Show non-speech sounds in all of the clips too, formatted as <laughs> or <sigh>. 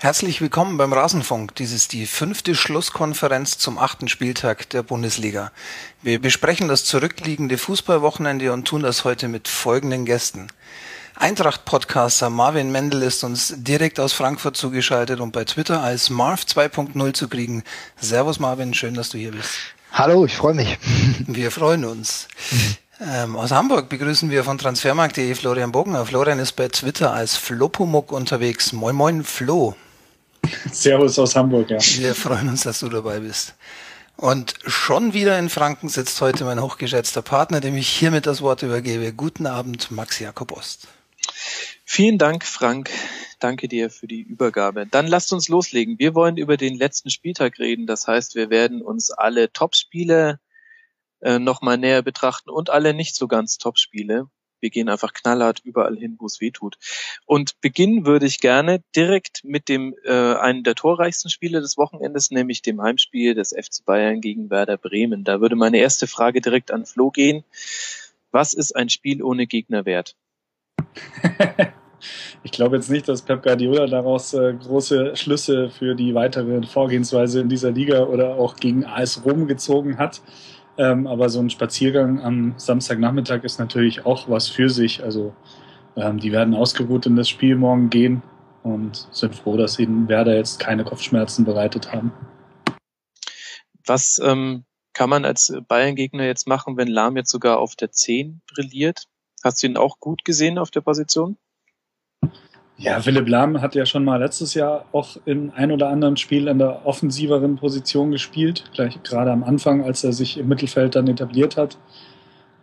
Herzlich willkommen beim Rasenfunk. Dies ist die fünfte Schlusskonferenz zum achten Spieltag der Bundesliga. Wir besprechen das zurückliegende Fußballwochenende und tun das heute mit folgenden Gästen. Eintracht-Podcaster Marvin Mendel ist uns direkt aus Frankfurt zugeschaltet und bei Twitter als Marv 2.0 zu kriegen. Servus Marvin, schön, dass du hier bist. Hallo, ich freue mich. <laughs> Wir freuen uns. Ähm, aus Hamburg begrüßen wir von transfermarkt.de Florian Bogner. Florian ist bei Twitter als Flopomuk unterwegs. Moin Moin Flo. <laughs> Servus aus Hamburg, ja. Wir freuen uns, dass du dabei bist. Und schon wieder in Franken sitzt heute mein hochgeschätzter Partner, dem ich hiermit das Wort übergebe. Guten Abend, Max Jakob Ost. Vielen Dank, Frank. Danke dir für die Übergabe. Dann lasst uns loslegen. Wir wollen über den letzten Spieltag reden. Das heißt, wir werden uns alle Topspiele äh, nochmal näher betrachten und alle nicht so ganz Topspiele wir gehen einfach knallhart überall hin, wo es weh tut. Und beginnen würde ich gerne direkt mit dem äh, einen der torreichsten Spiele des Wochenendes, nämlich dem Heimspiel des FC Bayern gegen Werder Bremen. Da würde meine erste Frage direkt an Flo gehen. Was ist ein Spiel ohne Gegner wert? <laughs> ich glaube jetzt nicht, dass Pep Guardiola daraus äh, große Schlüsse für die weitere Vorgehensweise in dieser Liga oder auch gegen AS Rom gezogen hat. Ähm, aber so ein Spaziergang am Samstagnachmittag ist natürlich auch was für sich. Also ähm, die werden ausgeruht in das Spiel morgen gehen und sind froh, dass ihnen Werder jetzt keine Kopfschmerzen bereitet haben. Was ähm, kann man als Bayern-Gegner jetzt machen, wenn Lahm jetzt sogar auf der 10 brilliert? Hast du ihn auch gut gesehen auf der Position? Ja, Philipp Lahm hat ja schon mal letztes Jahr auch in ein oder anderen Spiel in der offensiveren Position gespielt, gleich gerade am Anfang, als er sich im Mittelfeld dann etabliert hat.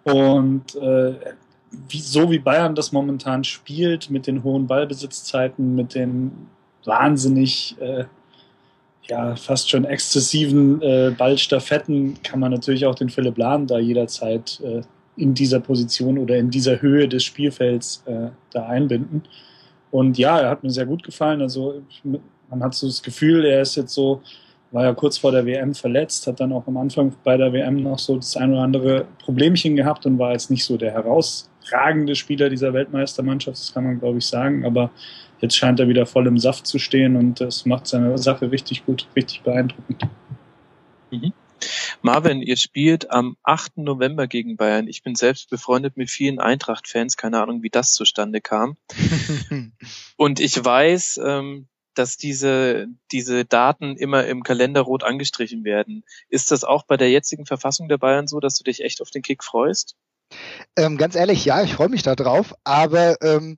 Und äh, wie, so wie Bayern das momentan spielt, mit den hohen Ballbesitzzeiten, mit den wahnsinnig, äh, ja, fast schon exzessiven äh, Ballstaffetten, kann man natürlich auch den Philipp Lahm da jederzeit äh, in dieser Position oder in dieser Höhe des Spielfelds äh, da einbinden. Und ja, er hat mir sehr gut gefallen. Also man hat so das Gefühl, er ist jetzt so, war ja kurz vor der WM verletzt, hat dann auch am Anfang bei der WM noch so das ein oder andere Problemchen gehabt und war jetzt nicht so der herausragende Spieler dieser Weltmeistermannschaft, das kann man glaube ich sagen. Aber jetzt scheint er wieder voll im Saft zu stehen und das macht seine Sache richtig gut, richtig beeindruckend. Mhm. Marvin, ihr spielt am 8. November gegen Bayern. Ich bin selbst befreundet mit vielen Eintracht-Fans. Keine Ahnung, wie das zustande kam. <laughs> Und ich weiß, ähm, dass diese, diese Daten immer im Kalender rot angestrichen werden. Ist das auch bei der jetzigen Verfassung der Bayern so, dass du dich echt auf den Kick freust? Ähm, ganz ehrlich, ja, ich freue mich da drauf, aber ähm,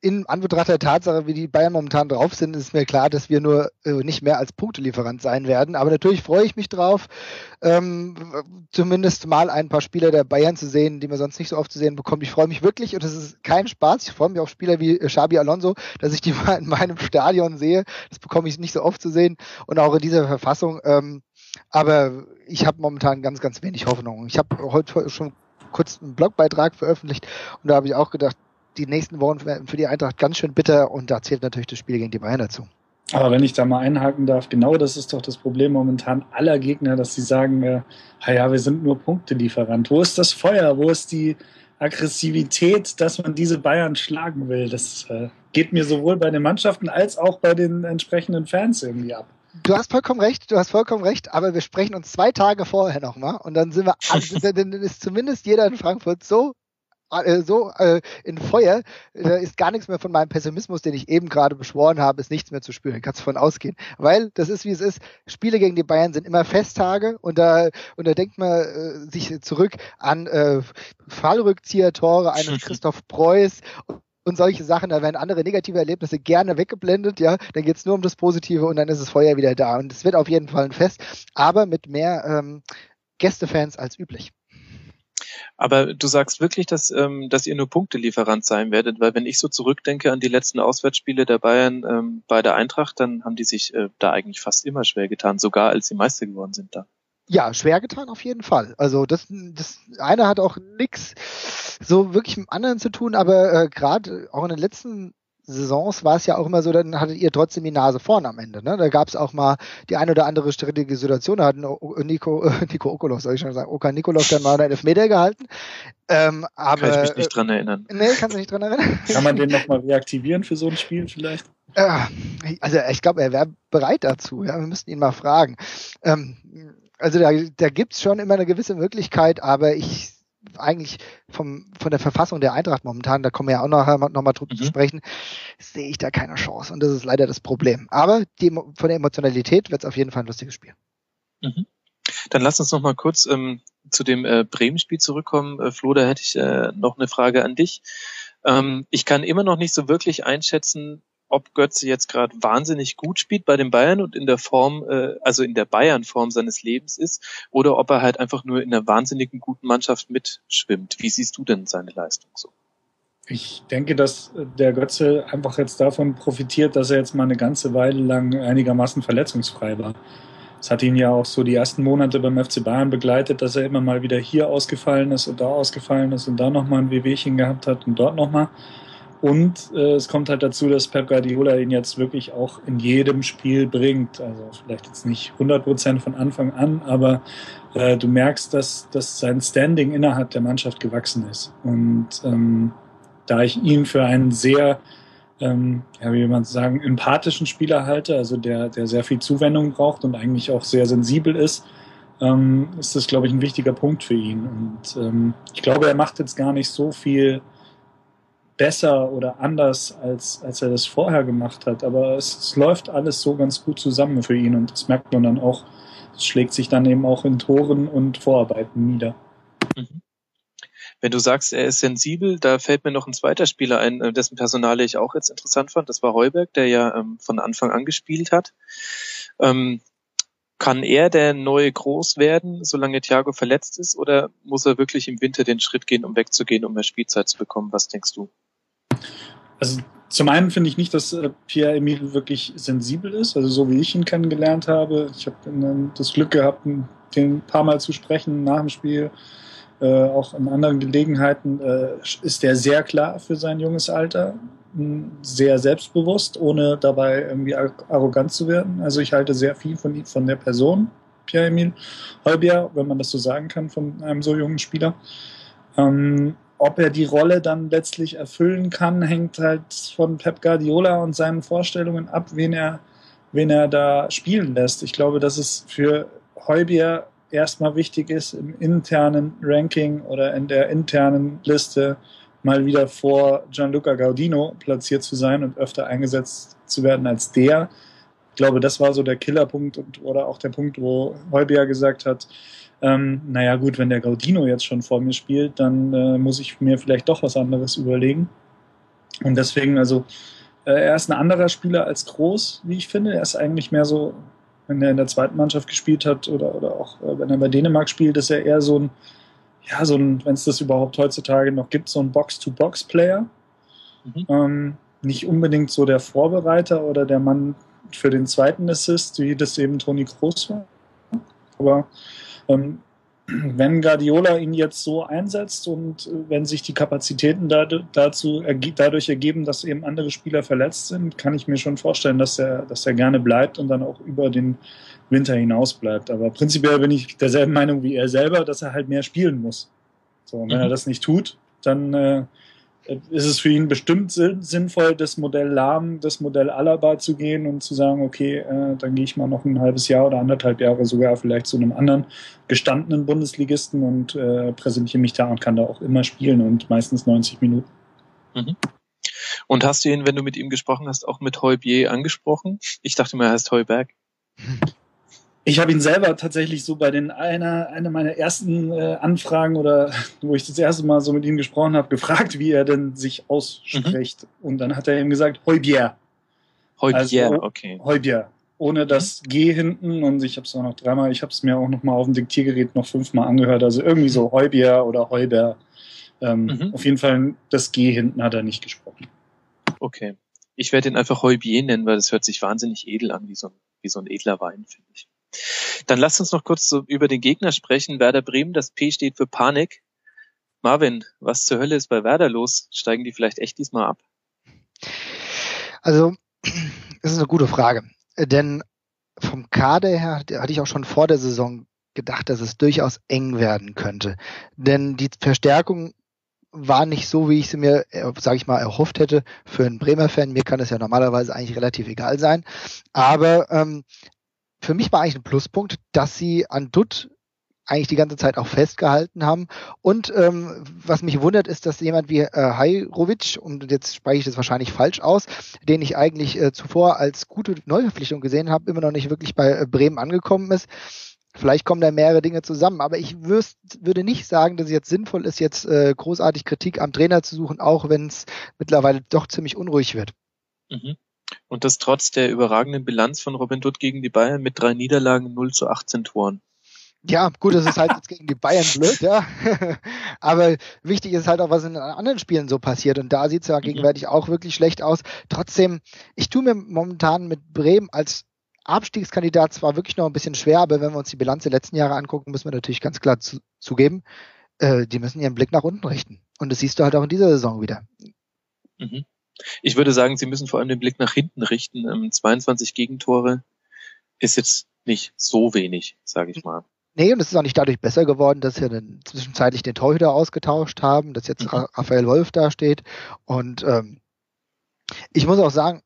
in Anbetracht der Tatsache, wie die Bayern momentan drauf sind, ist mir klar, dass wir nur äh, nicht mehr als Punktelieferant sein werden. Aber natürlich freue ich mich drauf, ähm, zumindest mal ein paar Spieler der Bayern zu sehen, die man sonst nicht so oft zu sehen bekommt. Ich freue mich wirklich und es ist kein Spaß. Ich freue mich auf Spieler wie äh, Xabi Alonso, dass ich die <laughs> mal in meinem Stadion sehe. Das bekomme ich nicht so oft zu sehen und auch in dieser Verfassung. Ähm, aber ich habe momentan ganz, ganz wenig Hoffnung. Ich habe heute schon kurz einen Blogbeitrag veröffentlicht und da habe ich auch gedacht, die nächsten Wochen für die Eintracht ganz schön bitter und da zählt natürlich das Spiel gegen die Bayern dazu. Aber wenn ich da mal einhaken darf, genau das ist doch das Problem momentan aller Gegner, dass sie sagen, äh, ja, wir sind nur Punktelieferant. Wo ist das Feuer? Wo ist die Aggressivität, dass man diese Bayern schlagen will? Das äh, geht mir sowohl bei den Mannschaften als auch bei den entsprechenden Fans irgendwie ab. Du hast vollkommen recht, du hast vollkommen recht, aber wir sprechen uns zwei Tage vorher nochmal und dann sind wir, <laughs> dann ist zumindest jeder in Frankfurt so äh, so äh, in Feuer, da ist gar nichts mehr von meinem Pessimismus, den ich eben gerade beschworen habe, ist nichts mehr zu spüren. Kannst davon ausgehen. Weil das ist, wie es ist. Spiele gegen die Bayern sind immer Festtage und da, und da denkt man äh, sich zurück an äh, Fallrückzieher-Tore eines Christoph Preuß und solche Sachen, da werden andere negative Erlebnisse gerne weggeblendet, ja, dann geht's nur um das Positive und dann ist das Feuer wieder da. Und es wird auf jeden Fall ein Fest, aber mit mehr ähm, Gästefans als üblich. Aber du sagst wirklich, dass, ähm, dass ihr nur Punktelieferant sein werdet, weil wenn ich so zurückdenke an die letzten Auswärtsspiele der Bayern ähm, bei der Eintracht, dann haben die sich äh, da eigentlich fast immer schwer getan, sogar als sie Meister geworden sind da. Ja, schwer getan auf jeden Fall. Also das, das eine hat auch nix so wirklich mit dem anderen zu tun, aber äh, gerade auch in den letzten Saisons war es ja auch immer so, dann hattet ihr trotzdem die Nase vorn am Ende. Ne? Da gab es auch mal die ein oder andere strittige Situation. Da hat Nico, äh, <laughs> Nico Okolos, soll ich schon sagen, Oka Nikolov dann mal einen Elfmeter gehalten. Ähm, aber, Kann ich mich nicht dran erinnern. Nee, kannst du nicht dran erinnern. <laughs> Kann man den nochmal reaktivieren für so ein Spiel vielleicht? Äh, Also ich glaube, er wäre bereit dazu. Ja, wir müssten ihn mal fragen. Ähm, also da, da gibt's schon immer eine gewisse Möglichkeit, aber ich eigentlich vom, von der Verfassung der Eintracht momentan, da kommen wir ja auch nachher noch mal drüber mhm. zu sprechen, sehe ich da keine Chance. Und das ist leider das Problem. Aber die, von der Emotionalität wird es auf jeden Fall ein lustiges Spiel. Mhm. Dann lass uns noch mal kurz ähm, zu dem äh, Bremen-Spiel zurückkommen. Äh, Flo, da hätte ich äh, noch eine Frage an dich. Ähm, ich kann immer noch nicht so wirklich einschätzen, ob Götze jetzt gerade wahnsinnig gut spielt bei den Bayern und in der Form, äh, also in der Bayern-Form seines Lebens ist, oder ob er halt einfach nur in einer wahnsinnigen guten Mannschaft mitschwimmt. Wie siehst du denn seine Leistung so? Ich denke, dass der Götze einfach jetzt davon profitiert, dass er jetzt mal eine ganze Weile lang einigermaßen verletzungsfrei war. Es hat ihn ja auch so die ersten Monate beim FC Bayern begleitet, dass er immer mal wieder hier ausgefallen ist und da ausgefallen ist und da nochmal ein Wehwehchen gehabt hat und dort nochmal. Und äh, es kommt halt dazu, dass Pep Guardiola ihn jetzt wirklich auch in jedem Spiel bringt. Also vielleicht jetzt nicht 100 Prozent von Anfang an, aber äh, du merkst, dass, dass sein Standing innerhalb der Mannschaft gewachsen ist. Und ähm, da ich ihn für einen sehr, ähm, ja, wie man sagen, empathischen Spieler halte, also der, der sehr viel Zuwendung braucht und eigentlich auch sehr sensibel ist, ähm, ist das, glaube ich, ein wichtiger Punkt für ihn. Und ähm, ich glaube, er macht jetzt gar nicht so viel besser oder anders, als, als er das vorher gemacht hat. Aber es, es läuft alles so ganz gut zusammen für ihn und das merkt man dann auch. Es schlägt sich dann eben auch in Toren und Vorarbeiten nieder. Mhm. Wenn du sagst, er ist sensibel, da fällt mir noch ein zweiter Spieler ein, äh, dessen Personale ich auch jetzt interessant fand. Das war Heuberg, der ja ähm, von Anfang an gespielt hat. Ähm, kann er der neue Groß werden, solange Thiago verletzt ist, oder muss er wirklich im Winter den Schritt gehen, um wegzugehen, um mehr Spielzeit zu bekommen? Was denkst du? Also zum einen finde ich nicht, dass äh, Pierre-Emile wirklich sensibel ist, also so wie ich ihn kennengelernt habe. Ich habe das Glück gehabt, den ein paar Mal zu sprechen nach dem Spiel. Äh, auch in anderen Gelegenheiten äh, ist er sehr klar für sein junges Alter, sehr selbstbewusst, ohne dabei irgendwie arrogant zu werden. Also ich halte sehr viel von, von der Person, Pierre-Emile Holbier, wenn man das so sagen kann, von einem so jungen Spieler. Ähm, ob er die Rolle dann letztlich erfüllen kann, hängt halt von Pep Guardiola und seinen Vorstellungen ab, wen er, wen er da spielen lässt. Ich glaube, dass es für Heubier erstmal wichtig ist, im internen Ranking oder in der internen Liste mal wieder vor Gianluca Gaudino platziert zu sein und öfter eingesetzt zu werden als der. Ich glaube, das war so der Killerpunkt und, oder auch der Punkt, wo Heubier gesagt hat, ähm, naja gut, wenn der Gaudino jetzt schon vor mir spielt, dann äh, muss ich mir vielleicht doch was anderes überlegen. Und deswegen, also äh, er ist ein anderer Spieler als Groß, wie ich finde. Er ist eigentlich mehr so, wenn er in der zweiten Mannschaft gespielt hat oder, oder auch äh, wenn er bei Dänemark spielt, ist er eher so ein, ja, so ein, wenn es das überhaupt heutzutage noch gibt, so ein Box-to-Box-Player. Mhm. Ähm, nicht unbedingt so der Vorbereiter oder der Mann für den zweiten Assist, wie das eben Toni Kroos war. Aber ähm, wenn Guardiola ihn jetzt so einsetzt und äh, wenn sich die Kapazitäten dazu, dadurch ergeben, dass eben andere Spieler verletzt sind, kann ich mir schon vorstellen, dass er, dass er gerne bleibt und dann auch über den Winter hinaus bleibt. Aber prinzipiell bin ich derselben Meinung wie er selber, dass er halt mehr spielen muss. So, und wenn mhm. er das nicht tut, dann äh, ist es für ihn bestimmt sinnvoll, das Modell Lahm, das Modell Alaba zu gehen und zu sagen, okay, äh, dann gehe ich mal noch ein halbes Jahr oder anderthalb Jahre sogar vielleicht zu einem anderen gestandenen Bundesligisten und äh, präsentiere mich da und kann da auch immer spielen und meistens 90 Minuten. Mhm. Und hast du ihn, wenn du mit ihm gesprochen hast, auch mit Heubier angesprochen? Ich dachte mir, er heißt Heuberg. <laughs> Ich habe ihn selber tatsächlich so bei den einer einer meiner ersten äh, Anfragen oder <laughs> wo ich das erste Mal so mit ihm gesprochen habe, gefragt, wie er denn sich ausspricht. Mhm. Und dann hat er ihm gesagt Heubier. Heubier, also, okay. Heubier. Ohne das mhm. G hinten und ich habe es auch noch dreimal, ich habe es mir auch noch mal auf dem Diktiergerät noch fünfmal angehört. Also irgendwie so Heubier oder Heuber. Ähm, mhm. Auf jeden Fall das G hinten hat er nicht gesprochen. Okay. Ich werde ihn einfach Heubier nennen, weil das hört sich wahnsinnig edel an, wie so ein, wie so ein edler Wein, finde ich. Dann lasst uns noch kurz so über den Gegner sprechen. Werder Bremen, das P steht für Panik. Marvin, was zur Hölle ist bei Werder los? Steigen die vielleicht echt diesmal ab? Also, <clears throat> das ist eine gute Frage. Denn vom Kader her hatte ich auch schon vor der Saison gedacht, dass es durchaus eng werden könnte. Denn die Verstärkung war nicht so, wie ich sie mir, äh, sage ich mal, erhofft hätte für einen Bremer-Fan. Mir kann es ja normalerweise eigentlich relativ egal sein. Aber ähm, für mich war eigentlich ein Pluspunkt, dass sie an Dutt eigentlich die ganze Zeit auch festgehalten haben. Und ähm, was mich wundert, ist, dass jemand wie äh, Hajrovic, und jetzt spreche ich das wahrscheinlich falsch aus, den ich eigentlich äh, zuvor als gute Neuverpflichtung gesehen habe, immer noch nicht wirklich bei äh, Bremen angekommen ist. Vielleicht kommen da mehrere Dinge zusammen, aber ich würst, würde nicht sagen, dass es jetzt sinnvoll ist, jetzt äh, großartig Kritik am Trainer zu suchen, auch wenn es mittlerweile doch ziemlich unruhig wird. Mhm. Und das trotz der überragenden Bilanz von Robin Dutt gegen die Bayern mit drei Niederlagen 0 zu 18 Toren. Ja, gut, das ist halt jetzt gegen die Bayern blöd, ja. <laughs> Aber wichtig ist halt auch, was in anderen Spielen so passiert. Und da sieht es ja mhm. gegenwärtig auch wirklich schlecht aus. Trotzdem, ich tue mir momentan mit Bremen als Abstiegskandidat zwar wirklich noch ein bisschen schwer, aber wenn wir uns die Bilanz der letzten Jahre angucken, müssen wir natürlich ganz klar zu, zugeben, äh, die müssen ihren Blick nach unten richten. Und das siehst du halt auch in dieser Saison wieder. Mhm. Ich würde sagen, sie müssen vor allem den Blick nach hinten richten. Ähm, 22 Gegentore ist jetzt nicht so wenig, sage ich mal. Nee, und es ist auch nicht dadurch besser geworden, dass wir dann zwischenzeitlich den Torhüter ausgetauscht haben, dass jetzt mhm. Raphael Wolf da steht. Und ähm, ich muss auch sagen,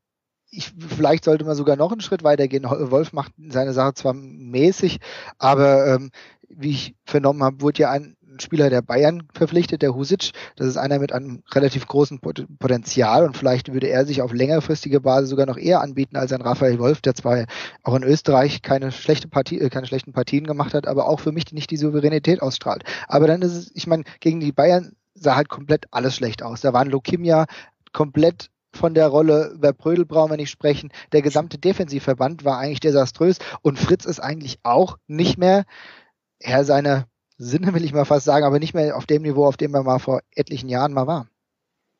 ich, vielleicht sollte man sogar noch einen Schritt weiter gehen. Wolf macht seine Sache zwar mäßig, aber ähm, wie ich vernommen habe, wurde ja ein Spieler der Bayern verpflichtet, der Husic. Das ist einer mit einem relativ großen Potenzial und vielleicht würde er sich auf längerfristige Basis sogar noch eher anbieten als ein Raphael Wolf, der zwar auch in Österreich keine schlechte Partie, äh, keine schlechten Partien gemacht hat, aber auch für mich nicht die Souveränität ausstrahlt. Aber dann ist es, ich meine, gegen die Bayern sah halt komplett alles schlecht aus. Da waren Lokimia komplett von der Rolle, über Brödel brauchen wir nicht sprechen. Der gesamte Defensivverband war eigentlich desaströs und Fritz ist eigentlich auch nicht mehr Herr seiner Sinne, will ich mal fast sagen, aber nicht mehr auf dem Niveau, auf dem er mal vor etlichen Jahren mal war.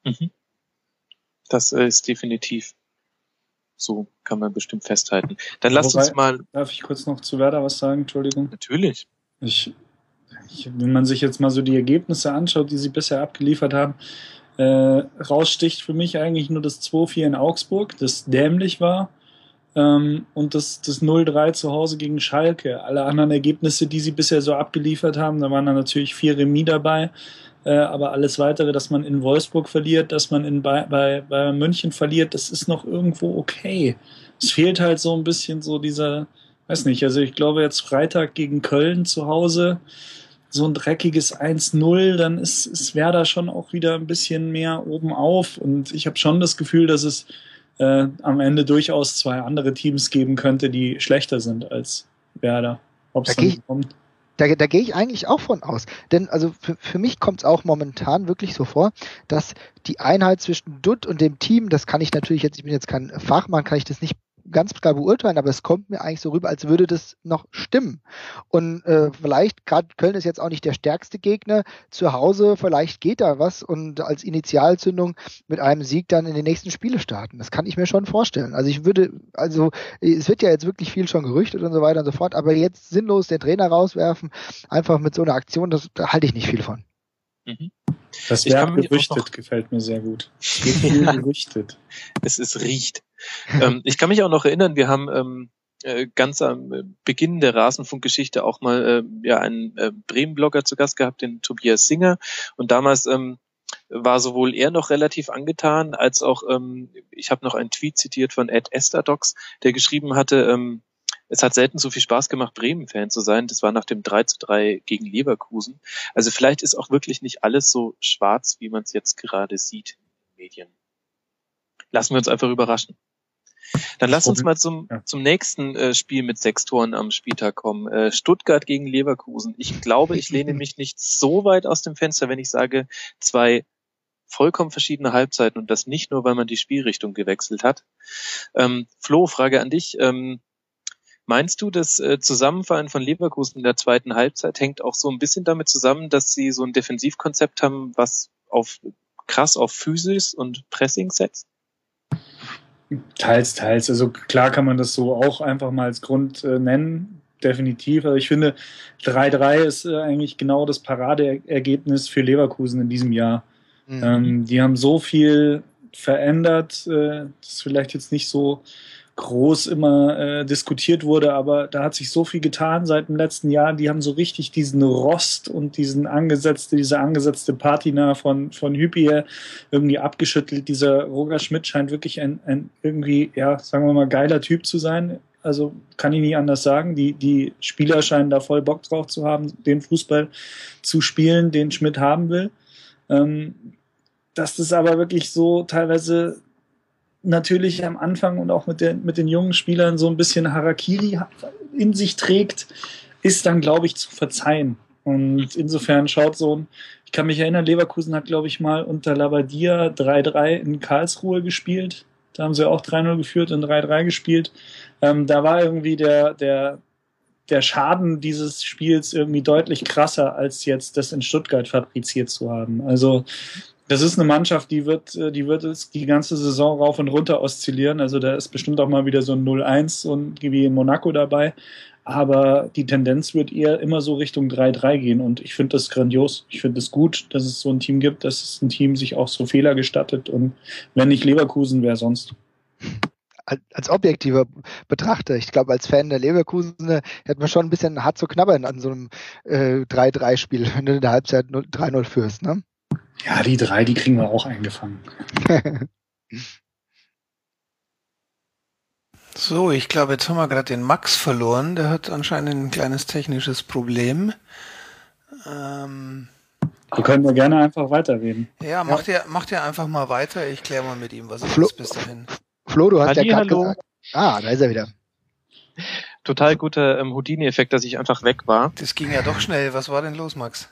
Mhm. Das ist definitiv so, kann man bestimmt festhalten. Dann lasst uns mal. Darf ich kurz noch zu Werder was sagen? Entschuldigung. Natürlich. Ich, ich, wenn man sich jetzt mal so die Ergebnisse anschaut, die sie bisher abgeliefert haben, äh, raussticht für mich eigentlich nur das 2-4 in Augsburg, das dämlich war. Ähm, und das, das 0-3 zu Hause gegen Schalke. Alle anderen Ergebnisse, die sie bisher so abgeliefert haben, da waren dann natürlich vier Remis dabei. Äh, aber alles weitere, dass man in Wolfsburg verliert, dass man in bei, bei, bei München verliert, das ist noch irgendwo okay. Es fehlt halt so ein bisschen so dieser, weiß nicht, also ich glaube jetzt Freitag gegen Köln zu Hause, so ein dreckiges 1-0, dann ist, ist Werder schon auch wieder ein bisschen mehr oben auf. Und ich habe schon das Gefühl, dass es äh, am Ende durchaus zwei andere Teams geben könnte, die schlechter sind als Werder. Ob es dann kommt. Da, da gehe ich eigentlich auch von aus. Denn also für, für mich kommt es auch momentan wirklich so vor, dass die Einheit zwischen Dutt und dem Team, das kann ich natürlich jetzt, ich bin jetzt kein Fachmann, kann ich das nicht ganz klar beurteilen, aber es kommt mir eigentlich so rüber, als würde das noch stimmen. Und äh, vielleicht, gerade Köln ist jetzt auch nicht der stärkste Gegner zu Hause, vielleicht geht da was und als Initialzündung mit einem Sieg dann in den nächsten Spiele starten. Das kann ich mir schon vorstellen. Also ich würde, also es wird ja jetzt wirklich viel schon gerüchtet und so weiter und so fort, aber jetzt sinnlos den Trainer rauswerfen, einfach mit so einer Aktion, das, da halte ich nicht viel von. Mhm. Das Verb gerüchtet gefällt mir sehr gut. <laughs> Viel gerüchtet. Es ist riecht. ähm, ich kann mich auch noch erinnern, wir haben ähm, äh, ganz am Beginn der Rasenfunkgeschichte auch mal äh, ja einen äh, Bremen-Blogger zu Gast gehabt, den Tobias Singer. Und damals ähm, war sowohl er noch relativ angetan, als auch ähm, ich habe noch einen Tweet zitiert von Ed Estadox, der geschrieben hatte, ähm, es hat selten so viel Spaß gemacht, Bremen-Fan zu sein. Das war nach dem 3 zu 3 gegen Leverkusen. Also vielleicht ist auch wirklich nicht alles so schwarz, wie man es jetzt gerade sieht in den Medien. Lassen wir uns einfach überraschen. Dann lass uns mal zum, ja. zum nächsten äh, Spiel mit sechs Toren am Spieltag kommen. Äh, Stuttgart gegen Leverkusen. Ich glaube, ich lehne mich nicht so weit aus dem Fenster, wenn ich sage, zwei vollkommen verschiedene Halbzeiten und das nicht nur, weil man die Spielrichtung gewechselt hat. Ähm, Flo, Frage an dich. Ähm, Meinst du, das äh, Zusammenfallen von Leverkusen in der zweiten Halbzeit hängt auch so ein bisschen damit zusammen, dass sie so ein Defensivkonzept haben, was auf krass auf Physis und Pressing setzt? Teils, teils. Also klar kann man das so auch einfach mal als Grund äh, nennen, definitiv. Also ich finde, 3-3 ist äh, eigentlich genau das Paradeergebnis für Leverkusen in diesem Jahr. Mhm. Ähm, die haben so viel verändert. Äh, das ist vielleicht jetzt nicht so groß immer äh, diskutiert wurde, aber da hat sich so viel getan seit dem letzten Jahr. Die haben so richtig diesen Rost und diesen angesetzte, diese angesetzte Patina von, von Hypie irgendwie abgeschüttelt. Dieser Roger Schmidt scheint wirklich ein, ein irgendwie, ja, sagen wir mal, geiler Typ zu sein. Also kann ich nicht anders sagen. Die, die Spieler scheinen da voll Bock drauf zu haben, den Fußball zu spielen, den Schmidt haben will. Ähm, dass das aber wirklich so teilweise natürlich am Anfang und auch mit, den mit den jungen Spielern so ein bisschen Harakiri in sich trägt, ist dann, glaube ich, zu verzeihen. Und insofern schaut so ein, ich kann mich erinnern, Leverkusen hat, glaube ich, mal unter Labadia 3-3 in Karlsruhe gespielt. Da haben sie auch 3-0 geführt und 3-3 gespielt. Ähm, da war irgendwie der, der, der Schaden dieses Spiels irgendwie deutlich krasser, als jetzt das in Stuttgart fabriziert zu haben. Also das ist eine Mannschaft, die wird, äh, die wird es die ganze Saison rauf und runter oszillieren. Also da ist bestimmt auch mal wieder so ein 0-1 und wie in Monaco dabei. Aber die Tendenz wird eher immer so Richtung 3-3 gehen. Und ich finde das grandios. Ich finde es das gut, dass es so ein Team gibt, dass es ein Team sich auch so Fehler gestattet. Und wenn nicht Leverkusen, wer sonst? als objektiver Betrachter, ich glaube, als Fan der Leverkusen hätte man schon ein bisschen hart zu knabbern an so einem äh, 3-3-Spiel, wenn du in der Halbzeit 3-0 führst, ne? Ja, die drei, die kriegen wir auch eingefangen. <laughs> so, ich glaube, jetzt haben wir gerade den Max verloren. Der hat anscheinend ein kleines technisches Problem. Ähm, wir können ja gerne einfach weiterreden. Ja, macht, ja. Ihr, macht ihr einfach mal weiter. Ich kläre mal mit ihm, was Flo, ist bis dahin. Flo, du hast Halli, ja gerade gesagt. Ah, da ist er wieder. Total guter ähm, Houdini-Effekt, dass ich einfach weg war. Das ging ja doch schnell. Was war denn los, Max?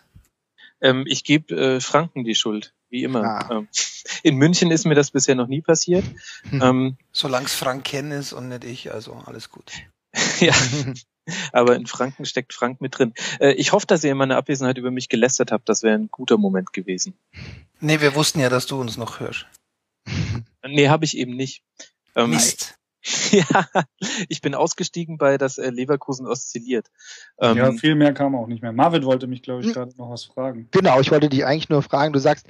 Ähm, ich gebe äh, Franken die Schuld, wie immer. Ah. Ähm, <laughs> in München ist mir das bisher noch nie passiert. Hm. Ähm, Solange es Franken ist und nicht ich, also alles gut. <laughs> ja, aber in Franken steckt Frank mit drin. Äh, ich hoffe, dass ihr in meiner Abwesenheit über mich gelästert habt. Das wäre ein guter Moment gewesen. Nee, wir wussten ja, dass du uns noch hörst. nee, habe ich eben nicht. Ähm, Mist. <laughs> Ja, ich bin ausgestiegen bei das äh, Leverkusen oszilliert. Ähm, ja, viel mehr kam auch nicht mehr. Marvin wollte mich, glaube ich, hm. gerade noch was fragen. Genau, ich wollte dich eigentlich nur fragen. Du sagst,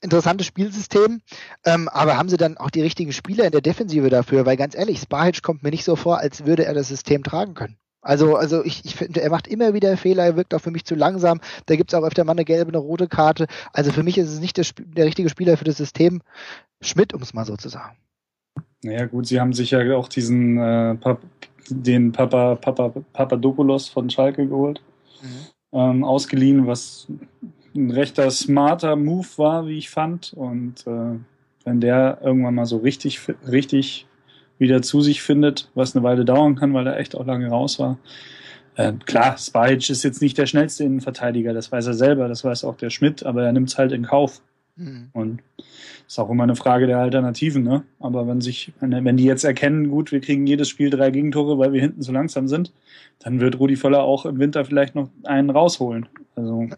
interessantes Spielsystem, ähm, aber haben sie dann auch die richtigen Spieler in der Defensive dafür? Weil ganz ehrlich, Spahic kommt mir nicht so vor, als würde er das System tragen können. Also, also ich, ich finde, er macht immer wieder Fehler, er wirkt auch für mich zu langsam. Da gibt es auch öfter mal eine gelbe, eine rote Karte. Also für mich ist es nicht der, der richtige Spieler für das System Schmidt, um es mal so zu sagen. Naja, gut, sie haben sich ja auch diesen äh, Pap den Papa, Papa, Papadopoulos von Schalke geholt, mhm. ähm, ausgeliehen, was ein rechter smarter Move war, wie ich fand. Und äh, wenn der irgendwann mal so richtig, richtig wieder zu sich findet, was eine Weile dauern kann, weil er echt auch lange raus war. Äh, klar, Spajic ist jetzt nicht der schnellste Innenverteidiger, das weiß er selber, das weiß auch der Schmidt, aber er nimmt es halt in Kauf. Mhm. Und ist auch immer eine Frage der Alternativen, ne? Aber wenn sich, wenn die jetzt erkennen, gut, wir kriegen jedes Spiel drei Gegentore, weil wir hinten zu langsam sind, dann wird Rudi Völler auch im Winter vielleicht noch einen rausholen. Also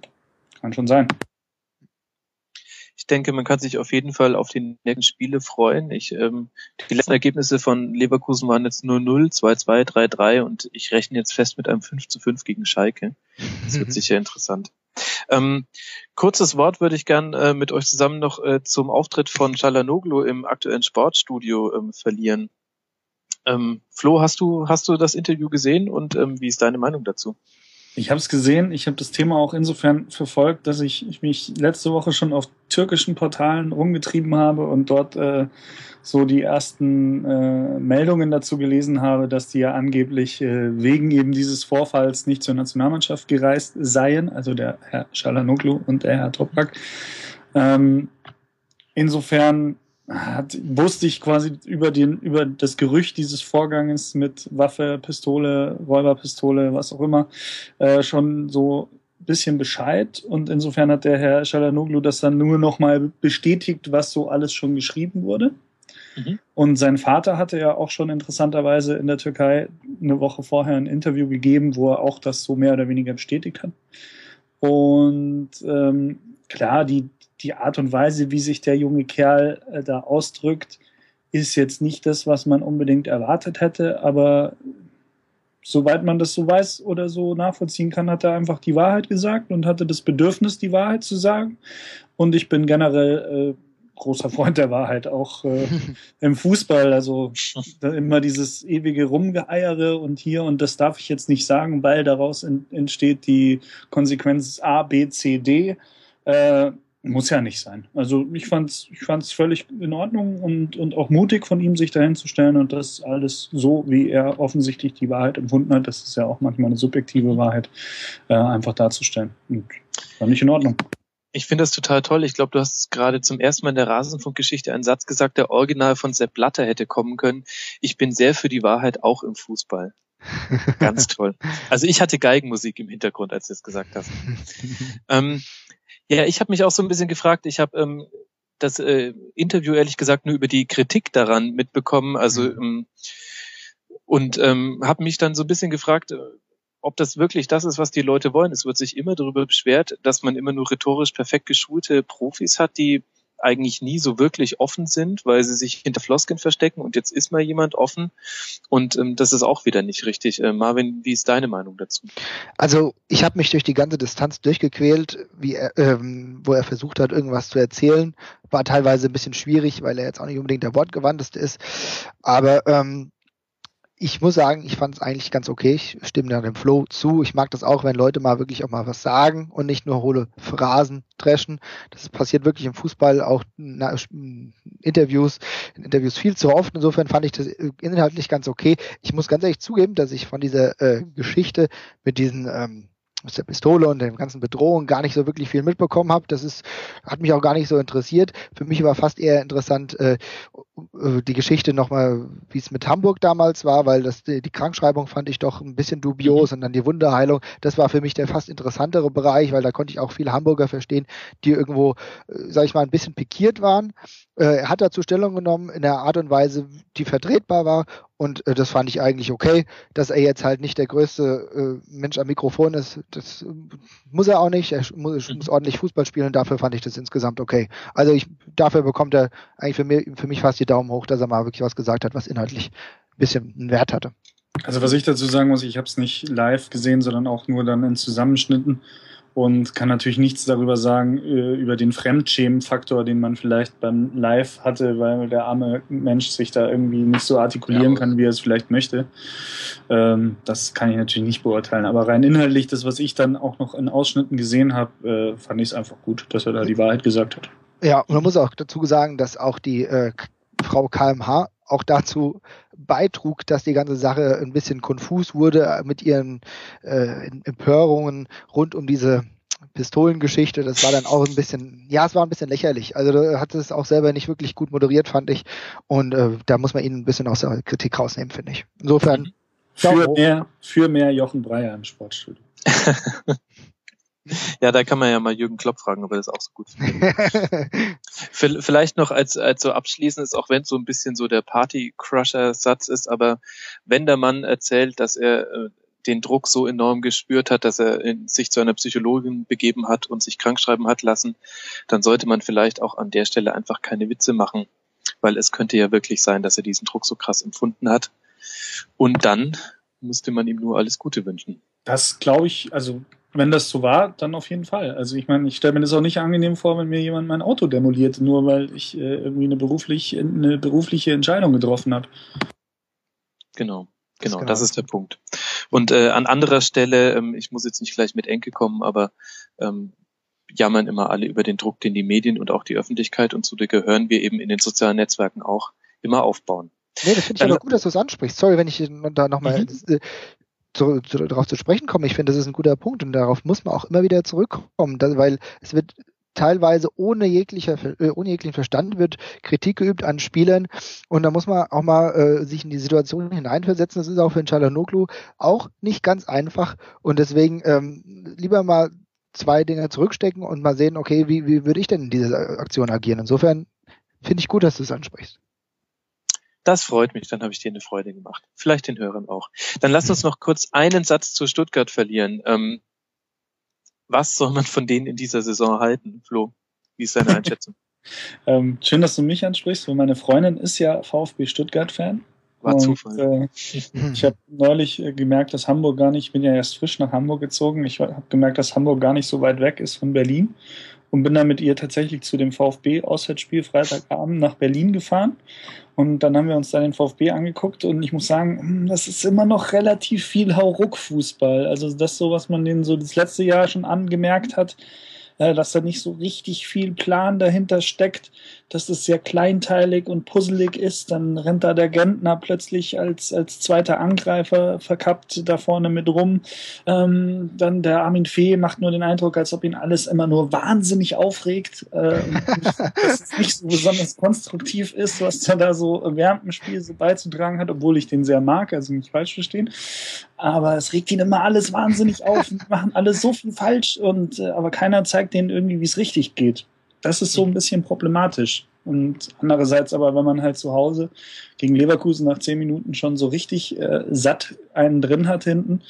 kann schon sein. Ich denke, man kann sich auf jeden Fall auf die nächsten Spiele freuen. Ich, ähm, die letzten Ergebnisse von Leverkusen waren jetzt nur 0, 2-2, 3-3 und ich rechne jetzt fest mit einem 5 zu 5 gegen Schalke. Das wird sicher interessant. Ähm, kurzes Wort würde ich gern äh, mit euch zusammen noch äh, zum Auftritt von Chalanoglu im aktuellen Sportstudio ähm, verlieren. Ähm, Flo, hast du, hast du das Interview gesehen und ähm, wie ist deine Meinung dazu? Ich habe es gesehen. Ich habe das Thema auch insofern verfolgt, dass ich, ich mich letzte Woche schon auf türkischen Portalen rumgetrieben habe und dort äh, so die ersten äh, Meldungen dazu gelesen habe, dass die ja angeblich äh, wegen eben dieses Vorfalls nicht zur Nationalmannschaft gereist seien, also der Herr Schalanoglu und der Herr Toprak. Ähm, insofern hat, wusste ich quasi über den, über das Gerücht dieses Vorganges mit Waffe, Pistole, Räuberpistole, was auch immer, äh, schon so bisschen Bescheid und insofern hat der Herr Schalanoglu das dann nur nochmal bestätigt, was so alles schon geschrieben wurde. Mhm. Und sein Vater hatte ja auch schon interessanterweise in der Türkei eine Woche vorher ein Interview gegeben, wo er auch das so mehr oder weniger bestätigt hat. Und ähm, klar, die, die Art und Weise, wie sich der junge Kerl äh, da ausdrückt, ist jetzt nicht das, was man unbedingt erwartet hätte, aber soweit man das so weiß oder so nachvollziehen kann, hat er einfach die Wahrheit gesagt und hatte das Bedürfnis, die Wahrheit zu sagen. Und ich bin generell äh, großer Freund der Wahrheit, auch äh, <laughs> im Fußball. Also immer dieses ewige Rumgeeiere und hier und das darf ich jetzt nicht sagen, weil daraus in, entsteht die Konsequenz A, B, C, D. Äh, muss ja nicht sein. Also ich fand's, ich fand's völlig in Ordnung und, und auch mutig von ihm, sich dahin zu stellen und das alles so, wie er offensichtlich die Wahrheit empfunden hat, das ist ja auch manchmal eine subjektive Wahrheit, äh, einfach darzustellen. Und war nicht in Ordnung. Ich finde das total toll. Ich glaube, du hast gerade zum ersten Mal in der Rasenfunkgeschichte einen Satz gesagt, der original von Sepp Blatter hätte kommen können. Ich bin sehr für die Wahrheit auch im Fußball. Ganz <laughs> toll. Also ich hatte Geigenmusik im Hintergrund, als du es gesagt hast. <laughs> ähm, ja, ich habe mich auch so ein bisschen gefragt. Ich habe ähm, das äh, Interview ehrlich gesagt nur über die Kritik daran mitbekommen. Also mhm. ähm, und ähm, habe mich dann so ein bisschen gefragt, äh, ob das wirklich das ist, was die Leute wollen. Es wird sich immer darüber beschwert, dass man immer nur rhetorisch perfekt geschulte Profis hat, die eigentlich nie so wirklich offen sind, weil sie sich hinter Flosken verstecken und jetzt ist mal jemand offen und ähm, das ist auch wieder nicht richtig. Äh, Marvin, wie ist deine Meinung dazu? Also ich habe mich durch die ganze Distanz durchgequält, wie er, ähm, wo er versucht hat, irgendwas zu erzählen. War teilweise ein bisschen schwierig, weil er jetzt auch nicht unbedingt der Wortgewandteste ist. Aber ähm, ich muss sagen, ich fand es eigentlich ganz okay. Ich stimme da dem Flow zu. Ich mag das auch, wenn Leute mal wirklich auch mal was sagen und nicht nur hohle Phrasen dreschen. Das passiert wirklich im Fußball auch na, Interviews, in Interviews viel zu oft. Insofern fand ich das inhaltlich ganz okay. Ich muss ganz ehrlich zugeben, dass ich von dieser äh, Geschichte mit diesen ähm, aus der Pistole und den ganzen Bedrohungen gar nicht so wirklich viel mitbekommen habe. Das ist, hat mich auch gar nicht so interessiert. Für mich war fast eher interessant äh, äh die Geschichte nochmal, wie es mit Hamburg damals war, weil das die, die Krankschreibung fand ich doch ein bisschen dubios mhm. und dann die Wunderheilung. Das war für mich der fast interessantere Bereich, weil da konnte ich auch viele Hamburger verstehen, die irgendwo, äh, sag ich mal, ein bisschen pikiert waren. Äh, er hat dazu Stellung genommen in der Art und Weise, die vertretbar war und äh, das fand ich eigentlich okay, dass er jetzt halt nicht der größte äh, Mensch am Mikrofon ist. Das äh, muss er auch nicht. Er muss, mhm. muss, ordentlich Fußball spielen. Dafür fand ich das insgesamt okay. Also ich, dafür bekommt er eigentlich für mich, für mich fast die Daumen hoch, dass er mal wirklich was gesagt hat, was inhaltlich ein bisschen einen Wert hatte. Also was ich dazu sagen muss, ich habe es nicht live gesehen, sondern auch nur dann in Zusammenschnitten und kann natürlich nichts darüber sagen, äh, über den Fremdschämen-Faktor, den man vielleicht beim Live hatte, weil der arme Mensch sich da irgendwie nicht so artikulieren ja. kann, wie er es vielleicht möchte. Ähm, das kann ich natürlich nicht beurteilen. Aber rein inhaltlich, das, was ich dann auch noch in Ausschnitten gesehen habe, äh, fand ich es einfach gut, dass er da die Wahrheit gesagt hat. Ja, und man muss auch dazu sagen, dass auch die äh, Frau KMH auch dazu beitrug, dass die ganze Sache ein bisschen konfus wurde mit ihren äh, Empörungen rund um diese Pistolengeschichte. Das war dann auch ein bisschen, ja, es war ein bisschen lächerlich. Also da hat es auch selber nicht wirklich gut moderiert, fand ich. Und äh, da muss man ihn ein bisschen aus der Kritik rausnehmen, finde ich. Insofern. Für mehr, für mehr Jochen Breyer im Sportstudio. <laughs> <laughs> Ja, da kann man ja mal Jürgen Klopp fragen, ob er das auch so gut findet. <laughs> Vielleicht noch als, als so abschließendes, auch wenn es so ein bisschen so der Party-Crusher-Satz ist, aber wenn der Mann erzählt, dass er äh, den Druck so enorm gespürt hat, dass er sich zu einer Psychologin begeben hat und sich krankschreiben hat lassen, dann sollte man vielleicht auch an der Stelle einfach keine Witze machen, weil es könnte ja wirklich sein, dass er diesen Druck so krass empfunden hat. Und dann müsste man ihm nur alles Gute wünschen. Das glaube ich, also wenn das so war, dann auf jeden Fall. Also ich meine, ich stelle mir das auch nicht angenehm vor, wenn mir jemand mein Auto demoliert, nur weil ich äh, irgendwie eine, beruflich, eine berufliche Entscheidung getroffen habe. Genau. Genau, das ist der Punkt. Und äh, an anderer Stelle, ähm, ich muss jetzt nicht gleich mit Enke kommen, aber ähm, jammern immer alle über den Druck, den die Medien und auch die Öffentlichkeit und zu der gehören wir eben in den sozialen Netzwerken auch immer aufbauen. Nee, das finde ich aber gut, dass du es ansprichst. Sorry, wenn ich da nochmal mhm zu, zu, darauf zu sprechen komme. Ich finde, das ist ein guter Punkt und darauf muss man auch immer wieder zurückkommen, da, weil es wird teilweise ohne, jeglicher, äh, ohne jeglichen Verstand wird Kritik geübt an Spielern und da muss man auch mal äh, sich in die Situation hineinversetzen. Das ist auch für Chalanoglu auch nicht ganz einfach und deswegen ähm, lieber mal zwei Dinge zurückstecken und mal sehen, okay, wie, wie würde ich denn in dieser Aktion agieren? Insofern finde ich gut, dass du es ansprichst. Das freut mich, dann habe ich dir eine Freude gemacht. Vielleicht den Hörern auch. Dann lass uns noch kurz einen Satz zu Stuttgart verlieren. Ähm, was soll man von denen in dieser Saison halten, Flo? Wie ist deine Einschätzung? <laughs> ähm, schön, dass du mich ansprichst, weil meine Freundin ist ja VfB Stuttgart-Fan. War und, Zufall. Äh, ich habe neulich äh, gemerkt, dass Hamburg gar nicht, ich bin ja erst frisch nach Hamburg gezogen, ich habe gemerkt, dass Hamburg gar nicht so weit weg ist von Berlin und bin dann mit ihr tatsächlich zu dem VfB-Auswärtsspiel Freitagabend nach Berlin gefahren. Und dann haben wir uns da den VfB angeguckt und ich muss sagen, hm, das ist immer noch relativ viel Hauruck-Fußball. Also das so, was man denen so das letzte Jahr schon angemerkt hat, dass da nicht so richtig viel Plan dahinter steckt, dass es sehr kleinteilig und puzzelig ist. Dann rennt da der Gentner plötzlich als, als zweiter Angreifer verkappt da vorne mit rum. Ähm, dann der Armin Fee macht nur den Eindruck, als ob ihn alles immer nur wahnsinnig aufregt. Äh, <laughs> dass es nicht so besonders konstruktiv ist, was er da so während dem Spiel so beizutragen hat, obwohl ich den sehr mag, also nicht falsch verstehen. Aber es regt ihn immer alles wahnsinnig auf und machen alles so viel falsch und äh, aber keiner zeigt denen irgendwie, wie es richtig geht. Das ist so ein bisschen problematisch. Und andererseits aber, wenn man halt zu Hause gegen Leverkusen nach zehn Minuten schon so richtig äh, satt einen drin hat hinten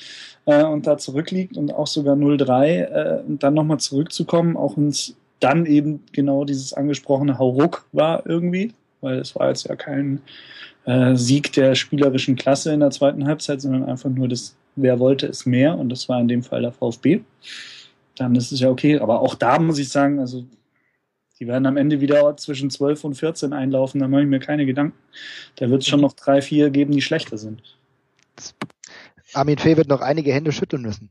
äh, und da zurückliegt und auch sogar 0-3 äh, und dann nochmal zurückzukommen, auch uns dann eben genau dieses angesprochene Hauruck war irgendwie, weil es war jetzt ja kein äh, Sieg der spielerischen Klasse in der zweiten Halbzeit, sondern einfach nur das, wer wollte es mehr und das war in dem Fall der VfB. Dann ist es ja okay, aber auch da muss ich sagen, also die werden am Ende wieder zwischen 12 und 14 einlaufen, da mache ich mir keine Gedanken. Da wird es schon noch drei, vier geben, die schlechter sind. Armin Fee wird noch einige Hände schütteln müssen.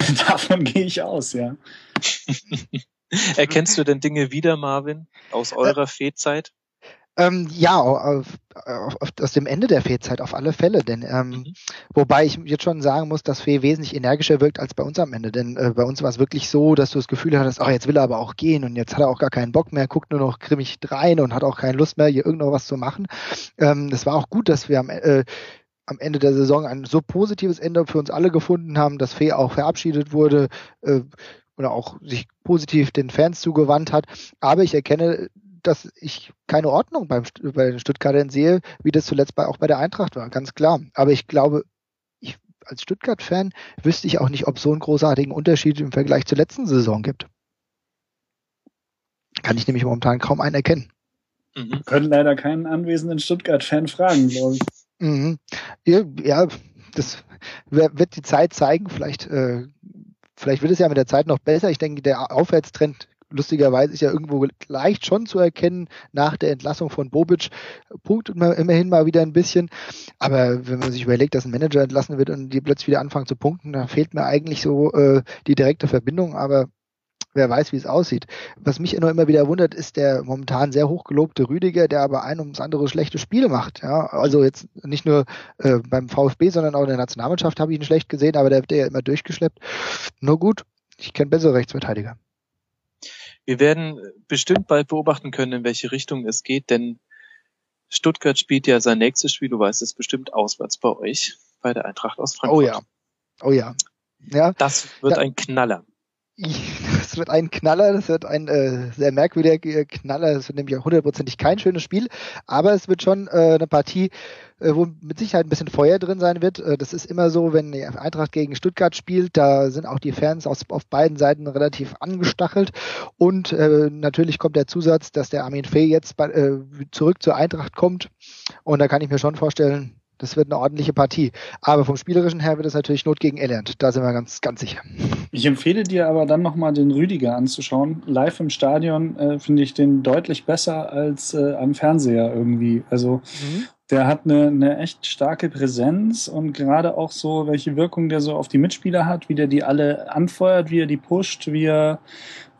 <laughs> Davon gehe ich aus, ja. <laughs> Erkennst du denn Dinge wieder, Marvin, aus eurer äh, Fee-Zeit? Ähm, ja, auf, auf, aus dem Ende der Fehlzeit auf alle Fälle. Denn ähm, mhm. wobei ich jetzt schon sagen muss, dass Fee wesentlich energischer wirkt als bei uns am Ende. Denn äh, bei uns war es wirklich so, dass du das Gefühl hattest, ach, jetzt will er aber auch gehen und jetzt hat er auch gar keinen Bock mehr, guckt nur noch grimmig rein und hat auch keine Lust mehr, hier irgendwo was zu machen. Ähm, das war auch gut, dass wir am äh, am Ende der Saison ein so positives Ende für uns alle gefunden haben, dass Fee auch verabschiedet wurde äh, oder auch sich positiv den Fans zugewandt hat. Aber ich erkenne dass ich keine Ordnung beim, bei den Stuttgartern sehe, wie das zuletzt bei, auch bei der Eintracht war, ganz klar. Aber ich glaube, ich als Stuttgart-Fan wüsste ich auch nicht, ob es so einen großartigen Unterschied im Vergleich zur letzten Saison gibt. Kann ich nämlich momentan kaum einen erkennen. Mhm. Wir können leider keinen anwesenden Stuttgart-Fan fragen, glaube ich. Mhm. Ja, ja, das wird die Zeit zeigen. Vielleicht, äh, vielleicht wird es ja mit der Zeit noch besser. Ich denke, der Aufwärtstrend lustigerweise ist ja irgendwo leicht schon zu erkennen nach der Entlassung von Bobic. Punkt immerhin mal wieder ein bisschen. Aber wenn man sich überlegt, dass ein Manager entlassen wird und die plötzlich wieder anfangen zu punkten, dann fehlt mir eigentlich so äh, die direkte Verbindung. Aber wer weiß, wie es aussieht. Was mich nur immer wieder wundert, ist der momentan sehr hochgelobte Rüdiger, der aber ein ums andere schlechte Spiele macht. Ja, also jetzt nicht nur äh, beim VfB, sondern auch in der Nationalmannschaft habe ich ihn schlecht gesehen, aber der wird ja immer durchgeschleppt. Nur gut, ich kenne bessere Rechtsverteidiger. Wir werden bestimmt bald beobachten können, in welche Richtung es geht, denn Stuttgart spielt ja sein nächstes Spiel, du weißt es bestimmt, auswärts bei euch, bei der Eintracht aus Frankfurt. Oh ja. Oh ja. Ja. Das wird ja. ein Knaller. <laughs> Das wird ein Knaller, das wird ein äh, sehr merkwürdiger Knaller, das wird nämlich auch hundertprozentig kein schönes Spiel, aber es wird schon äh, eine Partie, äh, wo mit Sicherheit ein bisschen Feuer drin sein wird. Äh, das ist immer so, wenn die Eintracht gegen Stuttgart spielt, da sind auch die Fans aus, auf beiden Seiten relativ angestachelt und äh, natürlich kommt der Zusatz, dass der Armin Fee jetzt bei, äh, zurück zur Eintracht kommt und da kann ich mir schon vorstellen, das wird eine ordentliche Partie. Aber vom Spielerischen her wird es natürlich Not gegen Elend. Da sind wir ganz, ganz sicher. Ich empfehle dir aber dann nochmal den Rüdiger anzuschauen. Live im Stadion äh, finde ich den deutlich besser als äh, am Fernseher irgendwie. Also mhm. Der hat eine, eine echt starke Präsenz und gerade auch so, welche Wirkung der so auf die Mitspieler hat, wie der die alle anfeuert, wie er die pusht, wie er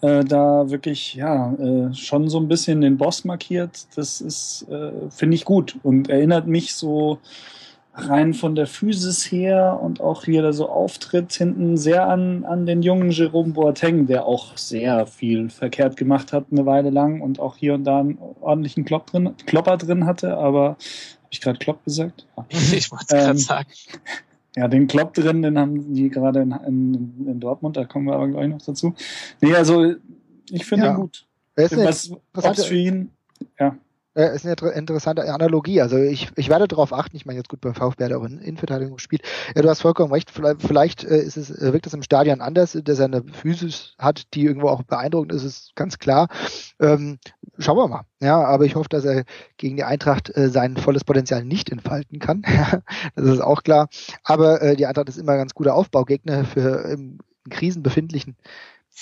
äh, da wirklich ja äh, schon so ein bisschen den Boss markiert. Das ist äh, finde ich gut und erinnert mich so rein von der Physis her und auch wie er da so auftritt hinten sehr an, an den jungen Jerome Boateng, der auch sehr viel verkehrt gemacht hat eine Weile lang und auch hier und da einen ordentlichen Klopp drin, Klopper drin hatte, aber habe ich gerade Klopp gesagt? <laughs> Ich wollte es gerade ähm, sagen. Ja, den Klopp drin, den haben die gerade in, in, in, Dortmund, da kommen wir aber gleich noch dazu. Nee, also ich finde ja. ihn gut. Was, was für ihn, ja. Äh, ist eine interessante Analogie. Also ich, ich werde darauf achten, ich meine jetzt gut beim VfB hat auch in Innenverteidigung gespielt. Ja, du hast vollkommen recht, vielleicht, vielleicht äh, ist es, äh, wirkt es im Stadion anders, dass er eine Physis hat, die irgendwo auch beeindruckend ist, ist ganz klar. Ähm, schauen wir mal. Ja, aber ich hoffe, dass er gegen die Eintracht äh, sein volles Potenzial nicht entfalten kann. <laughs> das ist auch klar. Aber äh, die Eintracht ist immer ein ganz guter Aufbaugegner für im, in Krisen befindlichen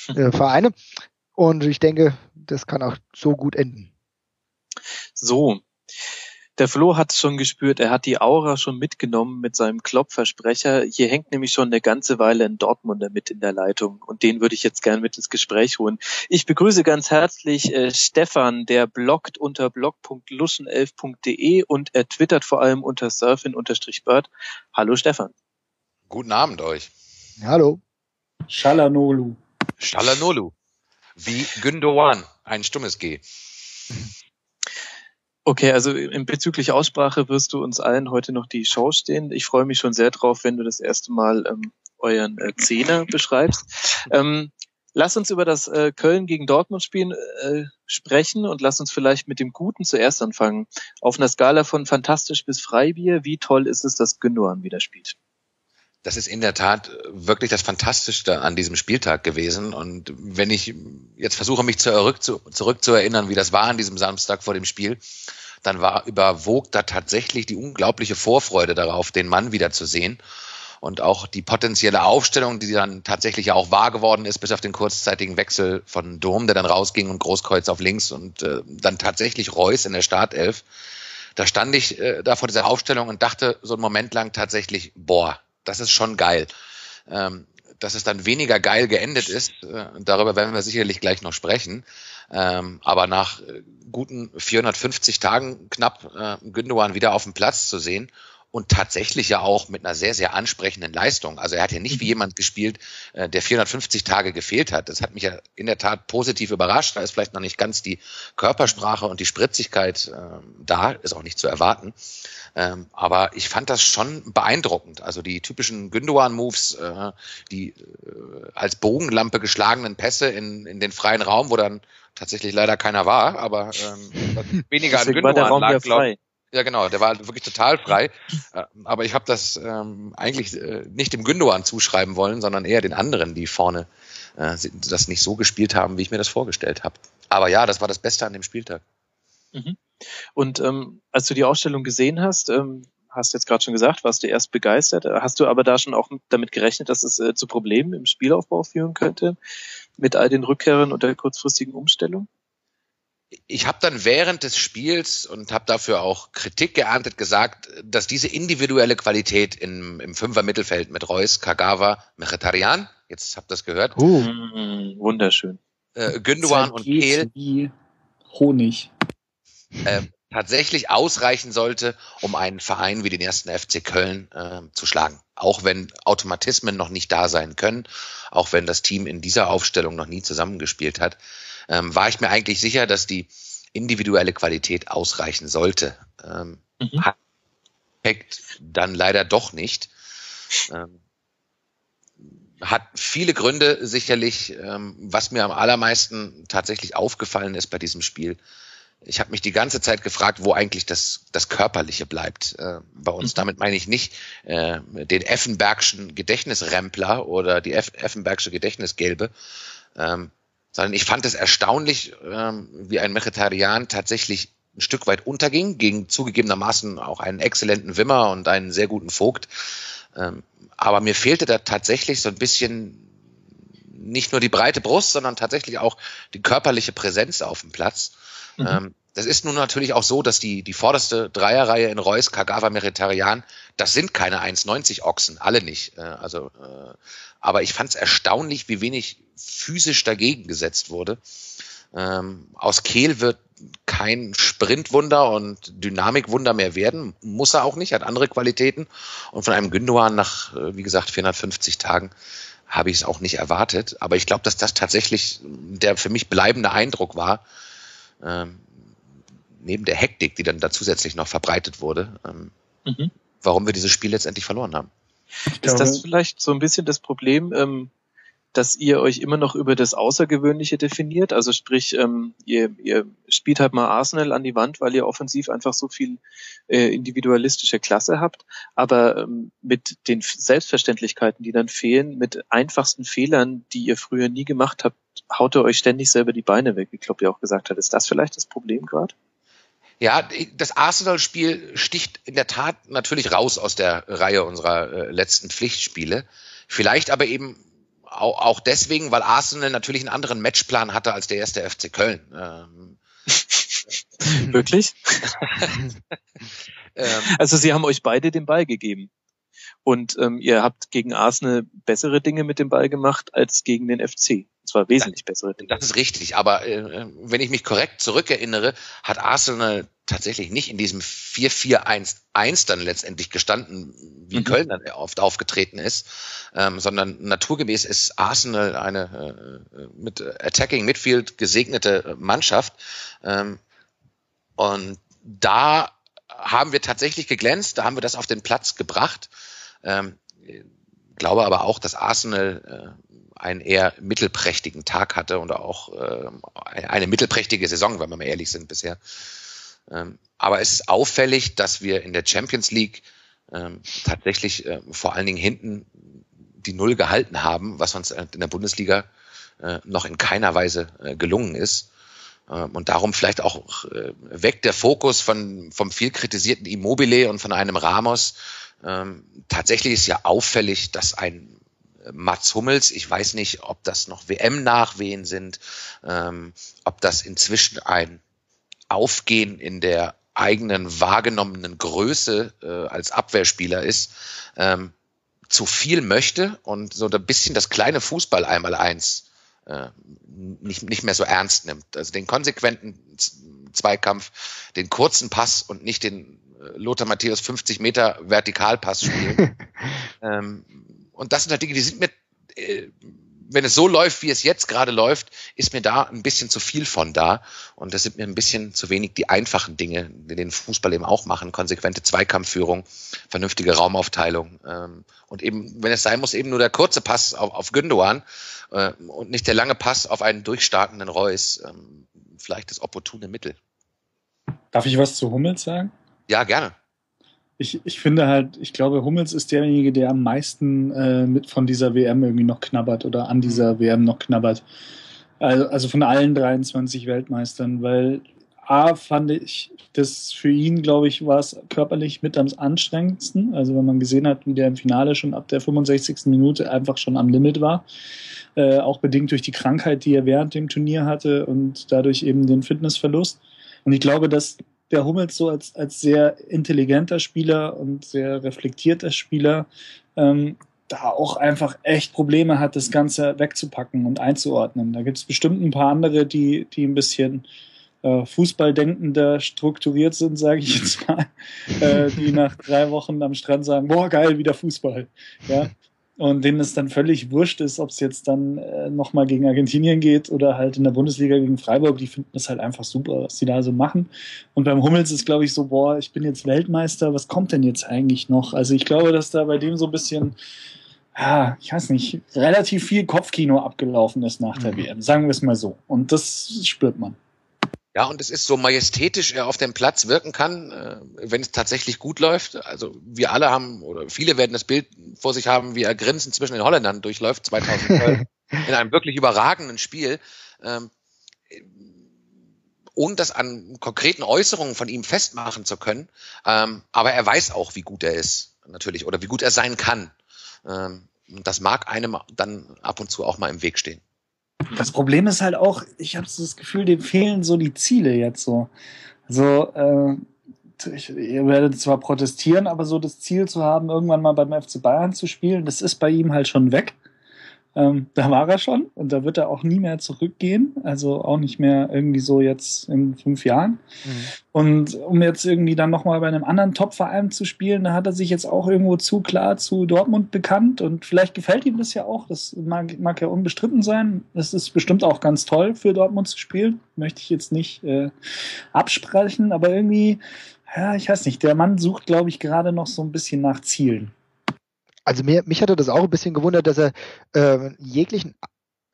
äh, Vereine. Und ich denke, das kann auch so gut enden. So, der Flo hat es schon gespürt, er hat die Aura schon mitgenommen mit seinem Klopfersprecher. Hier hängt nämlich schon eine ganze Weile ein Dortmunder mit in der Leitung und den würde ich jetzt gern mit ins Gespräch holen. Ich begrüße ganz herzlich äh, Stefan, der bloggt unter blog.luschen11.de und er twittert vor allem unter surfin-bird. Hallo Stefan. Guten Abend euch. Hallo. Shalanolu. Shalanolu. Wie Gündogan, ein stummes G. Okay, also in bezüglich Aussprache wirst du uns allen heute noch die Show stehen. Ich freue mich schon sehr drauf, wenn du das erste Mal ähm, euren äh, Zehner <laughs> beschreibst. Ähm, lass uns über das äh, Köln gegen Dortmund Spielen äh, sprechen und lass uns vielleicht mit dem Guten zuerst anfangen. Auf einer Skala von fantastisch bis Freibier, wie toll ist es, dass Gündogan wieder spielt? Das ist in der Tat wirklich das Fantastischste an diesem Spieltag gewesen. Und wenn ich jetzt versuche, mich zurück zu, zurück zu erinnern, wie das war an diesem Samstag vor dem Spiel, dann war überwog da tatsächlich die unglaubliche Vorfreude darauf, den Mann wiederzusehen. Und auch die potenzielle Aufstellung, die dann tatsächlich auch wahr geworden ist, bis auf den kurzzeitigen Wechsel von Dom, der dann rausging und Großkreuz auf links und äh, dann tatsächlich Reus in der Startelf. Da stand ich äh, da vor dieser Aufstellung und dachte so einen Moment lang tatsächlich, boah, das ist schon geil. Ähm, dass es dann weniger geil geendet ist, äh, darüber werden wir sicherlich gleich noch sprechen. Ähm, aber nach äh, guten 450 Tagen knapp äh, Gündogan wieder auf dem Platz zu sehen und tatsächlich ja auch mit einer sehr, sehr ansprechenden Leistung. Also er hat ja nicht wie mhm. jemand gespielt, äh, der 450 Tage gefehlt hat. Das hat mich ja in der Tat positiv überrascht. Da ist vielleicht noch nicht ganz die Körpersprache und die Spritzigkeit äh, da, ist auch nicht zu erwarten. Ähm, aber ich fand das schon beeindruckend. Also die typischen Gündogan-Moves, äh, die äh, als Bogenlampe geschlagenen Pässe in, in den freien Raum, wo dann tatsächlich leider keiner war, aber ähm, <laughs> weniger an Gündogan lag, glaube ja, genau, der war wirklich total frei. Äh, aber ich habe das ähm, eigentlich äh, nicht dem Gündogan zuschreiben wollen, sondern eher den anderen, die vorne äh, das nicht so gespielt haben, wie ich mir das vorgestellt habe. Aber ja, das war das Beste an dem Spieltag. Mhm. Und ähm, als du die Ausstellung gesehen hast, ähm, hast du jetzt gerade schon gesagt, warst du erst begeistert. Hast du aber da schon auch damit gerechnet, dass es äh, zu Problemen im Spielaufbau führen könnte mit all den Rückkehrern und der kurzfristigen Umstellung? Ich habe dann während des Spiels und habe dafür auch Kritik geerntet gesagt, dass diese individuelle Qualität im, im Fünfer Mittelfeld mit Reus, Kagawa, Mkhitaryan, jetzt habt ihr das gehört. Uh, mm, wunderschön. Äh, Gündogan und Kehl. Wie Honig. Äh, tatsächlich ausreichen sollte, um einen Verein wie den ersten FC Köln äh, zu schlagen. Auch wenn Automatismen noch nicht da sein können, auch wenn das Team in dieser Aufstellung noch nie zusammengespielt hat ähm, war ich mir eigentlich sicher, dass die individuelle Qualität ausreichen sollte. Ähm, mhm. dann leider doch nicht. Ähm, hat viele Gründe sicherlich. Ähm, was mir am allermeisten tatsächlich aufgefallen ist bei diesem Spiel, ich habe mich die ganze Zeit gefragt, wo eigentlich das, das Körperliche bleibt äh, bei uns. Mhm. Damit meine ich nicht äh, den Effenbergschen Gedächtnisrempler oder die Eff Effenbergsche Gedächtnisgelbe, ähm, sondern ich fand es erstaunlich, ähm, wie ein Mechitarian tatsächlich ein Stück weit unterging, gegen zugegebenermaßen auch einen exzellenten Wimmer und einen sehr guten Vogt. Ähm, aber mir fehlte da tatsächlich so ein bisschen nicht nur die breite Brust, sondern tatsächlich auch die körperliche Präsenz auf dem Platz. Mhm. Ähm, das ist nun natürlich auch so, dass die, die vorderste Dreierreihe in Reus, Kagawa, Meritarian, das sind keine 1,90 Ochsen, alle nicht. Äh, also, äh, aber ich fand es erstaunlich, wie wenig physisch dagegen gesetzt wurde. Ähm, aus Kehl wird kein Sprintwunder und Dynamikwunder mehr werden. Muss er auch nicht, hat andere Qualitäten. Und von einem Gündogan nach, äh, wie gesagt, 450 Tagen habe ich es auch nicht erwartet. Aber ich glaube, dass das tatsächlich der für mich bleibende Eindruck war, ähm, neben der Hektik, die dann da zusätzlich noch verbreitet wurde, ähm, mhm. warum wir dieses Spiel letztendlich verloren haben. Ist das vielleicht so ein bisschen das Problem, ähm, dass ihr euch immer noch über das Außergewöhnliche definiert. Also sprich, ähm, ihr, ihr spielt halt mal Arsenal an die Wand, weil ihr offensiv einfach so viel äh, individualistische Klasse habt. Aber ähm, mit den Selbstverständlichkeiten, die dann fehlen, mit einfachsten Fehlern, die ihr früher nie gemacht habt, haut ihr euch ständig selber die Beine weg, wie Klopp ja auch gesagt hat. Ist das vielleicht das Problem gerade? Ja, das Arsenal-Spiel sticht in der Tat natürlich raus aus der Reihe unserer äh, letzten Pflichtspiele. Vielleicht aber eben auch, deswegen, weil Arsenal natürlich einen anderen Matchplan hatte als der erste FC Köln. Ähm, <laughs> Wirklich? <laughs> ähm, also sie haben euch beide den Ball gegeben. Und ähm, ihr habt gegen Arsenal bessere Dinge mit dem Ball gemacht als gegen den FC. Und zwar wesentlich bessere Dinge. Das ist richtig, aber äh, wenn ich mich korrekt zurückerinnere, hat Arsenal tatsächlich nicht in diesem 4-4-1-1 dann letztendlich gestanden, wie mhm. Köln dann oft aufgetreten ist, ähm, sondern naturgemäß ist Arsenal eine äh, mit Attacking Midfield gesegnete Mannschaft. Ähm, und da haben wir tatsächlich geglänzt, da haben wir das auf den Platz gebracht. Ähm, glaube aber auch, dass Arsenal äh, einen eher mittelprächtigen Tag hatte und auch äh, eine mittelprächtige Saison, wenn wir mal ehrlich sind bisher. Ähm, aber es ist auffällig, dass wir in der Champions League ähm, tatsächlich äh, vor allen Dingen hinten die Null gehalten haben, was uns in der Bundesliga äh, noch in keiner Weise äh, gelungen ist. Ähm, und darum vielleicht auch äh, weg der Fokus von, vom viel kritisierten Immobile und von einem Ramos. Ähm, tatsächlich ist ja auffällig, dass ein Mats Hummels, ich weiß nicht, ob das noch WM-Nachwehen sind, ähm, ob das inzwischen ein Aufgehen in der eigenen wahrgenommenen Größe äh, als Abwehrspieler ist, ähm, zu viel möchte und so ein bisschen das kleine Fußball einmal eins äh, nicht, nicht mehr so ernst nimmt. Also den konsequenten Zweikampf, den kurzen Pass und nicht den äh, Lothar Matthäus 50 Meter Vertikalpass spielen. <laughs> ähm, und das sind halt Dinge, die sind mir, äh, wenn es so läuft, wie es jetzt gerade läuft, ist mir da ein bisschen zu viel von da. Und das sind mir ein bisschen zu wenig die einfachen Dinge, die den Fußball eben auch machen. Konsequente Zweikampfführung, vernünftige Raumaufteilung. Ähm, und eben, wenn es sein muss, eben nur der kurze Pass auf, auf Gündogan äh, und nicht der lange Pass auf einen durchstartenden Reus. Ähm, vielleicht das opportune Mittel. Darf ich was zu Hummels sagen? Ja, gerne ich, ich finde halt, ich glaube, Hummels ist derjenige, der am meisten äh, mit von dieser WM irgendwie noch knabbert oder an dieser mhm. WM noch knabbert. Also, also von allen 23 Weltmeistern, weil A fand ich das für ihn, glaube ich, war es körperlich mit am anstrengendsten. Also wenn man gesehen hat, wie der im Finale schon ab der 65. Minute einfach schon am Limit war. Äh, auch bedingt durch die Krankheit, die er während dem Turnier hatte und dadurch eben den Fitnessverlust. Und ich glaube, dass der Hummels so als, als sehr intelligenter Spieler und sehr reflektierter Spieler ähm, da auch einfach echt Probleme hat, das Ganze wegzupacken und einzuordnen. Da gibt es bestimmt ein paar andere, die, die ein bisschen äh, Fußballdenkender strukturiert sind, sage ich jetzt mal, äh, die nach drei Wochen am Strand sagen, boah, geil, wieder Fußball. Ja, und denen es dann völlig wurscht ist, ob es jetzt dann äh, nochmal gegen Argentinien geht oder halt in der Bundesliga gegen Freiburg, die finden das halt einfach super, was die da so machen. Und beim Hummels ist, glaube ich, so, boah, ich bin jetzt Weltmeister, was kommt denn jetzt eigentlich noch? Also ich glaube, dass da bei dem so ein bisschen, ja, ich weiß nicht, relativ viel Kopfkino abgelaufen ist nach der mhm. WM, sagen wir es mal so. Und das spürt man. Ja, und es ist so majestätisch er auf dem Platz wirken kann, äh, wenn es tatsächlich gut läuft. Also wir alle haben, oder viele werden das Bild vor sich haben, wie er grinsend zwischen den Holländern durchläuft, 2012, <laughs> in einem wirklich überragenden Spiel. Ähm, ohne das an konkreten Äußerungen von ihm festmachen zu können. Ähm, aber er weiß auch, wie gut er ist, natürlich, oder wie gut er sein kann. Ähm, das mag einem dann ab und zu auch mal im Weg stehen. Das Problem ist halt auch, ich habe das Gefühl, dem fehlen so die Ziele jetzt so. Also, äh, ihr werdet zwar protestieren, aber so das Ziel zu haben, irgendwann mal beim FC Bayern zu spielen, das ist bei ihm halt schon weg. Ähm, da war er schon und da wird er auch nie mehr zurückgehen, also auch nicht mehr irgendwie so jetzt in fünf Jahren. Mhm. Und um jetzt irgendwie dann nochmal bei einem anderen Top-Verein zu spielen, da hat er sich jetzt auch irgendwo zu klar zu Dortmund bekannt und vielleicht gefällt ihm das ja auch, das mag, mag ja unbestritten sein. Das ist bestimmt auch ganz toll für Dortmund zu spielen, möchte ich jetzt nicht äh, absprechen, aber irgendwie, ja, ich weiß nicht, der Mann sucht, glaube ich, gerade noch so ein bisschen nach Zielen also mir, mich hatte das auch ein bisschen gewundert, dass er äh, jeglichen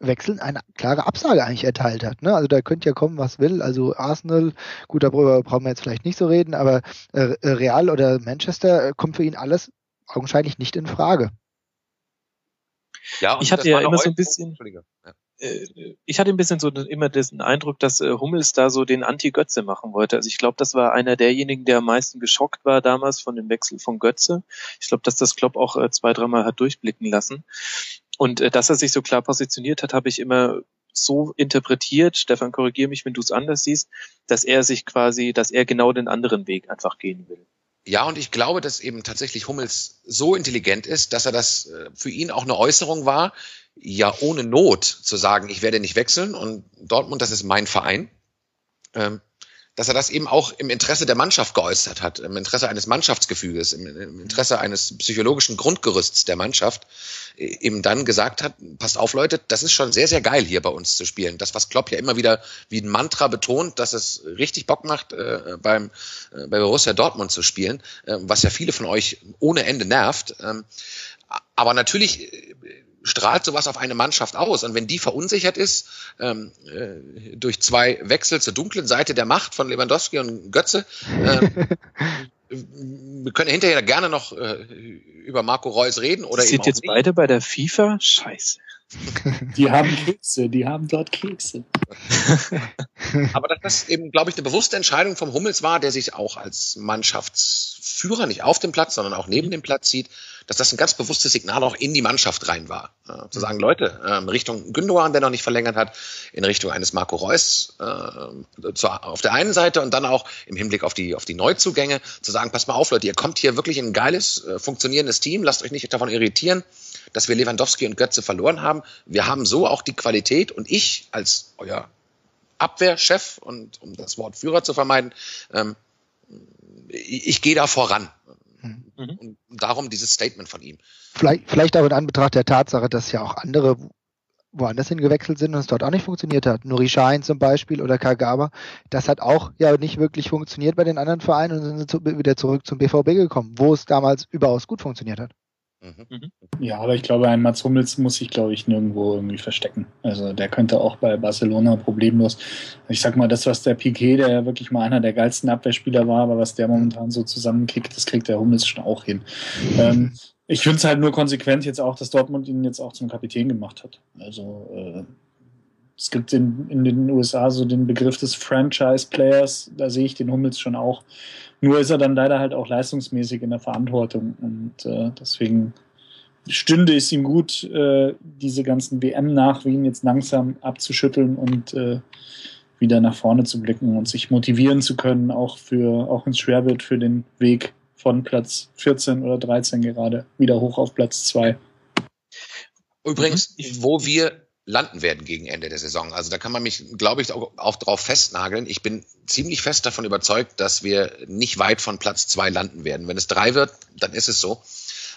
Wechseln eine klare Absage eigentlich erteilt hat. Ne? Also da könnte ja kommen, was will. Also Arsenal, gut, darüber brauchen wir jetzt vielleicht nicht so reden, aber äh, Real oder Manchester äh, kommt für ihn alles augenscheinlich nicht in Frage. Ja, ich hatte ja immer so ein bisschen. Ja. Äh, ich hatte ein bisschen so immer den Eindruck, dass äh, Hummels da so den Anti-Götze machen wollte. Also ich glaube, das war einer derjenigen, der am meisten geschockt war damals von dem Wechsel von Götze. Ich glaube, dass das Klopp auch äh, zwei, dreimal hat durchblicken lassen. und dass er sich so klar positioniert hat, habe ich immer so interpretiert, Stefan, korrigier mich, wenn du es anders siehst, dass er sich quasi, dass er genau den anderen Weg einfach gehen will. Ja, und ich glaube, dass eben tatsächlich Hummels so intelligent ist, dass er das äh, für ihn auch eine Äußerung war, ja ohne Not zu sagen, ich werde nicht wechseln und Dortmund, das ist mein Verein. Ähm, dass er das eben auch im Interesse der Mannschaft geäußert hat, im Interesse eines Mannschaftsgefüges, im, im Interesse eines psychologischen Grundgerüsts der Mannschaft, äh, eben dann gesagt hat, passt auf Leute, das ist schon sehr, sehr geil hier bei uns zu spielen. Das, was Klopp ja immer wieder wie ein Mantra betont, dass es richtig Bock macht, äh, beim, äh, bei Borussia Dortmund zu spielen, äh, was ja viele von euch ohne Ende nervt. Ähm, aber natürlich äh, strahlt sowas auf eine Mannschaft aus. Und wenn die verunsichert ist, ähm, äh, durch zwei Wechsel zur dunklen Seite der Macht von Lewandowski und Götze, äh, <laughs> wir können hinterher gerne noch äh, über Marco Reus reden. Oder Sind jetzt nicht. beide bei der FIFA? Scheiße. <laughs> Die haben Kekse, die haben dort Kekse. <laughs> Aber dass das eben, glaube ich, eine bewusste Entscheidung vom Hummels war, der sich auch als Mannschaftsführer nicht auf dem Platz, sondern auch neben dem Platz sieht, dass das ein ganz bewusstes Signal auch in die Mannschaft rein war. Äh, zu sagen, Leute, ähm, Richtung Gündogan, der noch nicht verlängert hat, in Richtung eines Marco Reus äh, zu, auf der einen Seite und dann auch im Hinblick auf die, auf die Neuzugänge, zu sagen, pass mal auf, Leute, ihr kommt hier wirklich in ein geiles, äh, funktionierendes Team, lasst euch nicht davon irritieren, dass wir Lewandowski und Götze verloren haben. Wir haben so auch die Qualität und ich als euer Abwehrchef und um das Wort Führer zu vermeiden, ähm, ich, ich gehe da voran. Mhm. Und darum dieses Statement von ihm. Vielleicht, vielleicht auch in Anbetracht der Tatsache, dass ja auch andere woanders hingewechselt sind und es dort auch nicht funktioniert hat. Nuri Schein zum Beispiel oder Kagawa. Das hat auch ja nicht wirklich funktioniert bei den anderen Vereinen und sind wieder zurück zum BVB gekommen, wo es damals überaus gut funktioniert hat. Mhm. mhm. Ja, aber ich glaube, ein Mats Hummels muss sich, glaube ich, nirgendwo irgendwie verstecken. Also der könnte auch bei Barcelona problemlos. Ich sag mal, das, was der Piquet, der ja wirklich mal einer der geilsten Abwehrspieler war, aber was der momentan so zusammenkickt, das kriegt der Hummels schon auch hin. Ähm, ich finde es halt nur konsequent jetzt auch, dass Dortmund ihn jetzt auch zum Kapitän gemacht hat. Also äh, es gibt in, in den USA so den Begriff des Franchise-Players, da sehe ich den Hummels schon auch. Nur ist er dann leider halt auch leistungsmäßig in der Verantwortung und äh, deswegen stünde es ihm gut, äh, diese ganzen WM-Nachwehen jetzt langsam abzuschütteln und äh, wieder nach vorne zu blicken und sich motivieren zu können, auch für auch ins Schwerbild für den Weg von Platz 14 oder 13 gerade wieder hoch auf Platz 2. Übrigens, mhm. wo wir landen werden gegen Ende der Saison. Also da kann man mich, glaube ich, auch, auch drauf festnageln. Ich bin ziemlich fest davon überzeugt, dass wir nicht weit von Platz zwei landen werden. Wenn es drei wird, dann ist es so.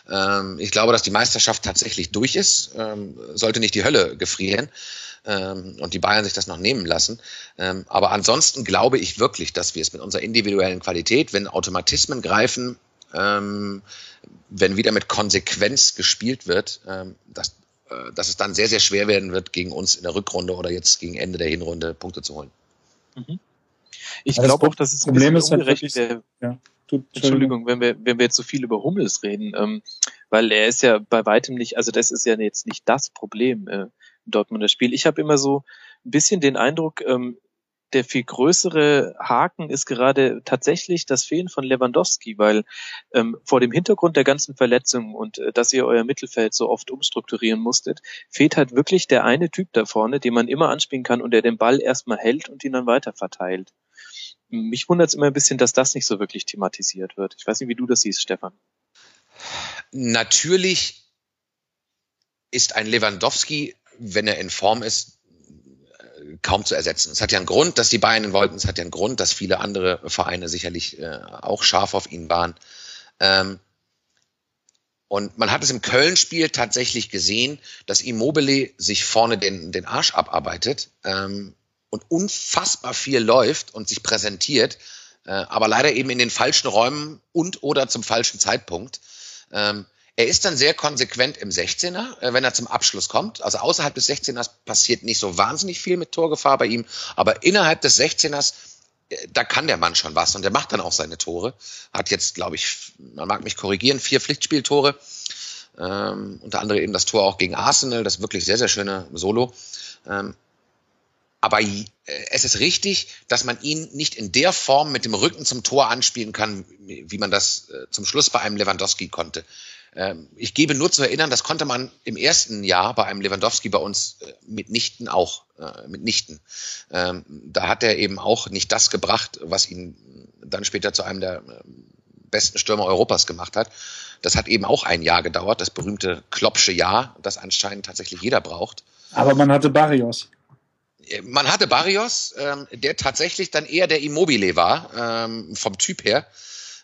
Ähm, ich glaube, dass die Meisterschaft tatsächlich durch ist. Ähm, sollte nicht die Hölle gefrieren ähm, und die Bayern sich das noch nehmen lassen. Ähm, aber ansonsten glaube ich wirklich, dass wir es mit unserer individuellen Qualität, wenn Automatismen greifen, ähm, wenn wieder mit Konsequenz gespielt wird, ähm, dass, dass es dann sehr, sehr schwer werden wird, gegen uns in der Rückrunde oder jetzt gegen Ende der Hinrunde Punkte zu holen. Mhm. Ich also glaube auch, dass es Problem ist halt wirklich, ja. Entschuldigung, wenn wir, wenn wir jetzt so viel über Hummels reden, ähm, weil er ist ja bei weitem nicht, also das ist ja jetzt nicht das Problem äh, im Dortmunder Spiel. Ich habe immer so ein bisschen den Eindruck, ähm, der viel größere Haken ist gerade tatsächlich das Fehlen von Lewandowski, weil ähm, vor dem Hintergrund der ganzen Verletzungen und äh, dass ihr euer Mittelfeld so oft umstrukturieren musstet, fehlt halt wirklich der eine Typ da vorne, den man immer anspielen kann und der den Ball erstmal hält und ihn dann weiter verteilt. Mich wundert es immer ein bisschen, dass das nicht so wirklich thematisiert wird. Ich weiß nicht, wie du das siehst, Stefan. Natürlich ist ein Lewandowski, wenn er in Form ist, kaum zu ersetzen. Es hat ja einen Grund, dass die Bayern ihn wollten. Es hat ja einen Grund, dass viele andere Vereine sicherlich äh, auch scharf auf ihn waren. Ähm, und man hat es im Köln-Spiel tatsächlich gesehen, dass Immobile sich vorne den, den Arsch abarbeitet ähm, und unfassbar viel läuft und sich präsentiert, äh, aber leider eben in den falschen Räumen und oder zum falschen Zeitpunkt. Ähm, er ist dann sehr konsequent im 16er, äh, wenn er zum Abschluss kommt. Also außerhalb des 16ers passiert nicht so wahnsinnig viel mit Torgefahr bei ihm, aber innerhalb des 16ers äh, da kann der Mann schon was und der macht dann auch seine Tore. Hat jetzt, glaube ich, man mag mich korrigieren, vier Pflichtspieltore. Ähm, unter anderem eben das Tor auch gegen Arsenal, das wirklich sehr, sehr schöne Solo. Ähm, aber äh, es ist richtig, dass man ihn nicht in der Form mit dem Rücken zum Tor anspielen kann, wie man das zum Schluss bei einem Lewandowski konnte. Ähm, ich gebe nur zu erinnern, das konnte man im ersten Jahr bei einem Lewandowski bei uns äh, mitnichten auch, äh, mitnichten. Ähm, da hat er eben auch nicht das gebracht, was ihn dann später zu einem der äh, besten Stürmer Europas gemacht hat. Das hat eben auch ein Jahr gedauert, das berühmte Kloppsche Jahr, das anscheinend tatsächlich jeder braucht. Aber man hatte Barrios. Man hatte Barrios, ähm, der tatsächlich dann eher der Immobile war, ähm, vom Typ her.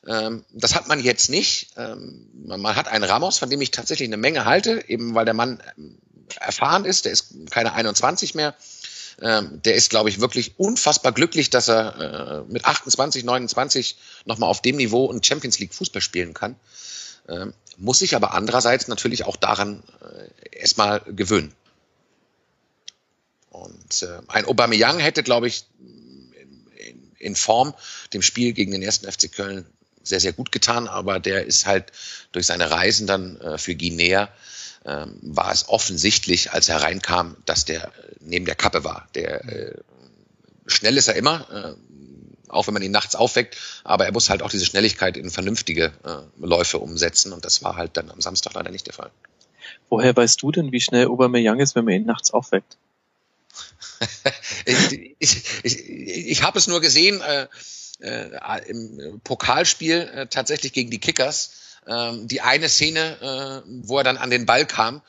Ähm, das hat man jetzt nicht. Ähm, man hat einen Ramos, von dem ich tatsächlich eine Menge halte, eben weil der Mann ähm, erfahren ist, der ist keine 21 mehr. Der ist, glaube ich, wirklich unfassbar glücklich, dass er äh, mit 28, 29 nochmal auf dem Niveau ein Champions League Fußball spielen kann. Muss sich aber andererseits natürlich auch daran äh, erstmal gewöhnen. Und äh, ein Aubameyang hätte, glaube ich, in Form dem Spiel gegen den ersten FC Köln sehr, sehr gut getan, aber der ist halt durch seine Reisen dann äh, für Guinea ähm, war es offensichtlich, als er reinkam, dass der äh, neben der Kappe war. Der äh, schnell ist er immer, äh, auch wenn man ihn nachts aufweckt, aber er muss halt auch diese Schnelligkeit in vernünftige äh, Läufe umsetzen und das war halt dann am Samstag leider nicht der Fall. Woher weißt du denn, wie schnell Aubameyang ist, wenn man ihn nachts aufweckt? <laughs> ich ich, ich, ich habe es nur gesehen äh, äh, im Pokalspiel äh, tatsächlich gegen die Kickers. Äh, die eine Szene, äh, wo er dann an den Ball kam.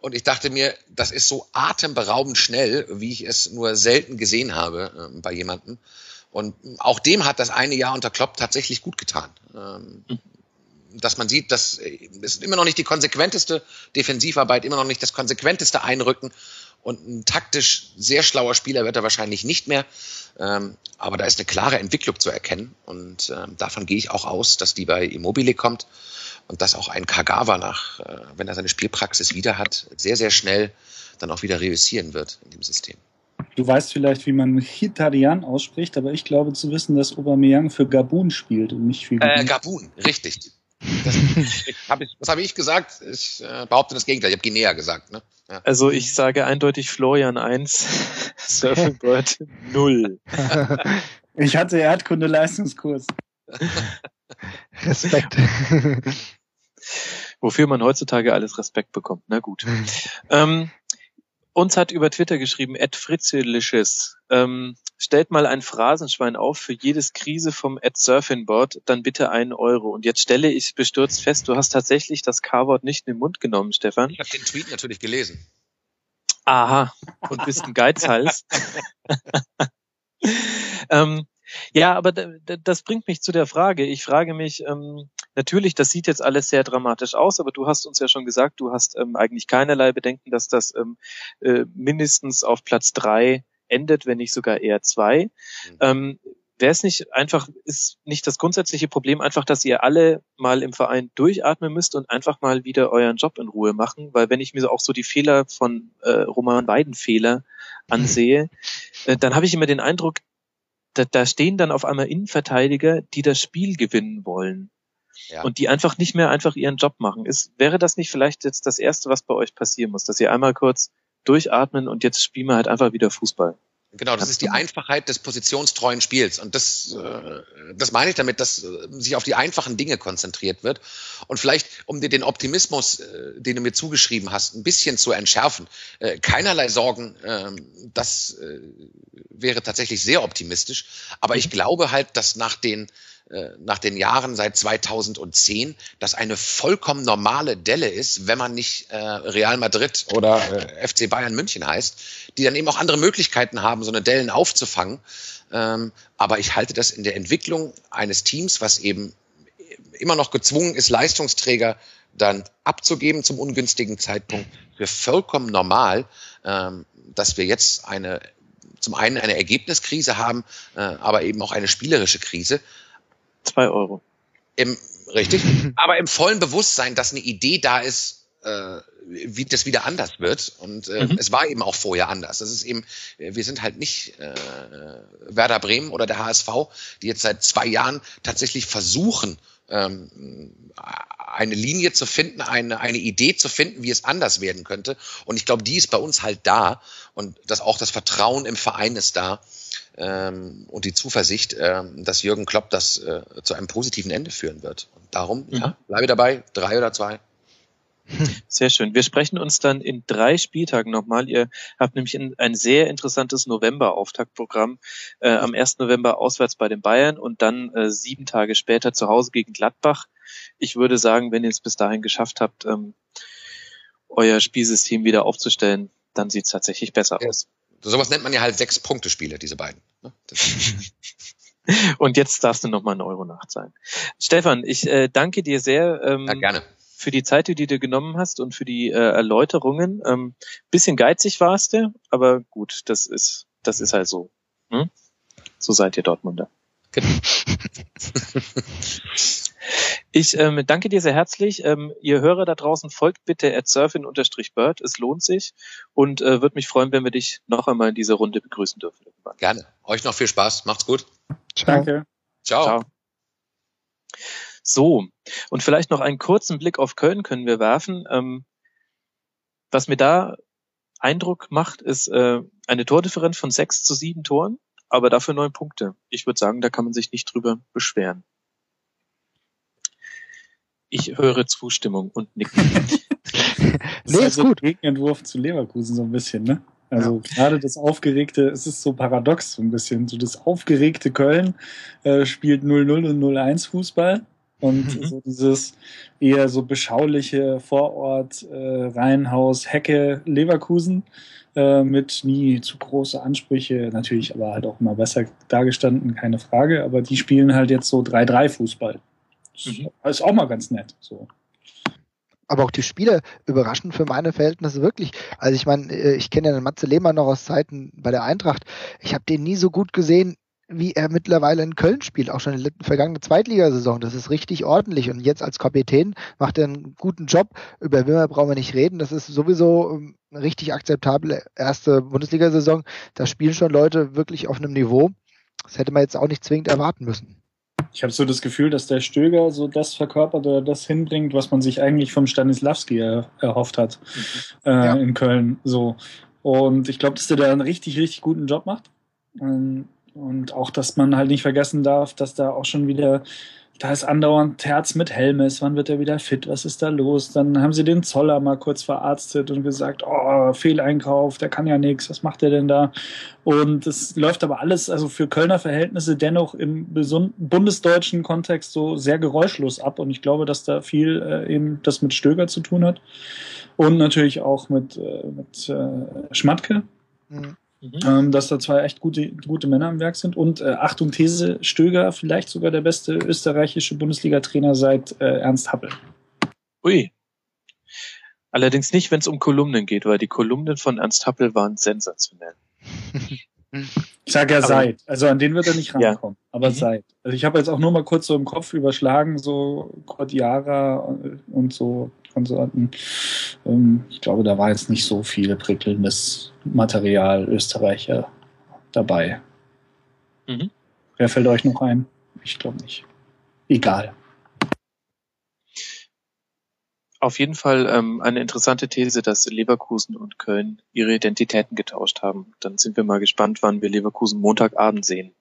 Und ich dachte mir, das ist so atemberaubend schnell, wie ich es nur selten gesehen habe äh, bei jemandem. Und auch dem hat das eine Jahr unter Klopp tatsächlich gut getan. Ähm, dass man sieht, dass äh, es immer noch nicht die konsequenteste Defensivarbeit, immer noch nicht das konsequenteste Einrücken und ein taktisch sehr schlauer Spieler wird er wahrscheinlich nicht mehr. Ähm, aber da ist eine klare Entwicklung zu erkennen und ähm, davon gehe ich auch aus, dass die bei Immobile kommt und dass auch ein Kagawa nach, äh, wenn er seine Spielpraxis wieder hat, sehr, sehr schnell dann auch wieder reüssieren wird in dem System. Du weißt vielleicht, wie man Hitarian ausspricht, aber ich glaube zu wissen, dass Aubameyang für Gabun spielt und nicht für Gabun. Äh, Gabun, richtig. Das, <laughs> hab ich, was habe ich gesagt? Ich äh, behaupte das Gegenteil. Ich habe Guinea gesagt. Ne? Ja. Also ich sage eindeutig Florian 1, Surfingboard 0. Ich hatte Erdkunde-Leistungskurs. <laughs> Respekt. <laughs> Wofür man heutzutage alles Respekt bekommt. Na gut. ähm, uns hat über Twitter geschrieben, Ed Fritzelicious. Ähm, stellt mal ein Phrasenschwein auf für jedes Krise vom Ed Surfingboard, dann bitte einen Euro. Und jetzt stelle ich bestürzt fest, du hast tatsächlich das K-Wort nicht in den Mund genommen, Stefan. Ich habe den Tweet natürlich gelesen. Aha, und bist ein Geizhals. <laughs> <laughs> ähm, ja, aber das bringt mich zu der Frage. Ich frage mich, ähm, natürlich, das sieht jetzt alles sehr dramatisch aus, aber du hast uns ja schon gesagt, du hast ähm, eigentlich keinerlei Bedenken, dass das ähm, äh, mindestens auf Platz drei endet, wenn nicht sogar eher zwei. Mhm. Ähm, Wäre es nicht einfach, ist nicht das grundsätzliche Problem einfach, dass ihr alle mal im Verein durchatmen müsst und einfach mal wieder euren Job in Ruhe machen? Weil wenn ich mir auch so die Fehler von äh, Roman Weidenfehler <laughs> ansehe, äh, dann habe ich immer den Eindruck, da, da stehen dann auf einmal Innenverteidiger, die das Spiel gewinnen wollen. Ja. Und die einfach nicht mehr einfach ihren Job machen. Ist, wäre das nicht vielleicht jetzt das Erste, was bei euch passieren muss, dass ihr einmal kurz durchatmen und jetzt spielen wir halt einfach wieder Fußball? Genau, das ist die Einfachheit des positionstreuen Spiels. Und das, äh, das meine ich damit, dass äh, sich auf die einfachen Dinge konzentriert wird. Und vielleicht, um dir den Optimismus, äh, den du mir zugeschrieben hast, ein bisschen zu entschärfen, äh, keinerlei Sorgen, äh, das äh, wäre tatsächlich sehr optimistisch. Aber ich mhm. glaube halt, dass nach den nach den Jahren seit 2010 das eine vollkommen normale Delle ist, wenn man nicht äh, Real Madrid oder äh, FC Bayern München heißt, die dann eben auch andere Möglichkeiten haben, so eine Dellen aufzufangen. Ähm, aber ich halte das in der Entwicklung eines Teams, was eben immer noch gezwungen ist, Leistungsträger dann abzugeben zum ungünstigen Zeitpunkt, für vollkommen normal, ähm, dass wir jetzt eine zum einen eine Ergebniskrise haben, äh, aber eben auch eine spielerische Krise. Zwei Euro. Im, richtig. <laughs> aber im vollen Bewusstsein, dass eine Idee da ist, äh, wie das wieder anders wird. Und äh, mhm. es war eben auch vorher anders. Das ist eben, wir sind halt nicht äh, Werder Bremen oder der HSV, die jetzt seit zwei Jahren tatsächlich versuchen, ähm, eine Linie zu finden, eine, eine Idee zu finden, wie es anders werden könnte. Und ich glaube, die ist bei uns halt da und das auch das Vertrauen im Verein ist da ähm, und die Zuversicht, ähm, dass Jürgen Klopp das äh, zu einem positiven Ende führen wird. Und darum, mhm. ja, bleibe dabei, drei oder zwei. Sehr schön. Wir sprechen uns dann in drei Spieltagen nochmal. Ihr habt nämlich ein sehr interessantes November-Auftaktprogramm. Äh, am 1. November auswärts bei den Bayern und dann äh, sieben Tage später zu Hause gegen Gladbach. Ich würde sagen, wenn ihr es bis dahin geschafft habt, ähm, euer Spielsystem wieder aufzustellen, dann sieht es tatsächlich besser ja. aus. Sowas nennt man ja halt sechs Punkte Spiele, diese beiden. Ne? <laughs> <laughs> Und jetzt darfst du noch mal eine Euro-Nacht sein. Stefan, ich äh, danke dir sehr. Ähm, ja, gerne für die Zeit, die du dir genommen hast und für die äh, Erläuterungen. Ähm, bisschen geizig warst du, aber gut, das ist, das ist halt so. Hm? So seid ihr Dortmunder. Genau. ich ähm, danke dir sehr herzlich. Ähm, ihr Hörer da draußen folgt bitte at surfin-bird. Es lohnt sich und äh, würde mich freuen, wenn wir dich noch einmal in dieser Runde begrüßen dürfen. Gerne. Euch noch viel Spaß. Macht's gut. Ciao. Danke. Ciao. Ciao. So, und vielleicht noch einen kurzen Blick auf Köln können wir werfen. Ähm, was mir da Eindruck macht, ist äh, eine Tordifferenz von sechs zu sieben Toren, aber dafür neun Punkte. Ich würde sagen, da kann man sich nicht drüber beschweren. Ich höre Zustimmung und Nicken. <laughs> nee, ist also gut. Gegenentwurf zu Leverkusen so ein bisschen, ne? Also ja. gerade das aufgeregte, es ist so paradox so ein bisschen. So das aufgeregte Köln äh, spielt 0-0 und 0-1 Fußball und mhm. so dieses eher so beschauliche Vorort, äh, Reihenhaus, Hecke, Leverkusen äh, mit nie zu große Ansprüche, natürlich aber halt auch immer besser dargestanden, keine Frage, aber die spielen halt jetzt so 3-3 Fußball. Mhm. Ist auch mal ganz nett. So aber auch die Spieler überraschen für meine Verhältnisse wirklich. Also ich meine, äh, ich kenne ja den Matze Lehmann noch aus Zeiten bei der Eintracht. Ich habe den nie so gut gesehen wie er mittlerweile in Köln spielt, auch schon in der vergangenen Zweitligasaison. Das ist richtig ordentlich. Und jetzt als Kapitän macht er einen guten Job. Über Wimmer brauchen wir nicht reden. Das ist sowieso ähm, eine richtig akzeptable erste Bundesliga-Saison. Da spielen schon Leute wirklich auf einem Niveau. Das hätte man jetzt auch nicht zwingend erwarten müssen. Ich habe so das Gefühl, dass der Stöger so das verkörpert oder das hinbringt, was man sich eigentlich vom Stanislawski er, erhofft hat mhm. äh, ja. in Köln. So. Und ich glaube, dass der da einen richtig, richtig guten Job macht. Ähm, und auch, dass man halt nicht vergessen darf, dass da auch schon wieder, da ist andauernd Herz mit Helmes, wann wird er wieder fit, was ist da los? Dann haben sie den Zoller mal kurz verarztet und gesagt, oh, Fehleinkauf, der kann ja nichts, was macht er denn da? Und es läuft aber alles, also für Kölner Verhältnisse dennoch im bundesdeutschen Kontext so sehr geräuschlos ab und ich glaube, dass da viel äh, eben das mit Stöger zu tun hat und natürlich auch mit, äh, mit äh, Schmatke. Mhm Mhm. Ähm, dass da zwei echt gute, gute Männer am Werk sind. Und äh, Achtung, These, Stöger, vielleicht sogar der beste österreichische Bundesliga-Trainer seit äh, Ernst Happel. Ui. Allerdings nicht, wenn es um Kolumnen geht, weil die Kolumnen von Ernst Happel waren sensationell. <laughs> Ich sage ja aber, seit, also an den wird er nicht rankommen, ja. aber mhm. seit. Also ich habe jetzt auch nur mal kurz so im Kopf überschlagen, so Cordiara und so Konsorten. Ähm, ich glaube, da war jetzt nicht so viel prickelndes Material Österreicher dabei. Mhm. Wer fällt euch noch ein? Ich glaube nicht. Egal. Auf jeden Fall ähm, eine interessante These, dass Leverkusen und Köln ihre Identitäten getauscht haben. Dann sind wir mal gespannt, wann wir Leverkusen Montagabend sehen.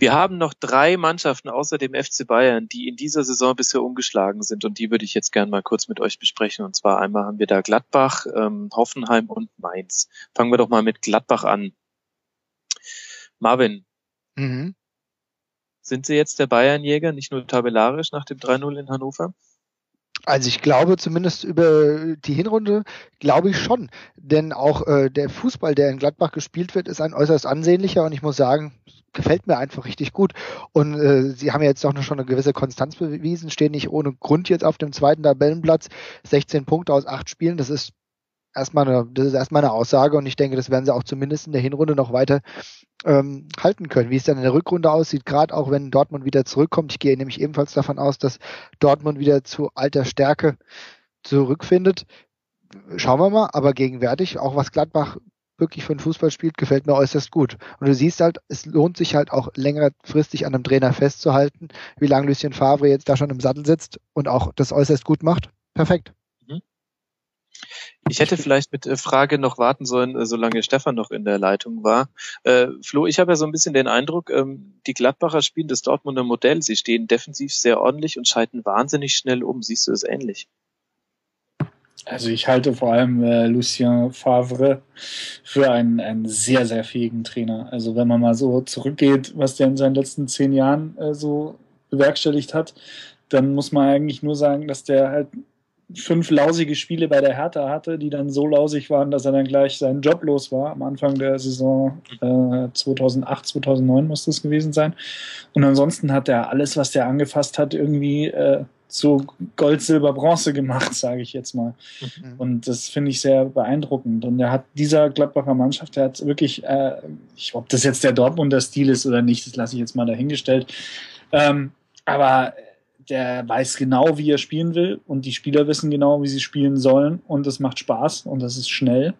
Wir haben noch drei Mannschaften außer dem FC Bayern, die in dieser Saison bisher umgeschlagen sind und die würde ich jetzt gerne mal kurz mit euch besprechen. Und zwar einmal haben wir da Gladbach, ähm, Hoffenheim und Mainz. Fangen wir doch mal mit Gladbach an. Marvin, mhm. sind Sie jetzt der Bayernjäger, nicht nur tabellarisch nach dem 3-0 in Hannover? Also ich glaube zumindest über die Hinrunde glaube ich schon, denn auch äh, der Fußball, der in Gladbach gespielt wird, ist ein äußerst ansehnlicher und ich muss sagen, gefällt mir einfach richtig gut. Und äh, sie haben jetzt auch noch schon eine gewisse Konstanz bewiesen, stehen nicht ohne Grund jetzt auf dem zweiten Tabellenplatz, 16 Punkte aus acht Spielen, das ist erstmal eine, das ist erstmal eine Aussage und ich denke, das werden sie auch zumindest in der Hinrunde noch weiter ähm, halten können. Wie es dann in der Rückrunde aussieht, gerade auch wenn Dortmund wieder zurückkommt. Ich gehe nämlich ebenfalls davon aus, dass Dortmund wieder zu alter Stärke zurückfindet. Schauen wir mal, aber gegenwärtig, auch was Gladbach wirklich für einen Fußball spielt, gefällt mir äußerst gut. Und du siehst halt, es lohnt sich halt auch längerfristig an einem Trainer festzuhalten, wie lange Lucien Favre jetzt da schon im Sattel sitzt und auch das äußerst gut macht. Perfekt. Ich hätte vielleicht mit äh, Frage noch warten sollen, äh, solange Stefan noch in der Leitung war. Äh, Flo, ich habe ja so ein bisschen den Eindruck, ähm, die Gladbacher spielen das Dortmunder Modell. Sie stehen defensiv sehr ordentlich und schalten wahnsinnig schnell um. Siehst du es ähnlich? Also ich halte vor allem äh, Lucien Favre für einen, einen sehr, sehr fähigen Trainer. Also wenn man mal so zurückgeht, was der in seinen letzten zehn Jahren äh, so bewerkstelligt hat, dann muss man eigentlich nur sagen, dass der halt fünf lausige Spiele bei der Hertha hatte, die dann so lausig waren, dass er dann gleich seinen Job los war. Am Anfang der Saison äh, 2008, 2009 muss das gewesen sein. Und ansonsten hat er alles, was der angefasst hat, irgendwie äh, zu Gold, Silber, Bronze gemacht, <laughs> sage ich jetzt mal. Mhm. Und das finde ich sehr beeindruckend. Und er hat dieser Gladbacher Mannschaft, der hat wirklich, äh, ich, ob das jetzt der Dortmunder Stil ist oder nicht, das lasse ich jetzt mal dahingestellt. Ähm, aber der weiß genau, wie er spielen will und die Spieler wissen genau, wie sie spielen sollen und es macht Spaß und das ist schnell.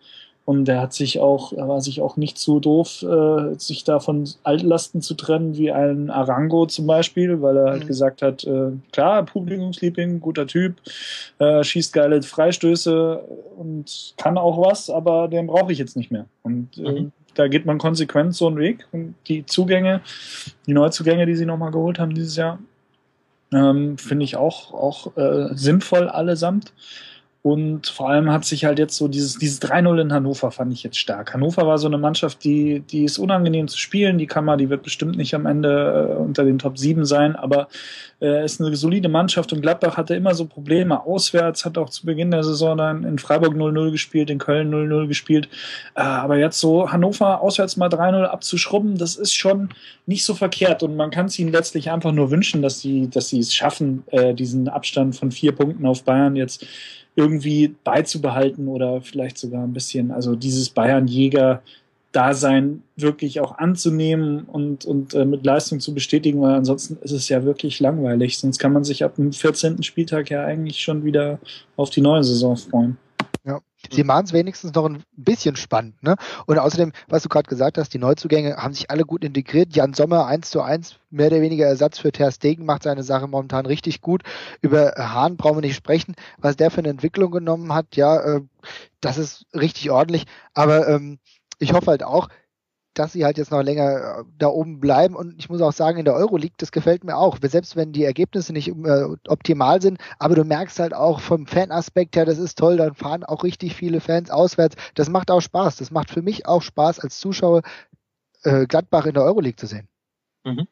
Und er hat sich auch, er war sich auch nicht so doof, äh, sich da von Altlasten zu trennen, wie ein Arango zum Beispiel, weil er halt mhm. gesagt hat, äh, klar, Publikumsliebling, guter Typ, äh, schießt geile Freistöße und kann auch was, aber den brauche ich jetzt nicht mehr. Und äh, mhm. da geht man konsequent so einen Weg. Und die Zugänge, die Neuzugänge, die sie nochmal geholt haben dieses Jahr, ähm, finde ich auch, auch äh, sinnvoll allesamt. Und vor allem hat sich halt jetzt so dieses, dieses 3-0 in Hannover fand ich jetzt stark. Hannover war so eine Mannschaft, die, die ist unangenehm zu spielen. Die Kammer, die wird bestimmt nicht am Ende äh, unter den Top 7 sein, aber äh, ist eine solide Mannschaft und Gladbach hatte immer so Probleme auswärts, hat auch zu Beginn der Saison dann in Freiburg 0-0 gespielt, in Köln 0-0 gespielt. Äh, aber jetzt so Hannover auswärts mal 3-0 abzuschrubben, das ist schon nicht so verkehrt und man kann es ihnen letztlich einfach nur wünschen, dass sie, dass sie es schaffen, äh, diesen Abstand von vier Punkten auf Bayern jetzt irgendwie beizubehalten oder vielleicht sogar ein bisschen, also dieses Bayern-Jäger Dasein wirklich auch anzunehmen und, und äh, mit Leistung zu bestätigen, weil ansonsten ist es ja wirklich langweilig. Sonst kann man sich ab dem 14. Spieltag ja eigentlich schon wieder auf die neue Saison freuen. Sie machen es wenigstens noch ein bisschen spannend. Ne? Und außerdem, was du gerade gesagt hast, die Neuzugänge haben sich alle gut integriert. Jan Sommer 1 zu 1, mehr oder weniger Ersatz für Ter Stegen, macht seine Sache momentan richtig gut. Über Hahn brauchen wir nicht sprechen. Was der für eine Entwicklung genommen hat, ja, äh, das ist richtig ordentlich. Aber ähm, ich hoffe halt auch, dass sie halt jetzt noch länger äh, da oben bleiben. Und ich muss auch sagen, in der Euroleague, das gefällt mir auch. Selbst wenn die Ergebnisse nicht äh, optimal sind, aber du merkst halt auch vom Fanaspekt her, das ist toll, dann fahren auch richtig viele Fans auswärts. Das macht auch Spaß. Das macht für mich auch Spaß, als Zuschauer äh, Gladbach in der Euroleague zu sehen. Mhm.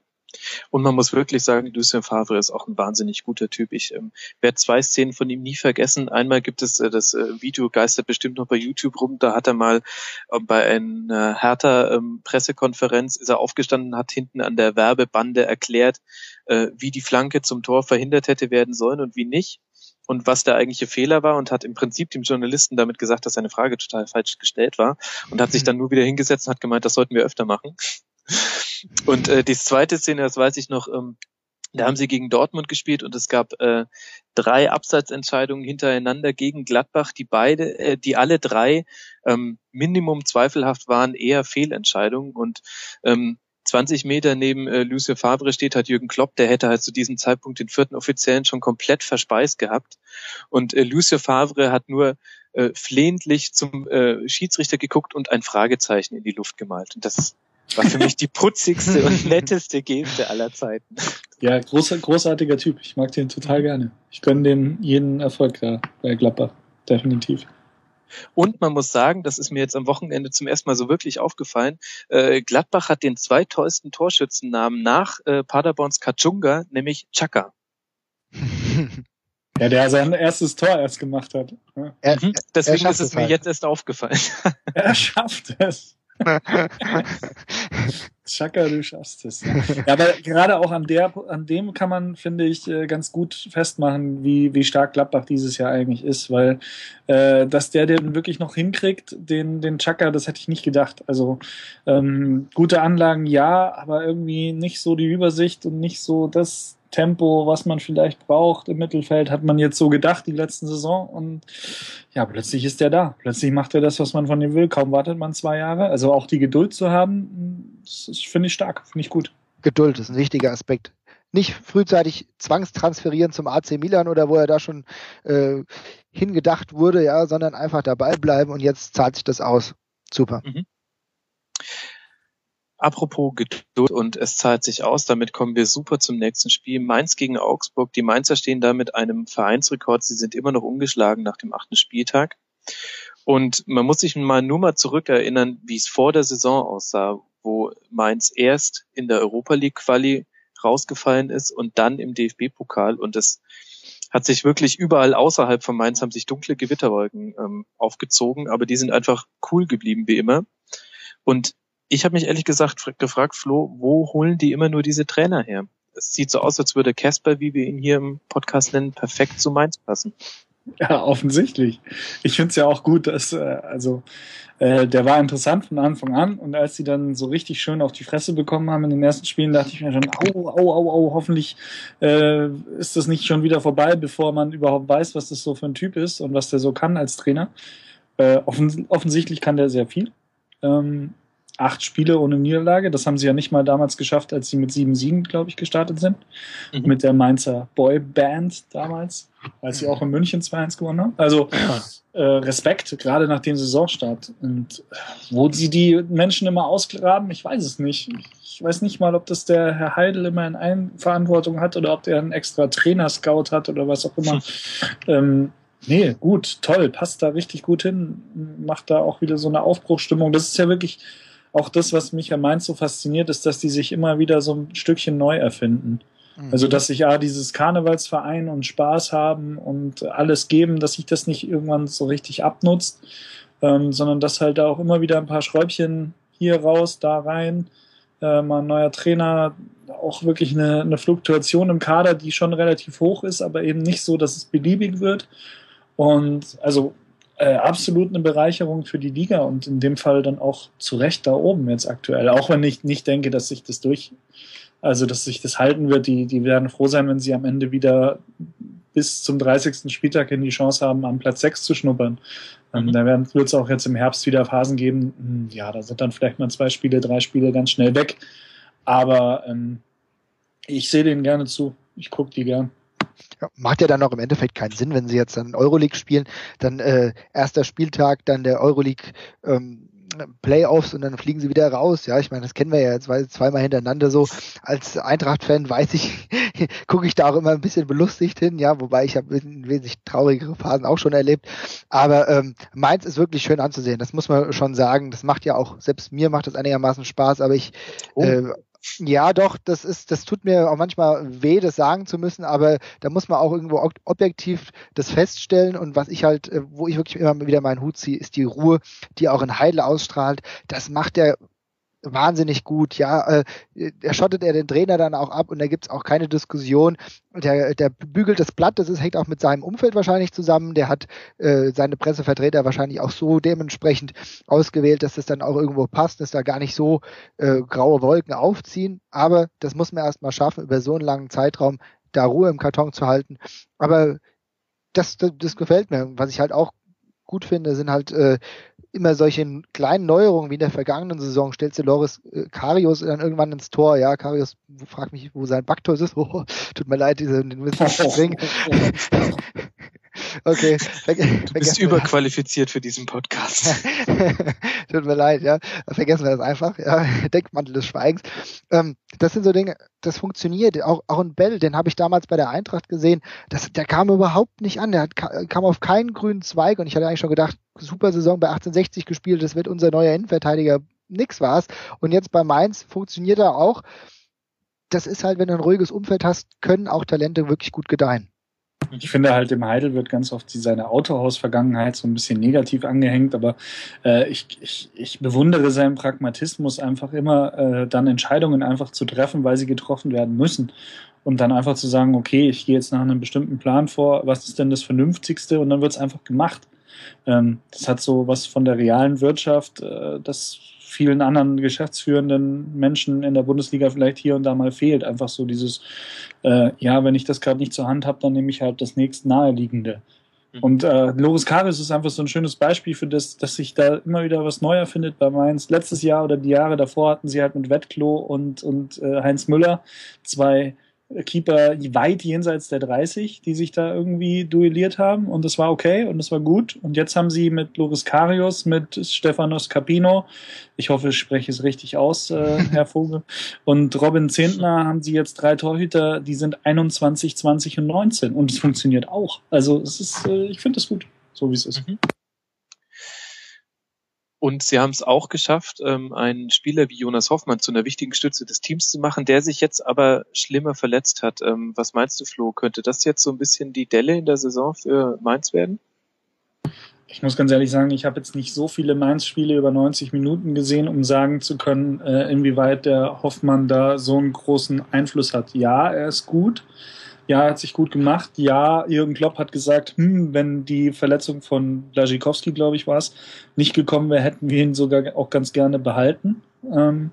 Und man muss wirklich sagen, Lucien Favre ist auch ein wahnsinnig guter Typ. Ich ähm, werde zwei Szenen von ihm nie vergessen. Einmal gibt es äh, das äh, Video geistert bestimmt noch bei YouTube rum. Da hat er mal äh, bei einer Hertha ähm, Pressekonferenz ist er aufgestanden, hat hinten an der Werbebande erklärt, äh, wie die Flanke zum Tor verhindert hätte werden sollen und wie nicht und was der eigentliche Fehler war und hat im Prinzip dem Journalisten damit gesagt, dass seine Frage total falsch gestellt war und hat sich dann nur wieder hingesetzt und hat gemeint, das sollten wir öfter machen. Und äh, die zweite Szene, das weiß ich noch, ähm, da haben sie gegen Dortmund gespielt und es gab äh, drei Abseitsentscheidungen hintereinander gegen Gladbach, die beide, äh, die alle drei ähm, Minimum zweifelhaft waren, eher Fehlentscheidungen und ähm, 20 Meter neben äh, Lucien Favre steht hat Jürgen Klopp, der hätte halt zu diesem Zeitpunkt den vierten Offiziellen schon komplett verspeist gehabt. Und äh, Lucien Favre hat nur äh, flehentlich zum äh, Schiedsrichter geguckt und ein Fragezeichen in die Luft gemalt. Und das war für mich die <laughs> putzigste und netteste Geste aller Zeiten. Ja, großer, großartiger Typ. Ich mag den total gerne. Ich gönne dem jeden Erfolg da bei Gladbach. Definitiv. Und man muss sagen, das ist mir jetzt am Wochenende zum ersten Mal so wirklich aufgefallen, äh, Gladbach hat den zweitollsten Torschützennamen nach äh, Paderborns Kachunga, nämlich Chaka. Ja, der sein erstes Tor erst gemacht hat. Ja. Er, mhm. Deswegen ist es mir halt. jetzt erst aufgefallen. Er schafft es. Chaka, du schaffst es. Ja. aber gerade auch an der, an dem kann man, finde ich, äh, ganz gut festmachen, wie, wie stark Gladbach dieses Jahr eigentlich ist, weil äh, dass der den wirklich noch hinkriegt, den, den Chaka, das hätte ich nicht gedacht. Also ähm, gute Anlagen ja, aber irgendwie nicht so die Übersicht und nicht so das, Tempo, was man vielleicht braucht im Mittelfeld, hat man jetzt so gedacht die letzten Saison und ja, plötzlich ist er da. Plötzlich macht er das, was man von ihm will. Kaum wartet man zwei Jahre. Also auch die Geduld zu haben, finde ich stark, finde ich gut. Geduld ist ein wichtiger Aspekt. Nicht frühzeitig zwangstransferieren zum AC Milan oder wo er da schon äh, hingedacht wurde, ja, sondern einfach dabei bleiben und jetzt zahlt sich das aus. Super. Mhm. Apropos Geduld und es zahlt sich aus, damit kommen wir super zum nächsten Spiel. Mainz gegen Augsburg. Die Mainzer stehen da mit einem Vereinsrekord. Sie sind immer noch ungeschlagen nach dem achten Spieltag. Und man muss sich mal nur mal zurückerinnern, wie es vor der Saison aussah, wo Mainz erst in der Europa League Quali rausgefallen ist und dann im DFB-Pokal und es hat sich wirklich überall außerhalb von Mainz haben sich dunkle Gewitterwolken ähm, aufgezogen, aber die sind einfach cool geblieben wie immer. Und ich habe mich ehrlich gesagt gefragt, Flo, wo holen die immer nur diese Trainer her? Es sieht so aus, als würde Casper, wie wir ihn hier im Podcast nennen, perfekt zu Mainz passen. Ja, offensichtlich. Ich finde es ja auch gut, dass, äh, also, äh, der war interessant von Anfang an und als sie dann so richtig schön auf die Fresse bekommen haben in den ersten Spielen, dachte ich mir schon, au, au, au, au, hoffentlich äh, ist das nicht schon wieder vorbei, bevor man überhaupt weiß, was das so für ein Typ ist und was der so kann als Trainer. Äh, offens offensichtlich kann der sehr viel. Ähm, acht Spiele ohne Niederlage. Das haben sie ja nicht mal damals geschafft, als sie mit sieben Siegen, glaube ich, gestartet sind. Mhm. Mit der Mainzer Boy Band damals, als sie auch in München 2-1 gewonnen haben. Also äh, Respekt, gerade nach dem Saisonstart. Und wo sie die Menschen immer ausgraben, ich weiß es nicht. Ich weiß nicht mal, ob das der Herr Heidel immer in Eigenverantwortung hat oder ob der einen extra Trainer-Scout hat oder was auch immer. ähm, Nee, gut, toll, passt da richtig gut hin, macht da auch wieder so eine Aufbruchstimmung. Das ist ja wirklich auch das, was mich an Mainz so fasziniert, ist, dass die sich immer wieder so ein Stückchen neu erfinden. Mhm. Also, dass sich ja dieses Karnevalsverein und Spaß haben und alles geben, dass sich das nicht irgendwann so richtig abnutzt, ähm, sondern dass halt da auch immer wieder ein paar Schräubchen hier raus, da rein, äh, mal ein neuer Trainer, auch wirklich eine, eine Fluktuation im Kader, die schon relativ hoch ist, aber eben nicht so, dass es beliebig wird. Und also äh, absolut eine Bereicherung für die Liga und in dem Fall dann auch zu Recht da oben jetzt aktuell. Auch wenn ich nicht denke, dass sich das durch, also dass sich das halten wird. Die, die werden froh sein, wenn sie am Ende wieder bis zum 30. Spieltag in die Chance haben, am Platz 6 zu schnuppern. Ähm, mhm. Da wird es auch jetzt im Herbst wieder Phasen geben. Hm, ja, da sind dann vielleicht mal zwei Spiele, drei Spiele ganz schnell weg. Aber ähm, ich sehe denen gerne zu. Ich gucke die gern. Ja, macht ja dann auch im Endeffekt keinen Sinn, wenn sie jetzt dann Euroleague spielen, dann äh, erster Spieltag, dann der Euroleague ähm, Playoffs und dann fliegen sie wieder raus. Ja, ich meine, das kennen wir ja jetzt zweimal hintereinander so. Als Eintracht-Fan weiß ich, <laughs> gucke ich da auch immer ein bisschen belustigt hin, ja, wobei ich habe wesentlich traurigere Phasen auch schon erlebt. Aber ähm, Mainz ist wirklich schön anzusehen, das muss man schon sagen. Das macht ja auch, selbst mir macht das einigermaßen Spaß, aber ich oh. äh, ja, doch, das ist, das tut mir auch manchmal weh, das sagen zu müssen, aber da muss man auch irgendwo objektiv das feststellen und was ich halt, äh, wo ich wirklich immer wieder meinen Hut ziehe, ist die Ruhe, die auch in Heidel ausstrahlt. Das macht der wahnsinnig gut. Ja, äh, er schottet er den Trainer dann auch ab und da gibt's auch keine Diskussion. Der, der bügelt das Blatt, das ist, hängt auch mit seinem Umfeld wahrscheinlich zusammen. Der hat äh, seine Pressevertreter wahrscheinlich auch so dementsprechend ausgewählt, dass das dann auch irgendwo passt, dass da gar nicht so äh, graue Wolken aufziehen. Aber das muss man erstmal schaffen, über so einen langen Zeitraum da Ruhe im Karton zu halten. Aber das, das, das gefällt mir. Was ich halt auch gut finde, sind halt äh, immer solche kleinen Neuerungen wie in der vergangenen Saison. Stellst du Loris äh, Karius dann irgendwann ins Tor. Ja, Karius fragt mich, wo sein Backtor ist. Oh, <laughs> tut mir leid, diese, den müssen wir bringen. <laughs> Okay. Du bist überqualifiziert für diesen Podcast. <laughs> Tut mir leid, ja. Vergessen wir das einfach. Ja. <laughs> Deckmantel des Schweigens. Ähm, das sind so Dinge, das funktioniert. Auch, auch ein Bell, den habe ich damals bei der Eintracht gesehen. Das, der kam überhaupt nicht an. Der hat, kam auf keinen grünen Zweig und ich hatte eigentlich schon gedacht, super Saison bei 1860 gespielt, das wird unser neuer Innenverteidiger. Nix war's. Und jetzt bei Mainz funktioniert er auch. Das ist halt, wenn du ein ruhiges Umfeld hast, können auch Talente wirklich gut gedeihen. Ich finde halt, im Heidel wird ganz oft seine Autohaus-Vergangenheit so ein bisschen negativ angehängt, aber äh, ich, ich, ich bewundere seinen Pragmatismus, einfach immer äh, dann Entscheidungen einfach zu treffen, weil sie getroffen werden müssen. Und dann einfach zu sagen, okay, ich gehe jetzt nach einem bestimmten Plan vor, was ist denn das Vernünftigste? Und dann wird es einfach gemacht. Ähm, das hat so was von der realen Wirtschaft, äh, das vielen anderen geschäftsführenden Menschen in der Bundesliga vielleicht hier und da mal fehlt. Einfach so dieses, äh, ja, wenn ich das gerade nicht zur Hand habe, dann nehme ich halt das nächst naheliegende. Mhm. Und äh, Loris Karius ist einfach so ein schönes Beispiel für das, dass sich da immer wieder was Neuer findet bei Mainz. Letztes Jahr oder die Jahre davor hatten sie halt mit Wettklo und, und äh, Heinz Müller zwei Keeper weit jenseits der 30, die sich da irgendwie duelliert haben und das war okay und das war gut. Und jetzt haben sie mit Loris Karius, mit Stefanos Capino, ich hoffe, ich spreche es richtig aus, äh, <laughs> Herr Vogel, und Robin Zehntner haben sie jetzt drei Torhüter, die sind 21, 20 und 19 und es funktioniert auch. Also es ist, äh, ich finde es gut, so wie es ist. Mhm. Und sie haben es auch geschafft, ähm, einen Spieler wie Jonas Hoffmann zu einer wichtigen Stütze des Teams zu machen, der sich jetzt aber schlimmer verletzt hat. Ähm, was meinst du, Flo? Könnte das jetzt so ein bisschen die Delle in der Saison für Mainz werden? Ich muss ganz ehrlich sagen, ich habe jetzt nicht so viele Mainz-Spiele über 90 Minuten gesehen, um sagen zu können, äh, inwieweit der Hoffmann da so einen großen Einfluss hat. Ja, er ist gut ja, hat sich gut gemacht. Ja, Jürgen Klopp hat gesagt, hm, wenn die Verletzung von Blazikowski, glaube ich, war es, nicht gekommen wäre, hätten wir ihn sogar auch ganz gerne behalten. Ähm,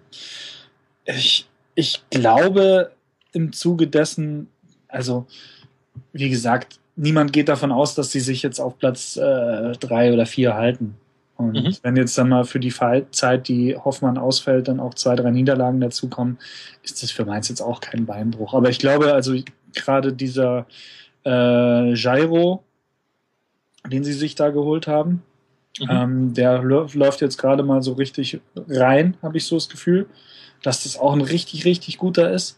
ich, ich glaube im Zuge dessen, also wie gesagt, niemand geht davon aus, dass sie sich jetzt auf Platz äh, drei oder vier halten. Und mhm. wenn jetzt dann mal für die Zeit, die Hoffmann ausfällt, dann auch zwei, drei Niederlagen dazukommen, ist das für Mainz jetzt auch kein Beinbruch. Aber ich glaube, also gerade dieser äh, Gyro, den sie sich da geholt haben, mhm. ähm, der läuft jetzt gerade mal so richtig rein, habe ich so das Gefühl, dass das auch ein richtig, richtig guter ist.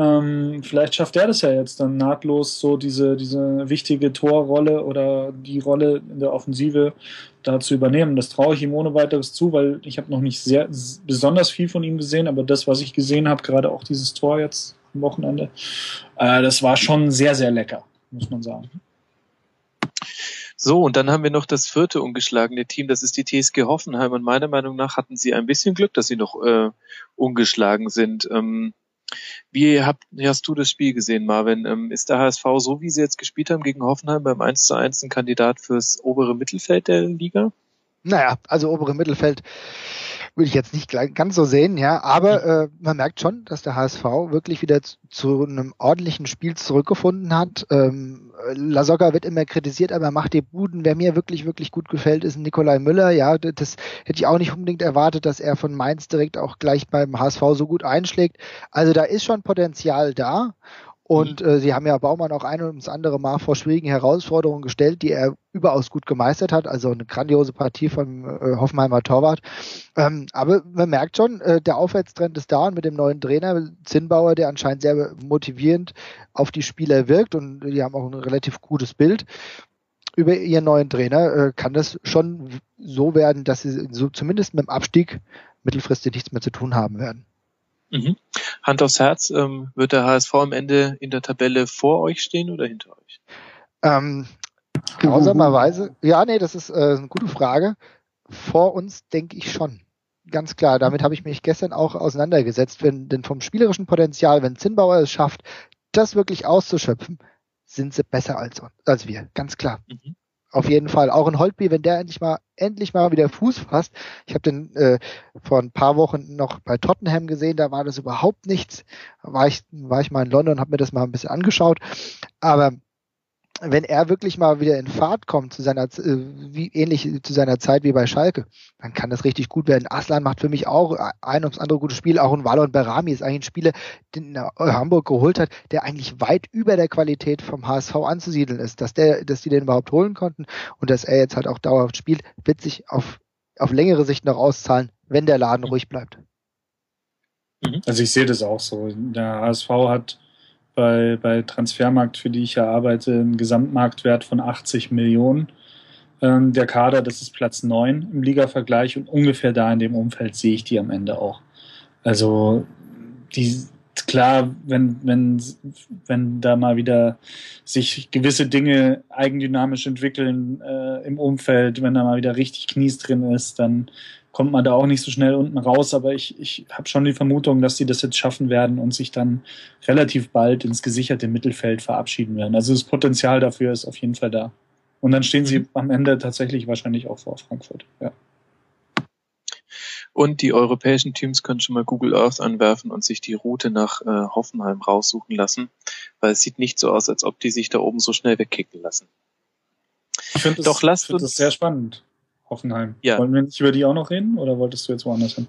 Ähm, vielleicht schafft er das ja jetzt dann nahtlos, so diese, diese wichtige Torrolle oder die Rolle in der Offensive da zu übernehmen. Das traue ich ihm ohne weiteres zu, weil ich habe noch nicht sehr besonders viel von ihm gesehen, aber das, was ich gesehen habe, gerade auch dieses Tor jetzt am Wochenende, äh, das war schon sehr, sehr lecker, muss man sagen. So, und dann haben wir noch das vierte ungeschlagene Team, das ist die TSG Hoffenheim. Und meiner Meinung nach hatten sie ein bisschen Glück, dass sie noch äh, ungeschlagen sind. Ähm, wie, habt, wie hast du das Spiel gesehen, Marvin? Ähm, ist der HSV, so wie sie jetzt gespielt haben gegen Hoffenheim, beim 1 zu 1 ein Kandidat fürs obere Mittelfeld der Liga? Naja, also obere Mittelfeld würde ich jetzt nicht ganz so sehen, ja, aber mhm. äh, man merkt schon, dass der HSV wirklich wieder zu, zu einem ordentlichen Spiel zurückgefunden hat. Ähm, Lasogga wird immer kritisiert, aber er macht die Buden. Wer mir wirklich, wirklich gut gefällt, ist Nikolai Müller. Ja, das hätte ich auch nicht unbedingt erwartet, dass er von Mainz direkt auch gleich beim HSV so gut einschlägt. Also da ist schon Potenzial da. Und mhm. äh, sie haben ja Baumann auch ein und das andere Mal vor schwierigen Herausforderungen gestellt, die er überaus gut gemeistert hat. Also eine grandiose Partie vom äh, Hoffenheimer Torwart. Ähm, aber man merkt schon, äh, der Aufwärtstrend ist da und mit dem neuen Trainer Zinnbauer, der anscheinend sehr motivierend auf die Spieler wirkt und die haben auch ein relativ gutes Bild über ihren neuen Trainer, äh, kann das schon so werden, dass sie so zumindest mit dem Abstieg mittelfristig nichts mehr zu tun haben werden. Mhm. Hand aufs Herz, ähm, wird der HSV am Ende in der Tabelle vor euch stehen oder hinter euch? Ähm, grausamerweise, ja, nee, das ist äh, eine gute Frage. Vor uns denke ich schon. Ganz klar, damit habe ich mich gestern auch auseinandergesetzt. Wenn, denn vom spielerischen Potenzial, wenn Zinnbauer es schafft, das wirklich auszuschöpfen, sind sie besser als, als wir. Ganz klar. Mhm. Auf jeden Fall. Auch ein Holtby, wenn der endlich mal endlich mal wieder Fuß fasst. Ich habe den äh, vor ein paar Wochen noch bei Tottenham gesehen, da war das überhaupt nichts. War ich, war ich mal in London, habe mir das mal ein bisschen angeschaut. Aber wenn er wirklich mal wieder in Fahrt kommt zu seiner äh, wie ähnlich zu seiner Zeit wie bei Schalke, dann kann das richtig gut werden. Aslan macht für mich auch ein ums andere gutes Spiel. Auch ein Walon Berami ist eigentlich ein Spieler, den Hamburg geholt hat, der eigentlich weit über der Qualität vom HSV anzusiedeln ist. Dass der, dass die den überhaupt holen konnten und dass er jetzt halt auch dauerhaft spielt, wird sich auf auf längere Sicht noch auszahlen, wenn der Laden ruhig bleibt. Mhm. Also ich sehe das auch so. Der HSV hat bei, bei Transfermarkt, für die ich ja arbeite, einen Gesamtmarktwert von 80 Millionen. Ähm, der Kader, das ist Platz 9 im Liga-Vergleich und ungefähr da in dem Umfeld sehe ich die am Ende auch. Also die klar, wenn, wenn, wenn da mal wieder sich gewisse Dinge eigendynamisch entwickeln äh, im Umfeld, wenn da mal wieder richtig Knies drin ist, dann kommt man da auch nicht so schnell unten raus, aber ich, ich habe schon die Vermutung, dass sie das jetzt schaffen werden und sich dann relativ bald ins gesicherte Mittelfeld verabschieden werden. Also das Potenzial dafür ist auf jeden Fall da. Und dann stehen sie mhm. am Ende tatsächlich wahrscheinlich auch vor Frankfurt. Ja. Und die europäischen Teams können schon mal Google Earth anwerfen und sich die Route nach äh, Hoffenheim raussuchen lassen, weil es sieht nicht so aus, als ob die sich da oben so schnell wegkicken lassen. Ich finde das, find das sehr spannend. Hoffenheim. Ja. Wollen wir nicht über die auch noch reden oder wolltest du jetzt woanders hin?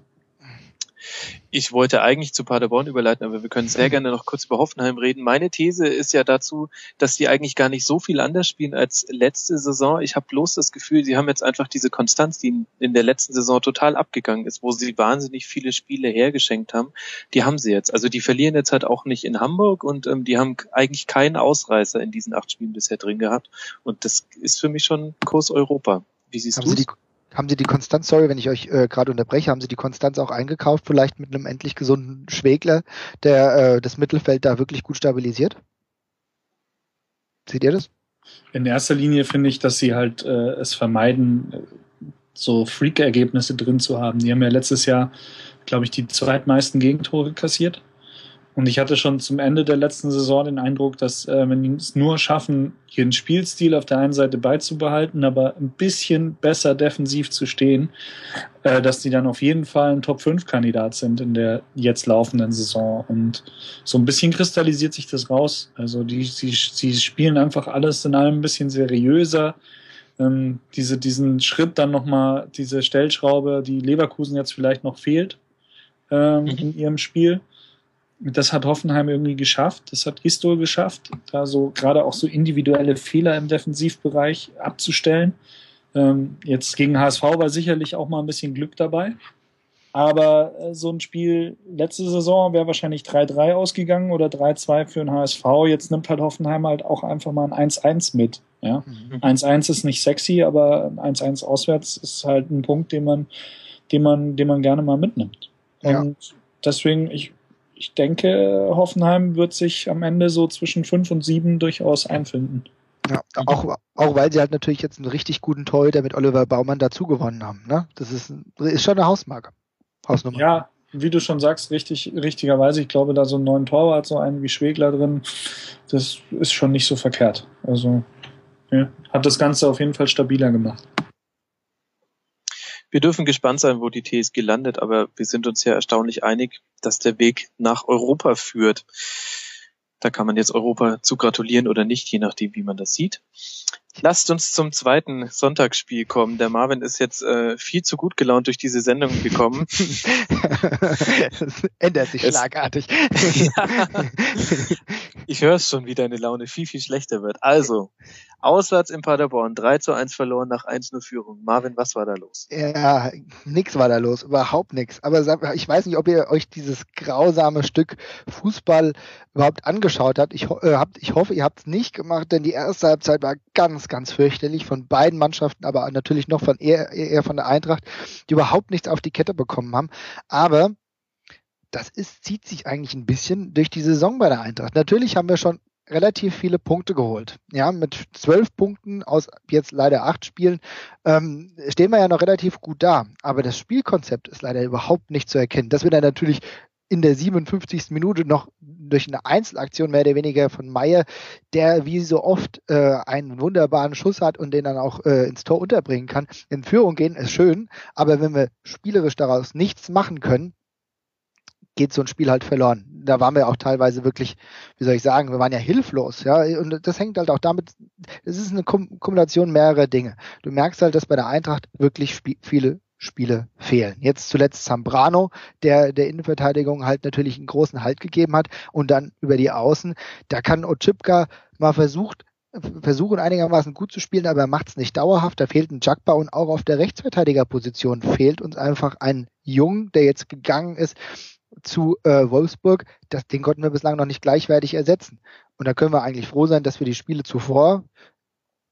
Ich wollte eigentlich zu Paderborn überleiten, aber wir können sehr mhm. gerne noch kurz über Hoffenheim reden. Meine These ist ja dazu, dass die eigentlich gar nicht so viel anders spielen als letzte Saison. Ich habe bloß das Gefühl, sie haben jetzt einfach diese Konstanz, die in der letzten Saison total abgegangen ist, wo sie wahnsinnig viele Spiele hergeschenkt haben. Die haben sie jetzt. Also die verlieren jetzt halt auch nicht in Hamburg und ähm, die haben eigentlich keinen Ausreißer in diesen acht Spielen bisher drin gehabt. Und das ist für mich schon Kurs Europa. Wie siehst du haben Sie die Konstanz, sorry, wenn ich euch äh, gerade unterbreche, haben Sie die Konstanz auch eingekauft, vielleicht mit einem endlich gesunden Schwegler, der äh, das Mittelfeld da wirklich gut stabilisiert? Seht ihr das? In erster Linie finde ich, dass sie halt äh, es vermeiden, so Freak-Ergebnisse drin zu haben. Die haben ja letztes Jahr, glaube ich, die zweitmeisten Gegentore kassiert. Und ich hatte schon zum Ende der letzten Saison den Eindruck, dass äh, wenn die es nur schaffen, ihren Spielstil auf der einen Seite beizubehalten, aber ein bisschen besser defensiv zu stehen, äh, dass die dann auf jeden Fall ein Top-5-Kandidat sind in der jetzt laufenden Saison. Und so ein bisschen kristallisiert sich das raus. Also die, sie, sie spielen einfach alles in allem ein bisschen seriöser. Ähm, diese, diesen Schritt dann nochmal, diese Stellschraube, die Leverkusen jetzt vielleicht noch fehlt ähm, mhm. in ihrem Spiel das hat Hoffenheim irgendwie geschafft. Das hat Gistol geschafft, da so gerade auch so individuelle Fehler im Defensivbereich abzustellen. Ähm, jetzt gegen HSV war sicherlich auch mal ein bisschen Glück dabei. Aber äh, so ein Spiel letzte Saison wäre wahrscheinlich 3-3 ausgegangen oder 3-2 für den HSV. Jetzt nimmt halt Hoffenheim halt auch einfach mal ein 1-1 mit. Ja? Mhm. 1-1 ist nicht sexy, aber ein 1-1 auswärts ist halt ein Punkt, den man, den man, den man gerne mal mitnimmt. Und ja. deswegen, ich, ich denke, Hoffenheim wird sich am Ende so zwischen fünf und sieben durchaus einfinden. Ja, auch, auch weil sie halt natürlich jetzt einen richtig guten Torhüter mit Oliver Baumann dazu gewonnen haben. Ne? Das ist, ist schon eine Hausmarke. Hausnummer. Ja, wie du schon sagst, richtig, richtigerweise, ich glaube, da so einen neuen Torwart, so einen wie Schwegler drin, das ist schon nicht so verkehrt. Also ja, hat das Ganze auf jeden Fall stabiler gemacht. Wir dürfen gespannt sein, wo die TSG landet, aber wir sind uns ja erstaunlich einig, dass der Weg nach Europa führt. Da kann man jetzt Europa zu gratulieren oder nicht, je nachdem, wie man das sieht. Lasst uns zum zweiten Sonntagsspiel kommen. Der Marvin ist jetzt äh, viel zu gut gelaunt durch diese Sendung gekommen. das <laughs> ändert sich schlagartig. ja. Ich höre es schon, wie deine Laune viel, viel schlechter wird. Also, auswärts in Paderborn, 3 zu 1 verloren nach 1-0 Führung. Marvin, was war da los? Ja, nix war da los, überhaupt nix. Aber ich weiß nicht, ob ihr euch dieses grausame Stück Fußball überhaupt angeschaut habt. Ich, äh, habt, ich hoffe, ihr habt es nicht gemacht, denn die erste Halbzeit war ganz, ganz fürchterlich von beiden Mannschaften, aber natürlich noch von eher, eher von der Eintracht, die überhaupt nichts auf die Kette bekommen haben. Aber das ist, zieht sich eigentlich ein bisschen durch die Saison bei der Eintracht. Natürlich haben wir schon relativ viele Punkte geholt. Ja, mit zwölf Punkten aus jetzt leider acht Spielen ähm, stehen wir ja noch relativ gut da. Aber das Spielkonzept ist leider überhaupt nicht zu erkennen. Dass wir dann natürlich in der 57. Minute noch durch eine Einzelaktion mehr oder weniger von Meyer, der wie so oft äh, einen wunderbaren Schuss hat und den dann auch äh, ins Tor unterbringen kann. In Führung gehen ist schön, aber wenn wir spielerisch daraus nichts machen können, geht so ein Spiel halt verloren. Da waren wir auch teilweise wirklich, wie soll ich sagen, wir waren ja hilflos, ja. Und das hängt halt auch damit, es ist eine Kombination mehrerer Dinge. Du merkst halt, dass bei der Eintracht wirklich viele Spiele fehlen. Jetzt zuletzt Zambrano, der der Innenverteidigung halt natürlich einen großen Halt gegeben hat und dann über die Außen, da kann Ochipka mal versucht, versuchen einigermaßen gut zu spielen, aber er macht es nicht dauerhaft. Da fehlt ein Jagba und auch auf der Rechtsverteidigerposition fehlt uns einfach ein Jung, der jetzt gegangen ist zu äh, Wolfsburg. Das, den konnten wir bislang noch nicht gleichwertig ersetzen. Und da können wir eigentlich froh sein, dass wir die Spiele zuvor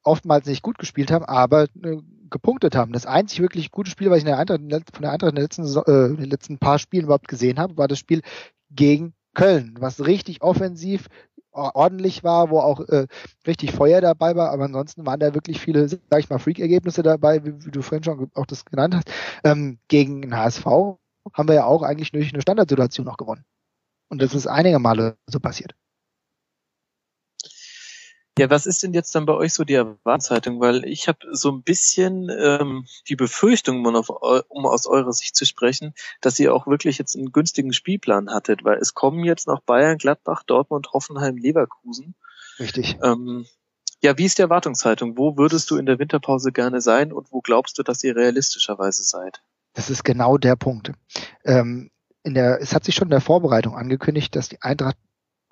oftmals nicht gut gespielt haben, aber äh, gepunktet haben. Das einzig wirklich gute Spiel, was ich der Eintracht, von der Eintracht in den letzten, äh, in den letzten paar Spielen überhaupt gesehen habe, war das Spiel gegen Köln, was richtig offensiv ordentlich war, wo auch äh, richtig Feuer dabei war, aber ansonsten waren da wirklich viele, sag ich mal, Freak-Ergebnisse dabei, wie, wie, du vorhin schon auch das genannt hast. Ähm, gegen den HSV haben wir ja auch eigentlich durch eine Standardsituation noch gewonnen. Und das ist einige Male so passiert. Ja, was ist denn jetzt dann bei euch so die Erwartungshaltung? Weil ich habe so ein bisschen ähm, die Befürchtung, um, auf, um aus eurer Sicht zu sprechen, dass ihr auch wirklich jetzt einen günstigen Spielplan hattet, weil es kommen jetzt noch Bayern, Gladbach, Dortmund, Hoffenheim, Leverkusen. Richtig. Ähm, ja, wie ist die Erwartungshaltung? Wo würdest du in der Winterpause gerne sein und wo glaubst du, dass ihr realistischerweise seid? Das ist genau der Punkt. Ähm, in der, es hat sich schon in der Vorbereitung angekündigt, dass die Eintracht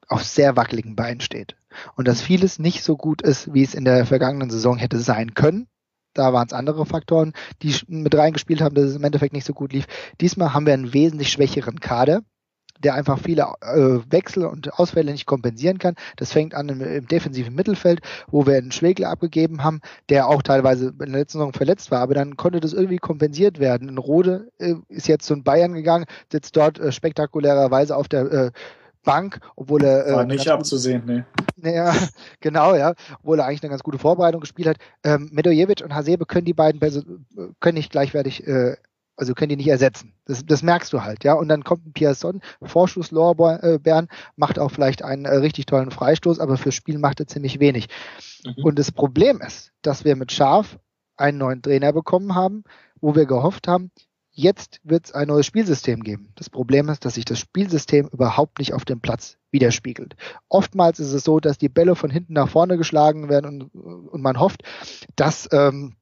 auf sehr wackeligen Beinen steht. Und dass vieles nicht so gut ist, wie es in der vergangenen Saison hätte sein können. Da waren es andere Faktoren, die mit reingespielt haben, dass es im Endeffekt nicht so gut lief. Diesmal haben wir einen wesentlich schwächeren Kader der einfach viele äh, Wechsel und Ausfälle nicht kompensieren kann. Das fängt an im, im defensiven Mittelfeld, wo wir einen Schwegler abgegeben haben, der auch teilweise in der letzten Saison verletzt war, aber dann konnte das irgendwie kompensiert werden. Ein Rode äh, ist jetzt zu Bayern gegangen, sitzt dort äh, spektakulärerweise auf der äh, Bank, obwohl er. Äh, War nicht abzusehen, ne. Naja, <laughs> genau, ja. Obwohl er eigentlich eine ganz gute Vorbereitung gespielt hat. Ähm, Medojevic und Hasebe können die beiden können nicht gleichwertig äh, also können die nicht ersetzen. Das, das merkst du halt, ja. Und dann kommt ein Pierson, Vorschusslorbeeren, macht auch vielleicht einen äh, richtig tollen Freistoß, aber fürs Spiel macht er ziemlich wenig. Mhm. Und das Problem ist, dass wir mit Schaf einen neuen Trainer bekommen haben, wo wir gehofft haben, jetzt wird es ein neues Spielsystem geben. Das Problem ist, dass sich das Spielsystem überhaupt nicht auf dem Platz widerspiegelt. Oftmals ist es so, dass die Bälle von hinten nach vorne geschlagen werden und, und man hofft, dass ähm,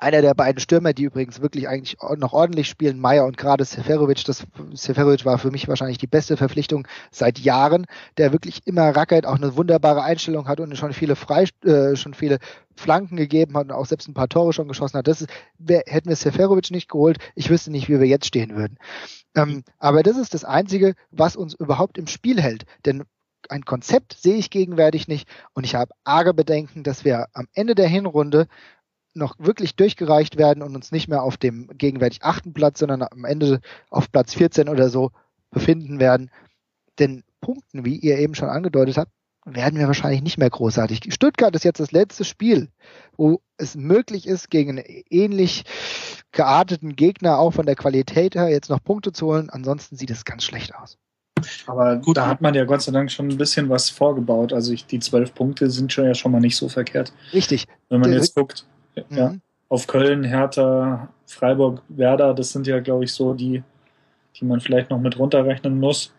einer der beiden Stürmer, die übrigens wirklich eigentlich noch ordentlich spielen, Meier und gerade Seferovic, das Seferovic war für mich wahrscheinlich die beste Verpflichtung seit Jahren, der wirklich immer rackert, auch eine wunderbare Einstellung hat und schon viele frei, äh, schon viele Flanken gegeben hat und auch selbst ein paar Tore schon geschossen hat. Das ist, wer, hätten wir Seferovic nicht geholt, ich wüsste nicht, wie wir jetzt stehen würden. Ähm, aber das ist das Einzige, was uns überhaupt im Spiel hält. Denn ein Konzept sehe ich gegenwärtig nicht und ich habe arge Bedenken, dass wir am Ende der Hinrunde noch wirklich durchgereicht werden und uns nicht mehr auf dem gegenwärtig achten Platz, sondern am Ende auf Platz 14 oder so befinden werden. Denn Punkten, wie ihr eben schon angedeutet habt, werden wir wahrscheinlich nicht mehr großartig. Stuttgart ist jetzt das letzte Spiel, wo es möglich ist, gegen einen ähnlich gearteten Gegner auch von der Qualität her jetzt noch Punkte zu holen. Ansonsten sieht es ganz schlecht aus. Aber Gut, da hat man ja Gott sei Dank schon ein bisschen was vorgebaut. Also ich, die zwölf Punkte sind schon ja schon mal nicht so verkehrt. Richtig. Wenn man jetzt guckt, Mhm. Ja, auf Köln, Hertha, Freiburg, Werder, das sind ja, glaube ich, so die, die man vielleicht noch mit runterrechnen muss.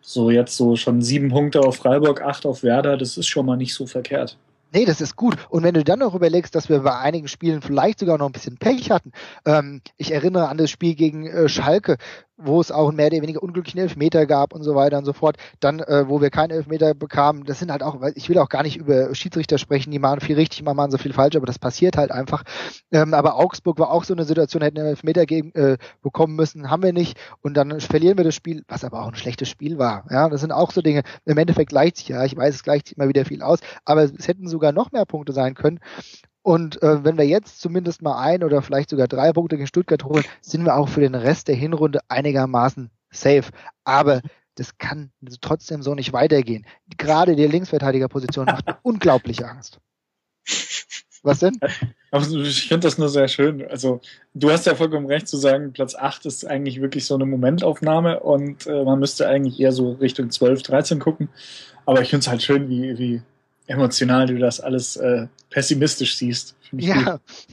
So jetzt so schon sieben Punkte auf Freiburg, acht auf Werder, das ist schon mal nicht so verkehrt. Nee, das ist gut. Und wenn du dann noch überlegst, dass wir bei einigen Spielen vielleicht sogar noch ein bisschen Pech hatten. Ähm, ich erinnere an das Spiel gegen äh, Schalke, wo es auch mehr oder weniger unglücklichen Elfmeter gab und so weiter und so fort. Dann, äh, wo wir keinen Elfmeter bekamen, das sind halt auch, ich will auch gar nicht über Schiedsrichter sprechen, die machen viel richtig, mal machen so viel falsch, aber das passiert halt einfach. Ähm, aber Augsburg war auch so eine Situation, hätten einen Elfmeter gegen, äh, bekommen müssen, haben wir nicht. Und dann verlieren wir das Spiel, was aber auch ein schlechtes Spiel war. Ja, das sind auch so Dinge. Im Endeffekt gleicht sich ja, ich weiß, es gleicht sich immer wieder viel aus, aber es hätten sogar noch mehr Punkte sein können. Und äh, wenn wir jetzt zumindest mal ein oder vielleicht sogar drei Punkte gegen Stuttgart holen, sind wir auch für den Rest der Hinrunde einigermaßen safe. Aber das kann trotzdem so nicht weitergehen. Gerade die Linksverteidigerposition macht <laughs> unglaubliche Angst. Was denn? Ich finde das nur sehr schön. Also, du hast ja vollkommen recht zu sagen, Platz 8 ist eigentlich wirklich so eine Momentaufnahme und äh, man müsste eigentlich eher so Richtung 12, 13 gucken. Aber ich finde es halt schön, wie, wie emotional du das alles äh, pessimistisch siehst. Ja, <laughs>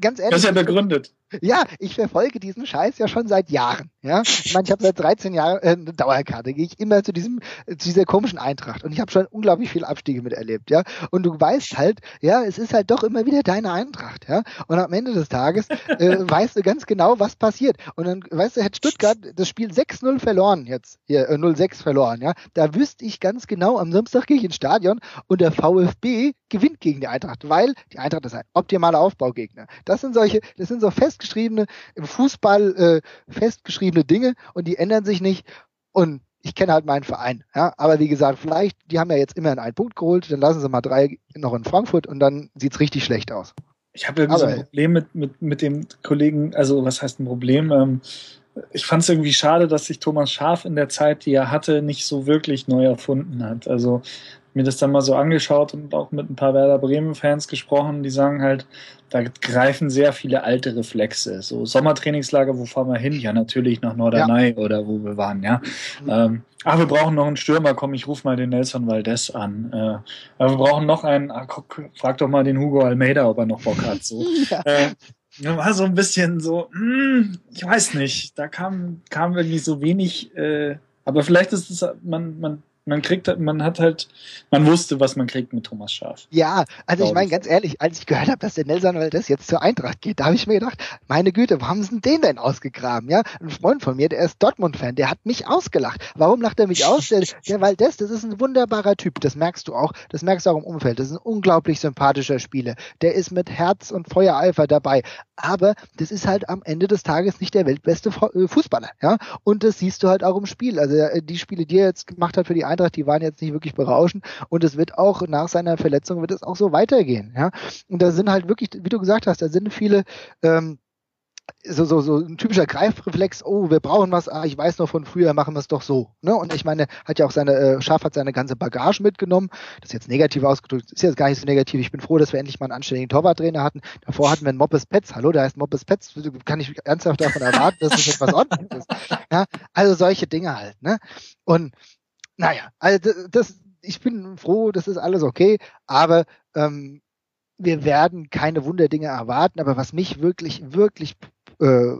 ganz ehrlich. Das ist ja begründet. Ja, ich verfolge diesen Scheiß ja schon seit Jahren. Ja, ich meine, ich habe seit 13 Jahren äh, eine Dauerkarte, gehe ich immer zu diesem, zu dieser komischen Eintracht und ich habe schon unglaublich viele Abstiege miterlebt, ja. Und du weißt halt, ja, es ist halt doch immer wieder deine Eintracht, ja. Und am Ende des Tages äh, <laughs> weißt du ganz genau, was passiert. Und dann, weißt du, hätte Stuttgart das Spiel 6-0 verloren jetzt, hier äh, 0-6 verloren, ja. Da wüsste ich ganz genau, am Samstag gehe ich ins Stadion und der VfB gewinnt gegen die Eintracht, weil die Eintracht ist ein optimaler Aufbaugegner. Das sind solche, das sind so festgeschriebene, im Fußball äh, festgeschriebene Dinge und die ändern sich nicht. Und ich kenne halt meinen Verein. Ja, aber wie gesagt, vielleicht, die haben ja jetzt immerhin einen Punkt geholt, dann lassen sie mal drei noch in Frankfurt und dann sieht's richtig schlecht aus. Ich habe irgendwie aber, so ein Problem mit, mit, mit dem Kollegen, also was heißt ein Problem? Ähm, ich fand es irgendwie schade, dass sich Thomas Schaf in der Zeit, die er hatte, nicht so wirklich neu erfunden hat. Also mir das dann mal so angeschaut und auch mit ein paar Werder Bremen-Fans gesprochen, die sagen halt, da greifen sehr viele alte Reflexe. So Sommertrainingslager, wo fahren wir hin? Ja, natürlich nach Norderney ja. oder wo wir waren, ja. Mhm. Ähm, ah, wir brauchen noch einen Stürmer, komm, ich ruf mal den Nelson Valdez an. Äh, aber wir brauchen noch einen, ah, guck, frag doch mal den Hugo Almeida, ob er noch Bock hat. So. <laughs> ja. Äh, war so ein bisschen so, hm, ich weiß nicht, da kam, kam irgendwie so wenig, äh, aber vielleicht ist es, man, man man kriegt, man hat halt, man wusste, was man kriegt mit Thomas Schaf. Ja, also ich meine ganz ehrlich, als ich gehört habe, dass der Nelson Valdez jetzt zur Eintracht geht, da habe ich mir gedacht, meine Güte, warum sind den denn ausgegraben? Ja, ein Freund von mir, der ist Dortmund-Fan, der hat mich ausgelacht. Warum lacht er mich aus? Der, <laughs> der Valdez, das ist ein wunderbarer Typ, das merkst du auch, das merkst du auch im Umfeld. Das ist ein unglaublich sympathischer Spieler. Der ist mit Herz und Feuereifer dabei. Aber das ist halt am Ende des Tages nicht der weltbeste äh, Fußballer, ja. Und das siehst du halt auch im Spiel. Also äh, die Spiele, die er jetzt gemacht hat für die Eintracht, die waren jetzt nicht wirklich berauschend. Und es wird auch nach seiner Verletzung wird es auch so weitergehen, ja. Und da sind halt wirklich, wie du gesagt hast, da sind viele ähm, so, so, so ein typischer Greifreflex, oh, wir brauchen was, ah, ich weiß noch von früher, machen wir es doch so. Ne? Und ich meine, hat ja auch seine, äh, Schaf hat seine ganze Bagage mitgenommen. Das ist jetzt negativ ausgedrückt, ist jetzt gar nicht so negativ. Ich bin froh, dass wir endlich mal einen anständigen Torwarttrainer hatten. Davor hatten wir einen Moppes Petz. Hallo, da heißt Moppes Petz. Kann ich ernsthaft davon erwarten, dass das etwas ordentliches ist. Ja? Also solche Dinge halt. Ne? Und naja, also das, ich bin froh, das ist alles okay, aber ähm, wir werden keine Wunderdinge erwarten, aber was mich wirklich, wirklich äh,